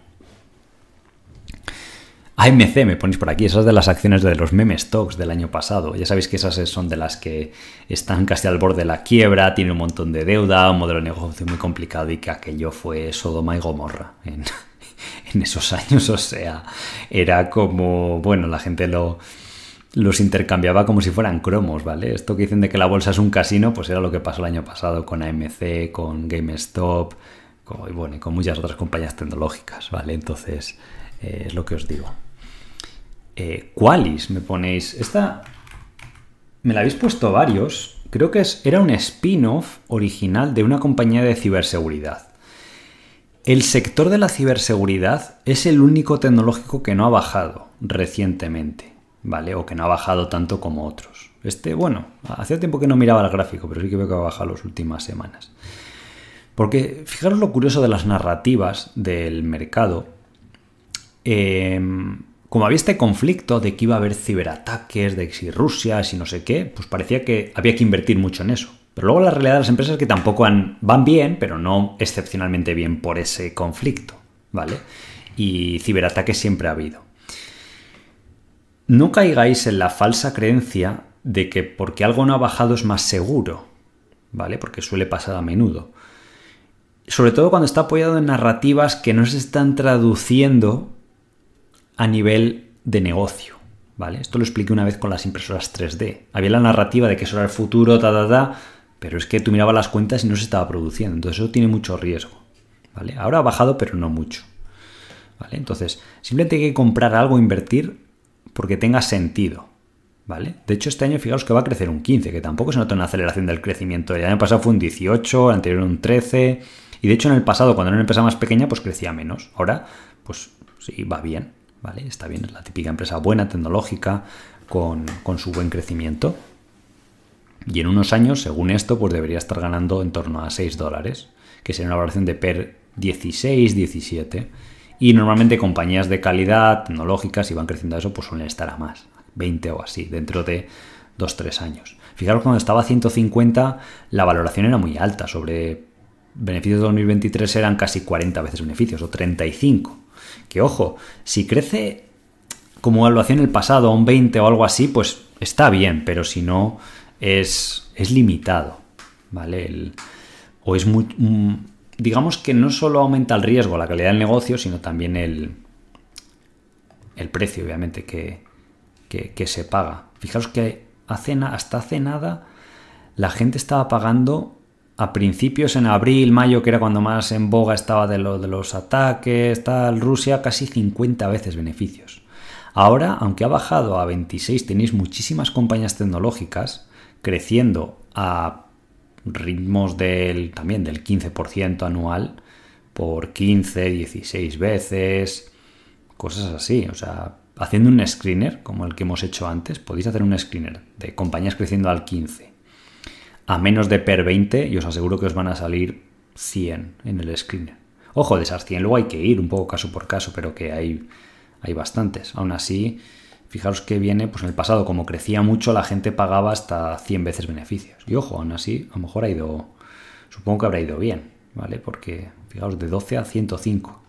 AMC me ponéis por aquí, esas de las acciones de los meme stocks del año pasado. Ya sabéis que esas son de las que están casi al borde de la quiebra, tienen un montón de deuda, un modelo de negocio muy complicado y que aquello fue Sodoma y Gomorra en, en esos años. O sea, era como, bueno, la gente lo, los intercambiaba como si fueran cromos, ¿vale? Esto que dicen de que la bolsa es un casino, pues era lo que pasó el año pasado con AMC, con GameStop, con, bueno, y con muchas otras compañías tecnológicas, ¿vale? Entonces, eh, es lo que os digo. Eh, Qualis, me ponéis. Esta me la habéis puesto varios. Creo que es, era un spin-off original de una compañía de ciberseguridad. El sector de la ciberseguridad es el único tecnológico que no ha bajado recientemente. ¿Vale? O que no ha bajado tanto como otros. Este, bueno, hacía tiempo que no miraba el gráfico, pero sí que veo que ha bajado las últimas semanas. Porque fijaros lo curioso de las narrativas del mercado. Em, como había este conflicto de que iba a haber ciberataques, de si Rusia, si no sé qué, pues parecía que había que invertir mucho en eso. Pero luego la realidad de las empresas es que tampoco van bien, pero no excepcionalmente bien por ese conflicto, ¿vale? Y ciberataques siempre ha habido. No caigáis en la falsa creencia de que porque algo no ha bajado es más seguro. ¿vale? Porque suele pasar a menudo. Sobre todo cuando está apoyado en narrativas que no se están traduciendo a nivel de negocio, ¿vale? Esto lo expliqué una vez con las impresoras 3D. Había la narrativa de que eso era el futuro, ta, ta, ta, pero es que tú mirabas las cuentas y no se estaba produciendo, entonces eso tiene mucho riesgo, ¿vale? Ahora ha bajado, pero no mucho, ¿vale? Entonces, simplemente hay que comprar algo, invertir, porque tenga sentido, ¿vale? De hecho, este año fijaos que va a crecer un 15, que tampoco se nota una aceleración del crecimiento. El año pasado fue un 18, el anterior un 13, y de hecho en el pasado, cuando era una empresa más pequeña, pues crecía menos. Ahora, pues sí, va bien, ¿vale? Está bien, es la típica empresa buena, tecnológica, con, con su buen crecimiento. Y en unos años, según esto, pues debería estar ganando en torno a 6 dólares, que sería una valoración de PER 16, 17. Y normalmente compañías de calidad tecnológicas, si van creciendo a eso, pues suelen estar a más, 20 o así, dentro de 2-3 años. Fijaros cuando estaba a 150, la valoración era muy alta, sobre beneficios de 2023 eran casi 40 veces beneficios, o 35. Que ojo, si crece como evaluación el pasado a un 20 o algo así, pues está bien, pero si no, es, es limitado, ¿vale? o es muy... Mm, digamos que no solo aumenta el riesgo, la calidad del negocio, sino también el, el precio, obviamente, que, que, se paga. Fijaros que hasta hace nada la gente estaba pagando a principios en abril, mayo, que era cuando más en boga estaba de, lo, de los ataques, tal, Rusia, casi 50 veces beneficios. Ahora, aunque ha bajado a 26, tenéis muchísimas compañías tecnológicas creciendo a ritmos del, también del 15% anual por 15, 16 veces, cosas así. O sea, haciendo un screener, como el que hemos hecho antes, podéis hacer un screener de compañías creciendo al 15 a menos de per 20 y os aseguro que os van a salir 100 en el screener. Ojo, de esas 100 luego hay que ir un poco caso por caso, pero que hay, hay bastantes. Aún así, Fijaros que viene, pues en el pasado, como crecía mucho, la gente pagaba hasta 100 veces beneficios. Y ojo, aún así, a lo mejor ha ido, supongo que habrá ido bien, ¿vale? Porque, fijaos, de 12 a 105.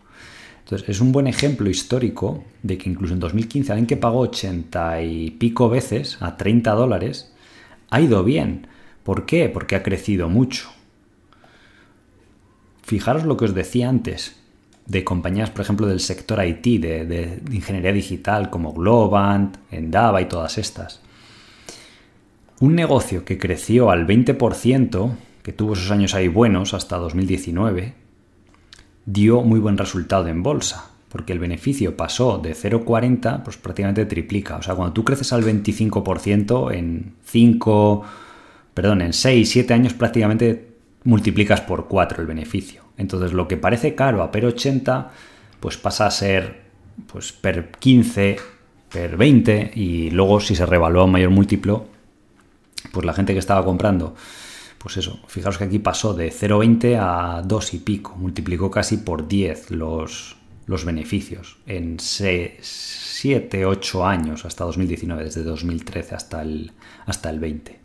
Entonces, es un buen ejemplo histórico de que incluso en 2015 alguien que pagó 80 y pico veces a 30 dólares ha ido bien. ¿Por qué? Porque ha crecido mucho. Fijaros lo que os decía antes de compañías, por ejemplo, del sector IT, de, ingeniería digital como Globant, Endava y todas estas. Un negocio que creció al 20%, que tuvo esos años ahí buenos hasta 2019, dio muy buen resultado en bolsa, porque el beneficio pasó de 0,40, pues prácticamente triplica. O sea, cuando tú creces al 25% en 5, perdón, en 6, 7 años prácticamente multiplicas por 4 el beneficio. Entonces lo que parece caro a per 80, pues pasa a ser pues per 15, per 20 y luego si se revalúa un mayor múltiplo, pues la gente que estaba comprando, pues eso, fijaos que aquí pasó de 0,20 a 2 y pico, multiplicó casi por 10 los, los beneficios en 7, 8 años hasta 2019, desde 2013 hasta el, hasta el 20.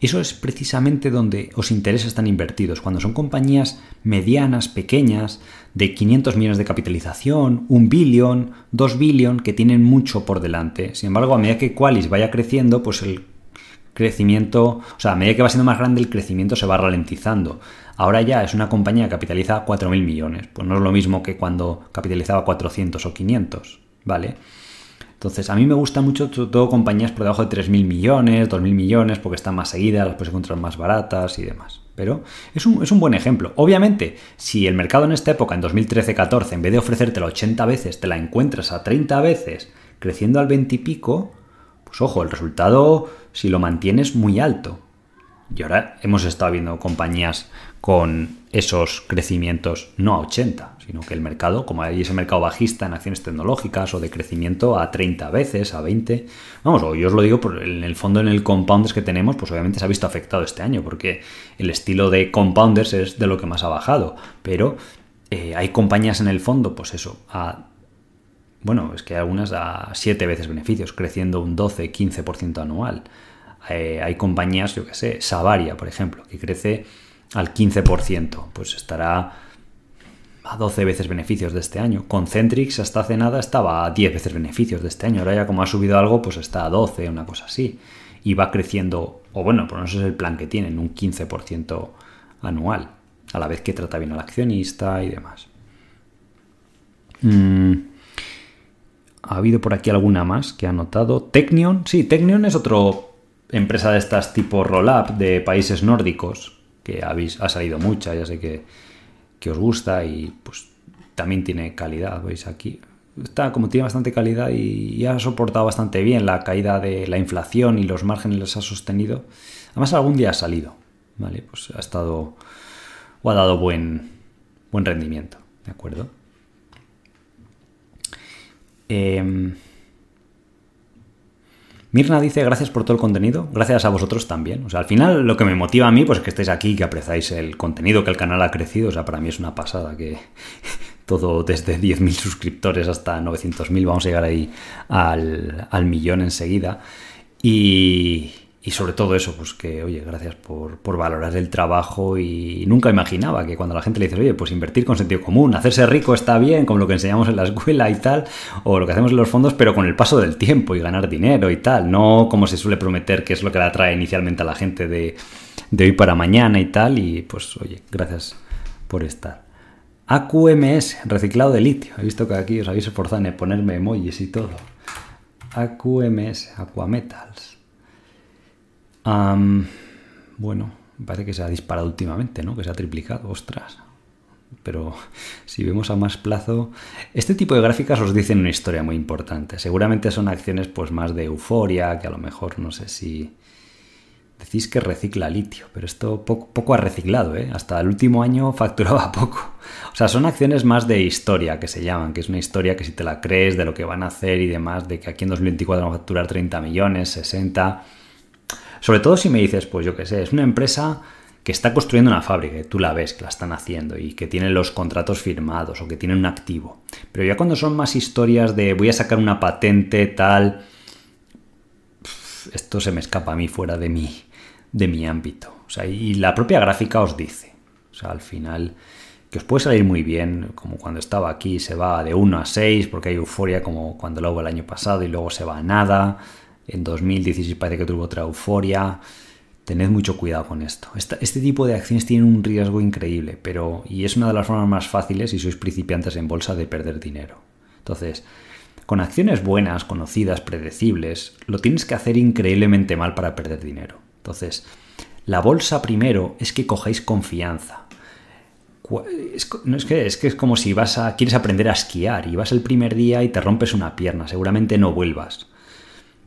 Eso es precisamente donde os intereses están invertidos, cuando son compañías medianas, pequeñas, de 500 millones de capitalización, un billón, 2 billón, que tienen mucho por delante. Sin embargo, a medida que Qualis vaya creciendo, pues el crecimiento, o sea, a medida que va siendo más grande, el crecimiento se va ralentizando. Ahora ya es una compañía que capitaliza 4.000 millones, pues no es lo mismo que cuando capitalizaba 400 o 500, ¿vale? Entonces, a mí me gusta mucho todo compañías por debajo de 3.000 millones, 2.000 millones, porque están más seguidas, las puedes encontrar más baratas y demás. Pero es un, es un buen ejemplo. Obviamente, si el mercado en esta época, en 2013-14, en vez de ofrecértela 80 veces, te la encuentras a 30 veces, creciendo al 20 y pico, pues ojo, el resultado, si lo mantienes, muy alto. Y ahora hemos estado viendo compañías con esos crecimientos no a 80, sino que el mercado, como hay ese mercado bajista en acciones tecnológicas o de crecimiento a 30 veces, a 20, vamos, yo os lo digo, por, en el fondo en el compounders que tenemos, pues obviamente se ha visto afectado este año, porque el estilo de compounders es de lo que más ha bajado, pero eh, hay compañías en el fondo, pues eso, a bueno, es que hay algunas a 7 veces beneficios, creciendo un 12-15% anual. Eh, hay compañías, yo que sé, Savaria, por ejemplo, que crece al 15%, pues estará a 12 veces beneficios de este año. Concentrix hasta hace nada estaba a 10 veces beneficios de este año. Ahora ya como ha subido algo, pues está a 12, una cosa así. y va creciendo, o bueno, por lo menos es el plan que tienen, un 15% anual, a la vez que trata bien al accionista y demás. Mm, ha habido por aquí alguna más que ha notado. Technion, sí, Technion es otra empresa de estas tipo roll-up de países nórdicos, que habéis, ha salido mucha, ya sé que, que os gusta y pues también tiene calidad, veis aquí está como tiene bastante calidad y, ha soportado bastante bien la caída de la inflación y los márgenes los ha sostenido. Además algún día ha salido, ¿vale? Pues ha estado o ha dado buen, buen rendimiento, ¿de acuerdo? Em, Mirna dice gracias por todo el contenido, gracias a vosotros también. O sea, al final lo que me motiva a mí, pues es que estéis aquí, que apreciáis el contenido, que el canal ha crecido. O sea, para mí es una pasada que, todo desde 10.000 suscriptores hasta 900.000, vamos a llegar ahí al, millón enseguida. Y, sobre todo eso, pues que, oye, gracias por, valorar el trabajo y nunca imaginaba que cuando la gente le dice, oye, pues invertir con sentido común, hacerse rico está bien, como lo que enseñamos en la escuela y tal, o lo que hacemos en los fondos, pero con el paso del tiempo y ganar dinero y tal, no como se suele prometer que es lo que le atrae inicialmente a la gente de, de hoy para mañana y tal, y pues, oye, gracias por estar. AQMS, reciclado de litio. He visto que aquí os habéis esforzado en ponerme emojis y todo. AQMS, Aquametals. Bueno, parece que se ha disparado últimamente, ¿no? Que se ha triplicado, ostras. Pero si vemos a más plazo, este tipo de gráficas os dicen una historia muy importante. Seguramente son acciones pues más de euforia, que a lo mejor no sé si Decís que recicla litio, pero esto poco, ha reciclado, ¿eh? Hasta el último año facturaba poco. O sea, son acciones más de historia que se llaman, que es una historia que si te la crees de lo que van a hacer y demás, de que aquí en 2024 van a facturar 30 millones, 60. Sobre todo si me dices, pues yo qué sé, es una empresa que está construyendo una fábrica, tú la ves que la están haciendo y que tienen los contratos firmados o que tienen un activo. Pero ya cuando son más historias de voy a sacar una patente tal, esto se me escapa a mí fuera de mí de mi ámbito. O sea, y la propia gráfica os dice. O sea, al final, que os puede salir muy bien, como cuando estaba aquí, se va de 1 a 6, porque hay euforia, como cuando lo hubo el año pasado, y luego se va a nada. En 2016 parece que tuvo otra euforia. Tened mucho cuidado con esto. este tipo de acciones tienen un riesgo increíble, pero y es una de las formas más fáciles si sois principiantes en bolsa de perder dinero. Entonces, con acciones buenas, conocidas, predecibles, lo tienes que hacer increíblemente mal para perder dinero. Entonces, la bolsa primero es que cojáis confianza. Es, no es que, es que es como si vas a quieres aprender a esquiar y vas el primer día y te rompes una pierna, seguramente no vuelvas.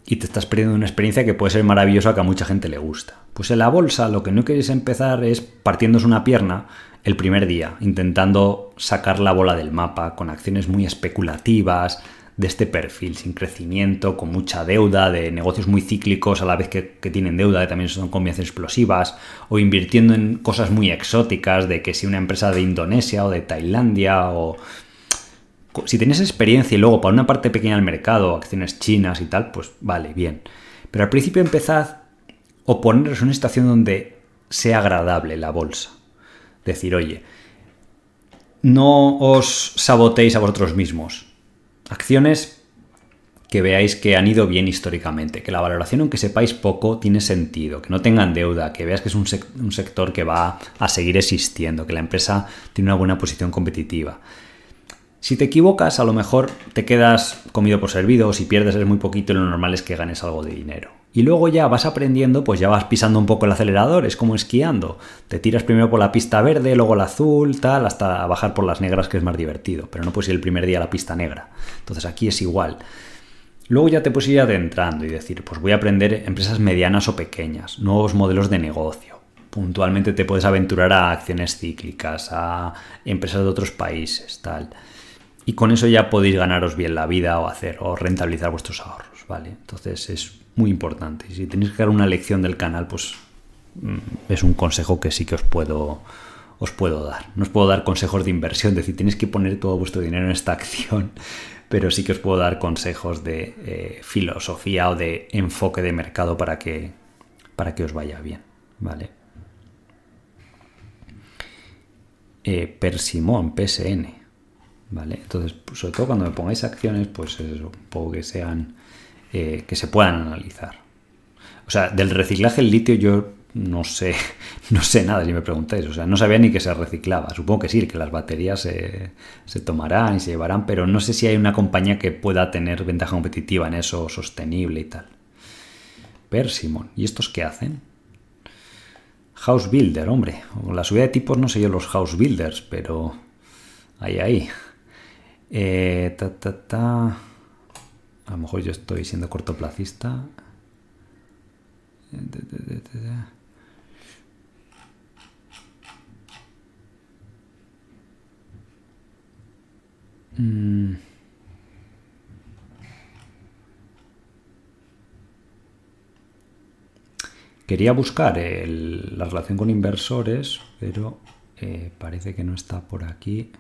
Y te estás perdiendo una experiencia que puede ser maravillosa que a mucha gente le gusta. Pues en la bolsa lo que no queréis empezar es partiéndose una pierna el primer día, intentando sacar la bola del mapa con acciones muy especulativas, de este perfil, sin crecimiento, con mucha deuda, de negocios muy cíclicos a la vez que, tienen deuda, que también son combinaciones explosivas, o invirtiendo en cosas muy exóticas, de que si una empresa de Indonesia o de Tailandia, o si tenéis experiencia y luego para una parte pequeña del mercado, acciones chinas y tal, pues vale, bien. Pero al principio empezad o poneros en una situación donde sea agradable la bolsa. Decir, oye, no os saboteéis a vosotros mismos Acciones que veáis que han ido bien históricamente, que la valoración, aunque sepáis poco, tiene sentido, que no tengan deuda, que veas que es un, sector que va a seguir existiendo, que la empresa tiene una buena posición competitiva. Si te equivocas, a lo mejor te quedas comido por servido o si pierdes es muy poquito y lo normal es que ganes algo de dinero. Y luego ya vas aprendiendo, pues ya vas pisando un poco el acelerador, es como esquiando. Te tiras primero por la pista verde, luego la azul, tal, hasta bajar por las negras, que es más divertido. Pero no puedes ir el primer día a la pista negra. Entonces aquí es igual. Luego ya te puedes ir adentrando y decir, pues voy a aprender empresas medianas o pequeñas, nuevos modelos de negocio. Puntualmente te puedes aventurar a acciones cíclicas, a empresas de otros países, tal. Y con eso ya podéis ganaros bien la vida o hacer o rentabilizar vuestros ahorros, ¿vale? Entonces es muy importante. Y si tenéis que dar una lección del canal, pues mm, es un consejo que sí que os puedo, os puedo dar. No os puedo dar consejos de inversión, es decir, tenéis que poner todo vuestro dinero en esta acción, pero sí que os puedo dar consejos de eh, filosofía o de enfoque de mercado para que, para que os vaya bien. ¿Vale? Eh, Persimón, PSN. ¿Vale? Entonces, pues, sobre todo cuando me pongáis acciones, pues eso, un poco que sean eh, que se puedan analizar. O sea, del reciclaje del litio yo no sé, no sé nada si me preguntáis. O sea, no sabía ni que se reciclaba. Supongo que sí, que las baterías se, tomarán y se llevarán, pero no sé si hay una compañía que pueda tener ventaja competitiva en eso, sostenible y tal. Persimon. ¿Y estos qué hacen? House Builder, hombre. La subida de tipos no sé yo los House Builders, pero... Ahí, ahí. Eh, ta, ta, ta. A lo mejor yo estoy siendo cortoplacista. Mm. Quería buscar la relación con inversores, pero eh, parece que no está por aquí.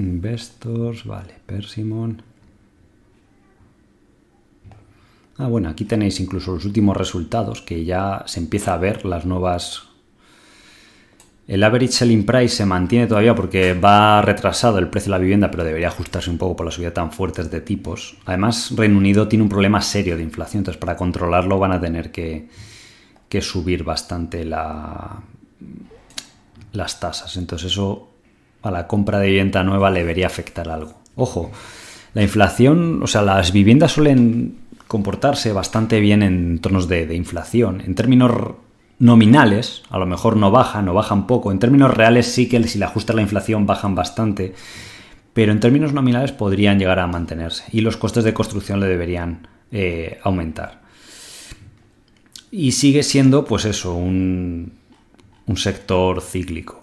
Investors, vale, Persimon. Ah, bueno, aquí tenéis incluso los últimos resultados, que ya se empieza a ver las nuevas... El average selling price se mantiene todavía porque va retrasado el precio de la vivienda, pero debería ajustarse un poco por la subida tan fuertes de tipos. Además, Reino Unido tiene un problema serio de inflación, entonces para controlarlo van a tener que, que subir bastante la, las tasas. Entonces eso a la compra de vivienda nueva le debería afectar algo. Ojo, la inflación, o sea, las viviendas suelen comportarse bastante bien en entornos de, inflación. En términos nominales, a lo mejor no bajan o bajan poco. En términos reales sí que si le ajustas la inflación bajan bastante. Pero en términos nominales podrían llegar a mantenerse. Y los costes de construcción le deberían eh, aumentar. Y sigue siendo, pues eso, un, un sector cíclico.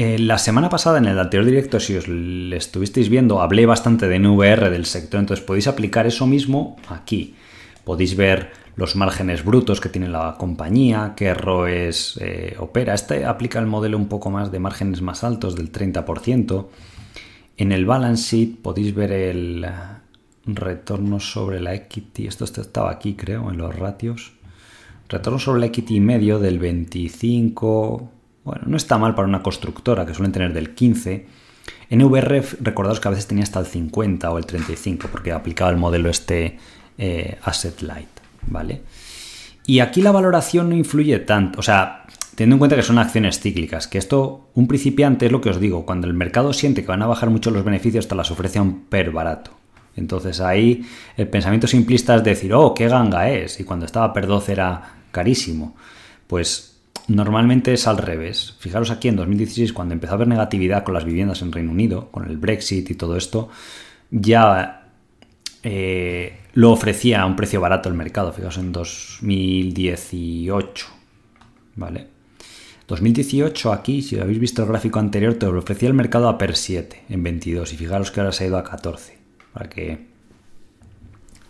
Eh, la semana pasada, en el anterior directo, si os le estuvisteis viendo, hablé bastante de NVR del sector, entonces podéis aplicar eso mismo aquí. Podéis ver los márgenes brutos que tiene la compañía, qué ROEs eh, opera. Este aplica el modelo un poco más de márgenes más altos, del 30%. En el balance sheet podéis ver el retorno sobre la equity. Esto estaba aquí, creo, en los ratios. Retorno sobre la equity medio del 25, bueno, no está mal para una constructora que suelen tener del 15. En VR, recordaos que a veces tenía hasta el 50 o el 35, porque aplicaba el modelo este eh, Asset Light, ¿vale? Y aquí la valoración no influye tanto, o sea, teniendo en cuenta que son acciones cíclicas, que esto, un principiante es lo que os digo, cuando el mercado siente que van a bajar mucho los beneficios, te las ofrece a un per barato. Entonces ahí el pensamiento simplista es decir, oh, qué ganga es, y cuando estaba per 12 era carísimo. Pues Normalmente es al revés. Fijaros aquí en 2016, cuando empezó a haber negatividad con las viviendas en Reino Unido, con el Brexit y todo esto, ya eh, lo ofrecía a un precio barato el mercado. Fijaos en 2018. ¿Vale? 2018 aquí, si habéis visto el gráfico anterior, te lo ofrecía el mercado a PER 7 en 22 y fijaros que ahora se ha ido a 14. Para que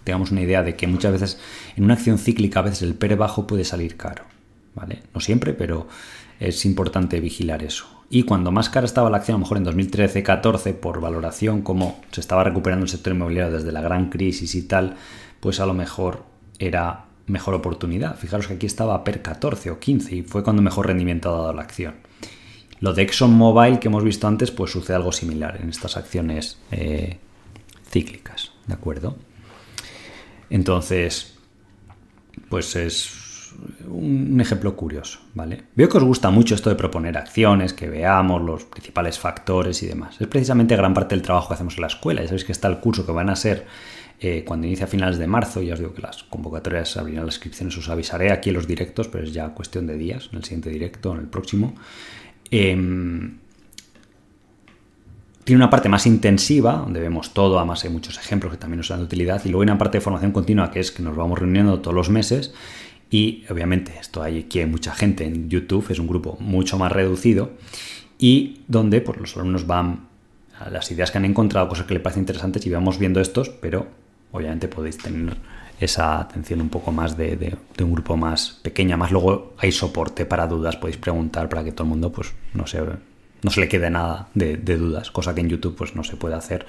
tengamos una idea de que muchas veces en una acción cíclica a veces el PER bajo puede salir caro. No siempre, pero es importante vigilar eso. Y cuando más cara estaba la acción, a lo mejor en 2013-14, por valoración, como se estaba recuperando el sector inmobiliario desde la gran crisis y tal, pues a lo mejor era mejor oportunidad. Fijaros que aquí estaba per 14 o 15 y fue cuando mejor rendimiento ha dado la acción. Lo de ExxonMobil que hemos visto antes, pues sucede algo similar en estas acciones eh, cíclicas, ¿de acuerdo? Entonces, pues es un ejemplo curioso, ¿vale? Veo que os gusta mucho esto de proponer acciones, que veamos los principales factores y demás. Es precisamente gran parte del trabajo que hacemos en la escuela. Ya sabéis que está el curso que van a ser eh, cuando inicia a finales de marzo. Ya os digo que las convocatorias abrirán las inscripciones, os avisaré aquí en los directos, pero es ya cuestión de días, en el siguiente directo, en el próximo. Em, tiene una parte más intensiva, donde vemos todo, además hay muchos ejemplos que también nos dan de utilidad, y luego hay una parte de formación continua, que es que nos vamos reuniendo todos los meses y obviamente esto hay aquí mucha gente en YouTube, es un grupo mucho más reducido y donde pues, los alumnos van a las ideas que han encontrado, cosas que les parecen interesantes y vamos viendo estos, pero obviamente podéis tener esa atención un poco más de, un grupo más pequeña, más luego hay soporte para dudas, podéis preguntar para que todo el mundo pues no se, no se le quede nada de, dudas, cosa que en YouTube pues no se puede hacer.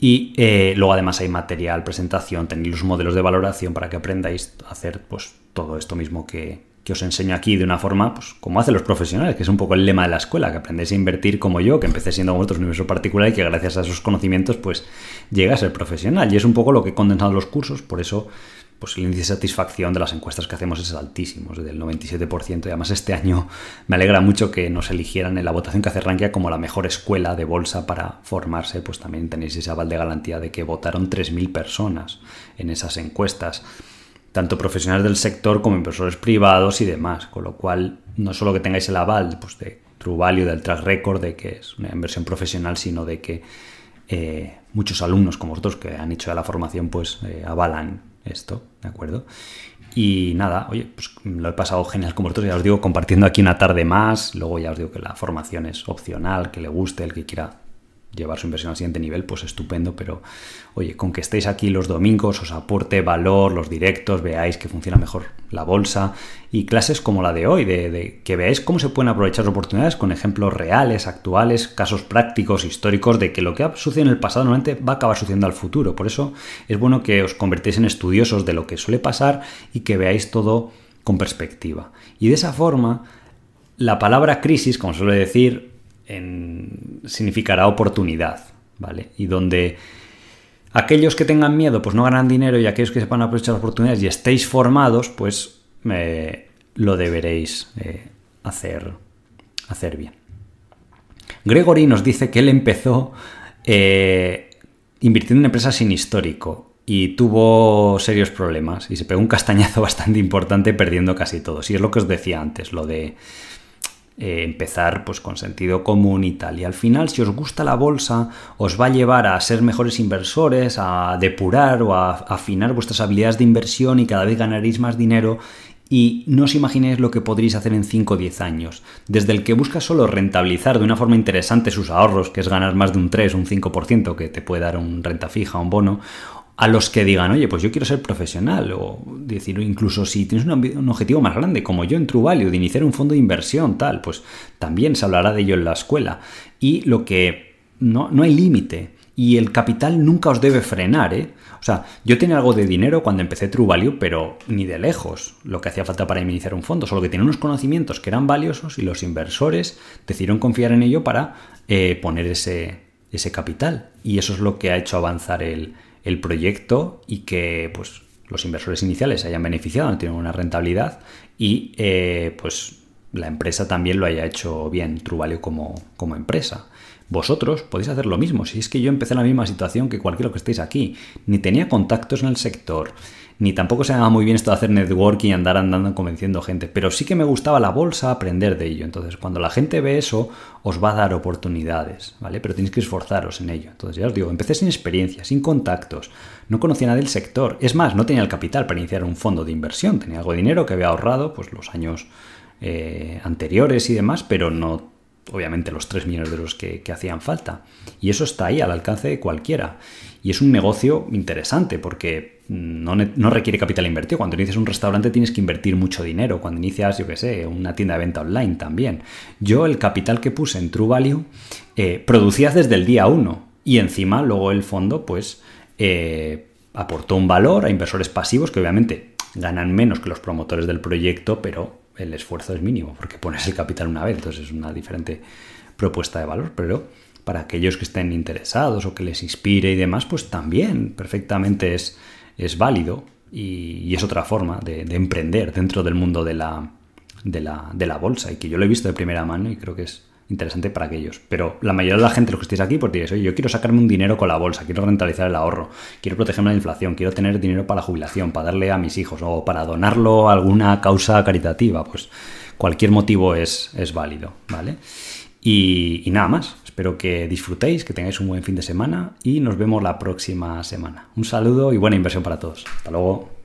Y eh, luego además hay material, presentación, tenéis los modelos de valoración para que aprendáis a hacer pues, todo esto mismo que, que os enseño aquí de una forma, pues como hacen los profesionales, que es un poco el lema de la escuela, que aprendéis a invertir como yo, que empecé siendo vosotros un universo particular y que gracias a esos conocimientos, pues llega a ser profesional. Y es un poco lo que he condensado los cursos, por eso pues el índice de satisfacción de las encuestas que hacemos es altísimo, es del 97%. Y además este año me alegra mucho que nos eligieran en la votación que hace Rankia como la mejor escuela de bolsa para formarse. Pues también tenéis ese aval de garantía de que votaron 3.000 personas en esas encuestas, tanto profesionales del sector como inversores privados y demás. Con lo cual, no solo que tengáis el aval pues, de True Value, del track record, de que es una inversión profesional, sino de que eh, muchos alumnos como vosotros que han hecho ya la formación, pues eh, avalan esto, ¿de acuerdo? Y nada, oye, pues lo he pasado genial con vosotros, ya os digo, compartiendo aquí una tarde más, luego ya os digo que la formación es opcional, que le guste, el que quiera llevar su inversión al siguiente nivel, pues estupendo, pero oye, con que estéis aquí los domingos, os aporte valor, los directos, veáis que funciona mejor la bolsa y clases como la de hoy, de, que veáis cómo se pueden aprovechar oportunidades con ejemplos reales, actuales, casos prácticos, históricos, de que lo que ha sucedido en el pasado normalmente va a acabar sucediendo al futuro. Por eso es bueno que os convertéis en estudiosos de lo que suele pasar y que veáis todo con perspectiva. Y de esa forma, la palabra crisis, como suele decir, significará oportunidad, ¿vale? Y donde aquellos que tengan miedo pues no ganan dinero y aquellos que sepan aprovechar las oportunidades y estéis formados, pues lo deberéis eh, hacer, hacer bien. Gregory nos dice que él empezó eh, invirtiendo en empresas sin histórico y tuvo serios problemas y se pegó un castañazo bastante importante perdiendo casi todo. Y es lo que os decía antes, lo de eh, empezar pues con sentido común y tal. Y al final, si os gusta la bolsa, os va a llevar a ser mejores inversores, a depurar o a afinar vuestras habilidades de inversión y cada vez ganaréis más dinero. Y no os imaginéis lo que podréis hacer en 5 o 10 años. Desde el que busca solo rentabilizar de una forma interesante sus ahorros, que es ganar más de un 3 o un 5% que te puede dar un renta fija, un bono, a los que digan, oye, pues yo quiero ser profesional, o decir, incluso si tienes un, objetivo más grande, como yo en True de iniciar un fondo de inversión, tal, pues también se hablará de ello en la escuela. Y lo que no, no hay límite. Y el capital nunca os debe frenar, ¿eh? O sea, yo tenía algo de dinero cuando empecé True Value, pero ni de lejos lo que hacía falta para iniciar un fondo, solo que tenía unos conocimientos que eran valiosos y los inversores decidieron confiar en ello para eh, poner ese, ese capital. Y eso es lo que ha hecho avanzar el, el proyecto y que pues, los inversores iniciales se hayan beneficiado, no tienen una rentabilidad y eh, pues la empresa también lo haya hecho bien, Truvalio como, como empresa. Vosotros podéis hacer lo mismo. Si es que yo empecé en la misma situación que cualquiera que estéis aquí, ni tenía contactos en el sector, ni tampoco se me daba muy bien esto de hacer networking y andar andando convenciendo gente, pero sí que me gustaba la bolsa, aprender de ello. Entonces, cuando la gente ve eso, os va a dar oportunidades, ¿vale? Pero tenéis que esforzaros en ello. Entonces, ya os digo, empecé sin experiencia, sin contactos, no conocía nada del sector. Es más, no tenía el capital para iniciar un fondo de inversión, tenía algo de dinero que había ahorrado, pues los años eh, anteriores y demás, pero no obviamente los 3 millones de euros que, hacían falta. Y eso está ahí al alcance de cualquiera. Y es un negocio interesante porque no, requiere capital invertido. Cuando inicias un restaurante tienes que invertir mucho dinero. Cuando inicias, yo qué sé, una tienda de venta online también. Yo el capital que puse en True Value eh, producías desde el día 1 y encima luego el fondo pues eh, aportó un valor a inversores pasivos que obviamente ganan menos que los promotores del proyecto, pero el esfuerzo es mínimo, porque pones el capital una vez, entonces es una diferente propuesta de valor, pero para aquellos que estén interesados o que les inspire y demás, pues también perfectamente es, es válido y, es otra forma de, emprender dentro del mundo de la, de la, de la bolsa y que yo lo he visto de primera mano y creo que es interesante para aquellos. Pero la mayoría de la gente, los que estéis aquí, pues diréis, oye, yo quiero sacarme un dinero con la bolsa, quiero rentabilizar el ahorro, quiero protegerme de la inflación, quiero tener dinero para la jubilación, para darle a mis hijos o para donarlo a alguna causa caritativa. Pues cualquier motivo es, es válido, ¿vale? Y, nada más. Espero que disfrutéis, que tengáis un buen fin de semana y nos vemos la próxima semana. Un saludo y buena inversión para todos. Hasta luego.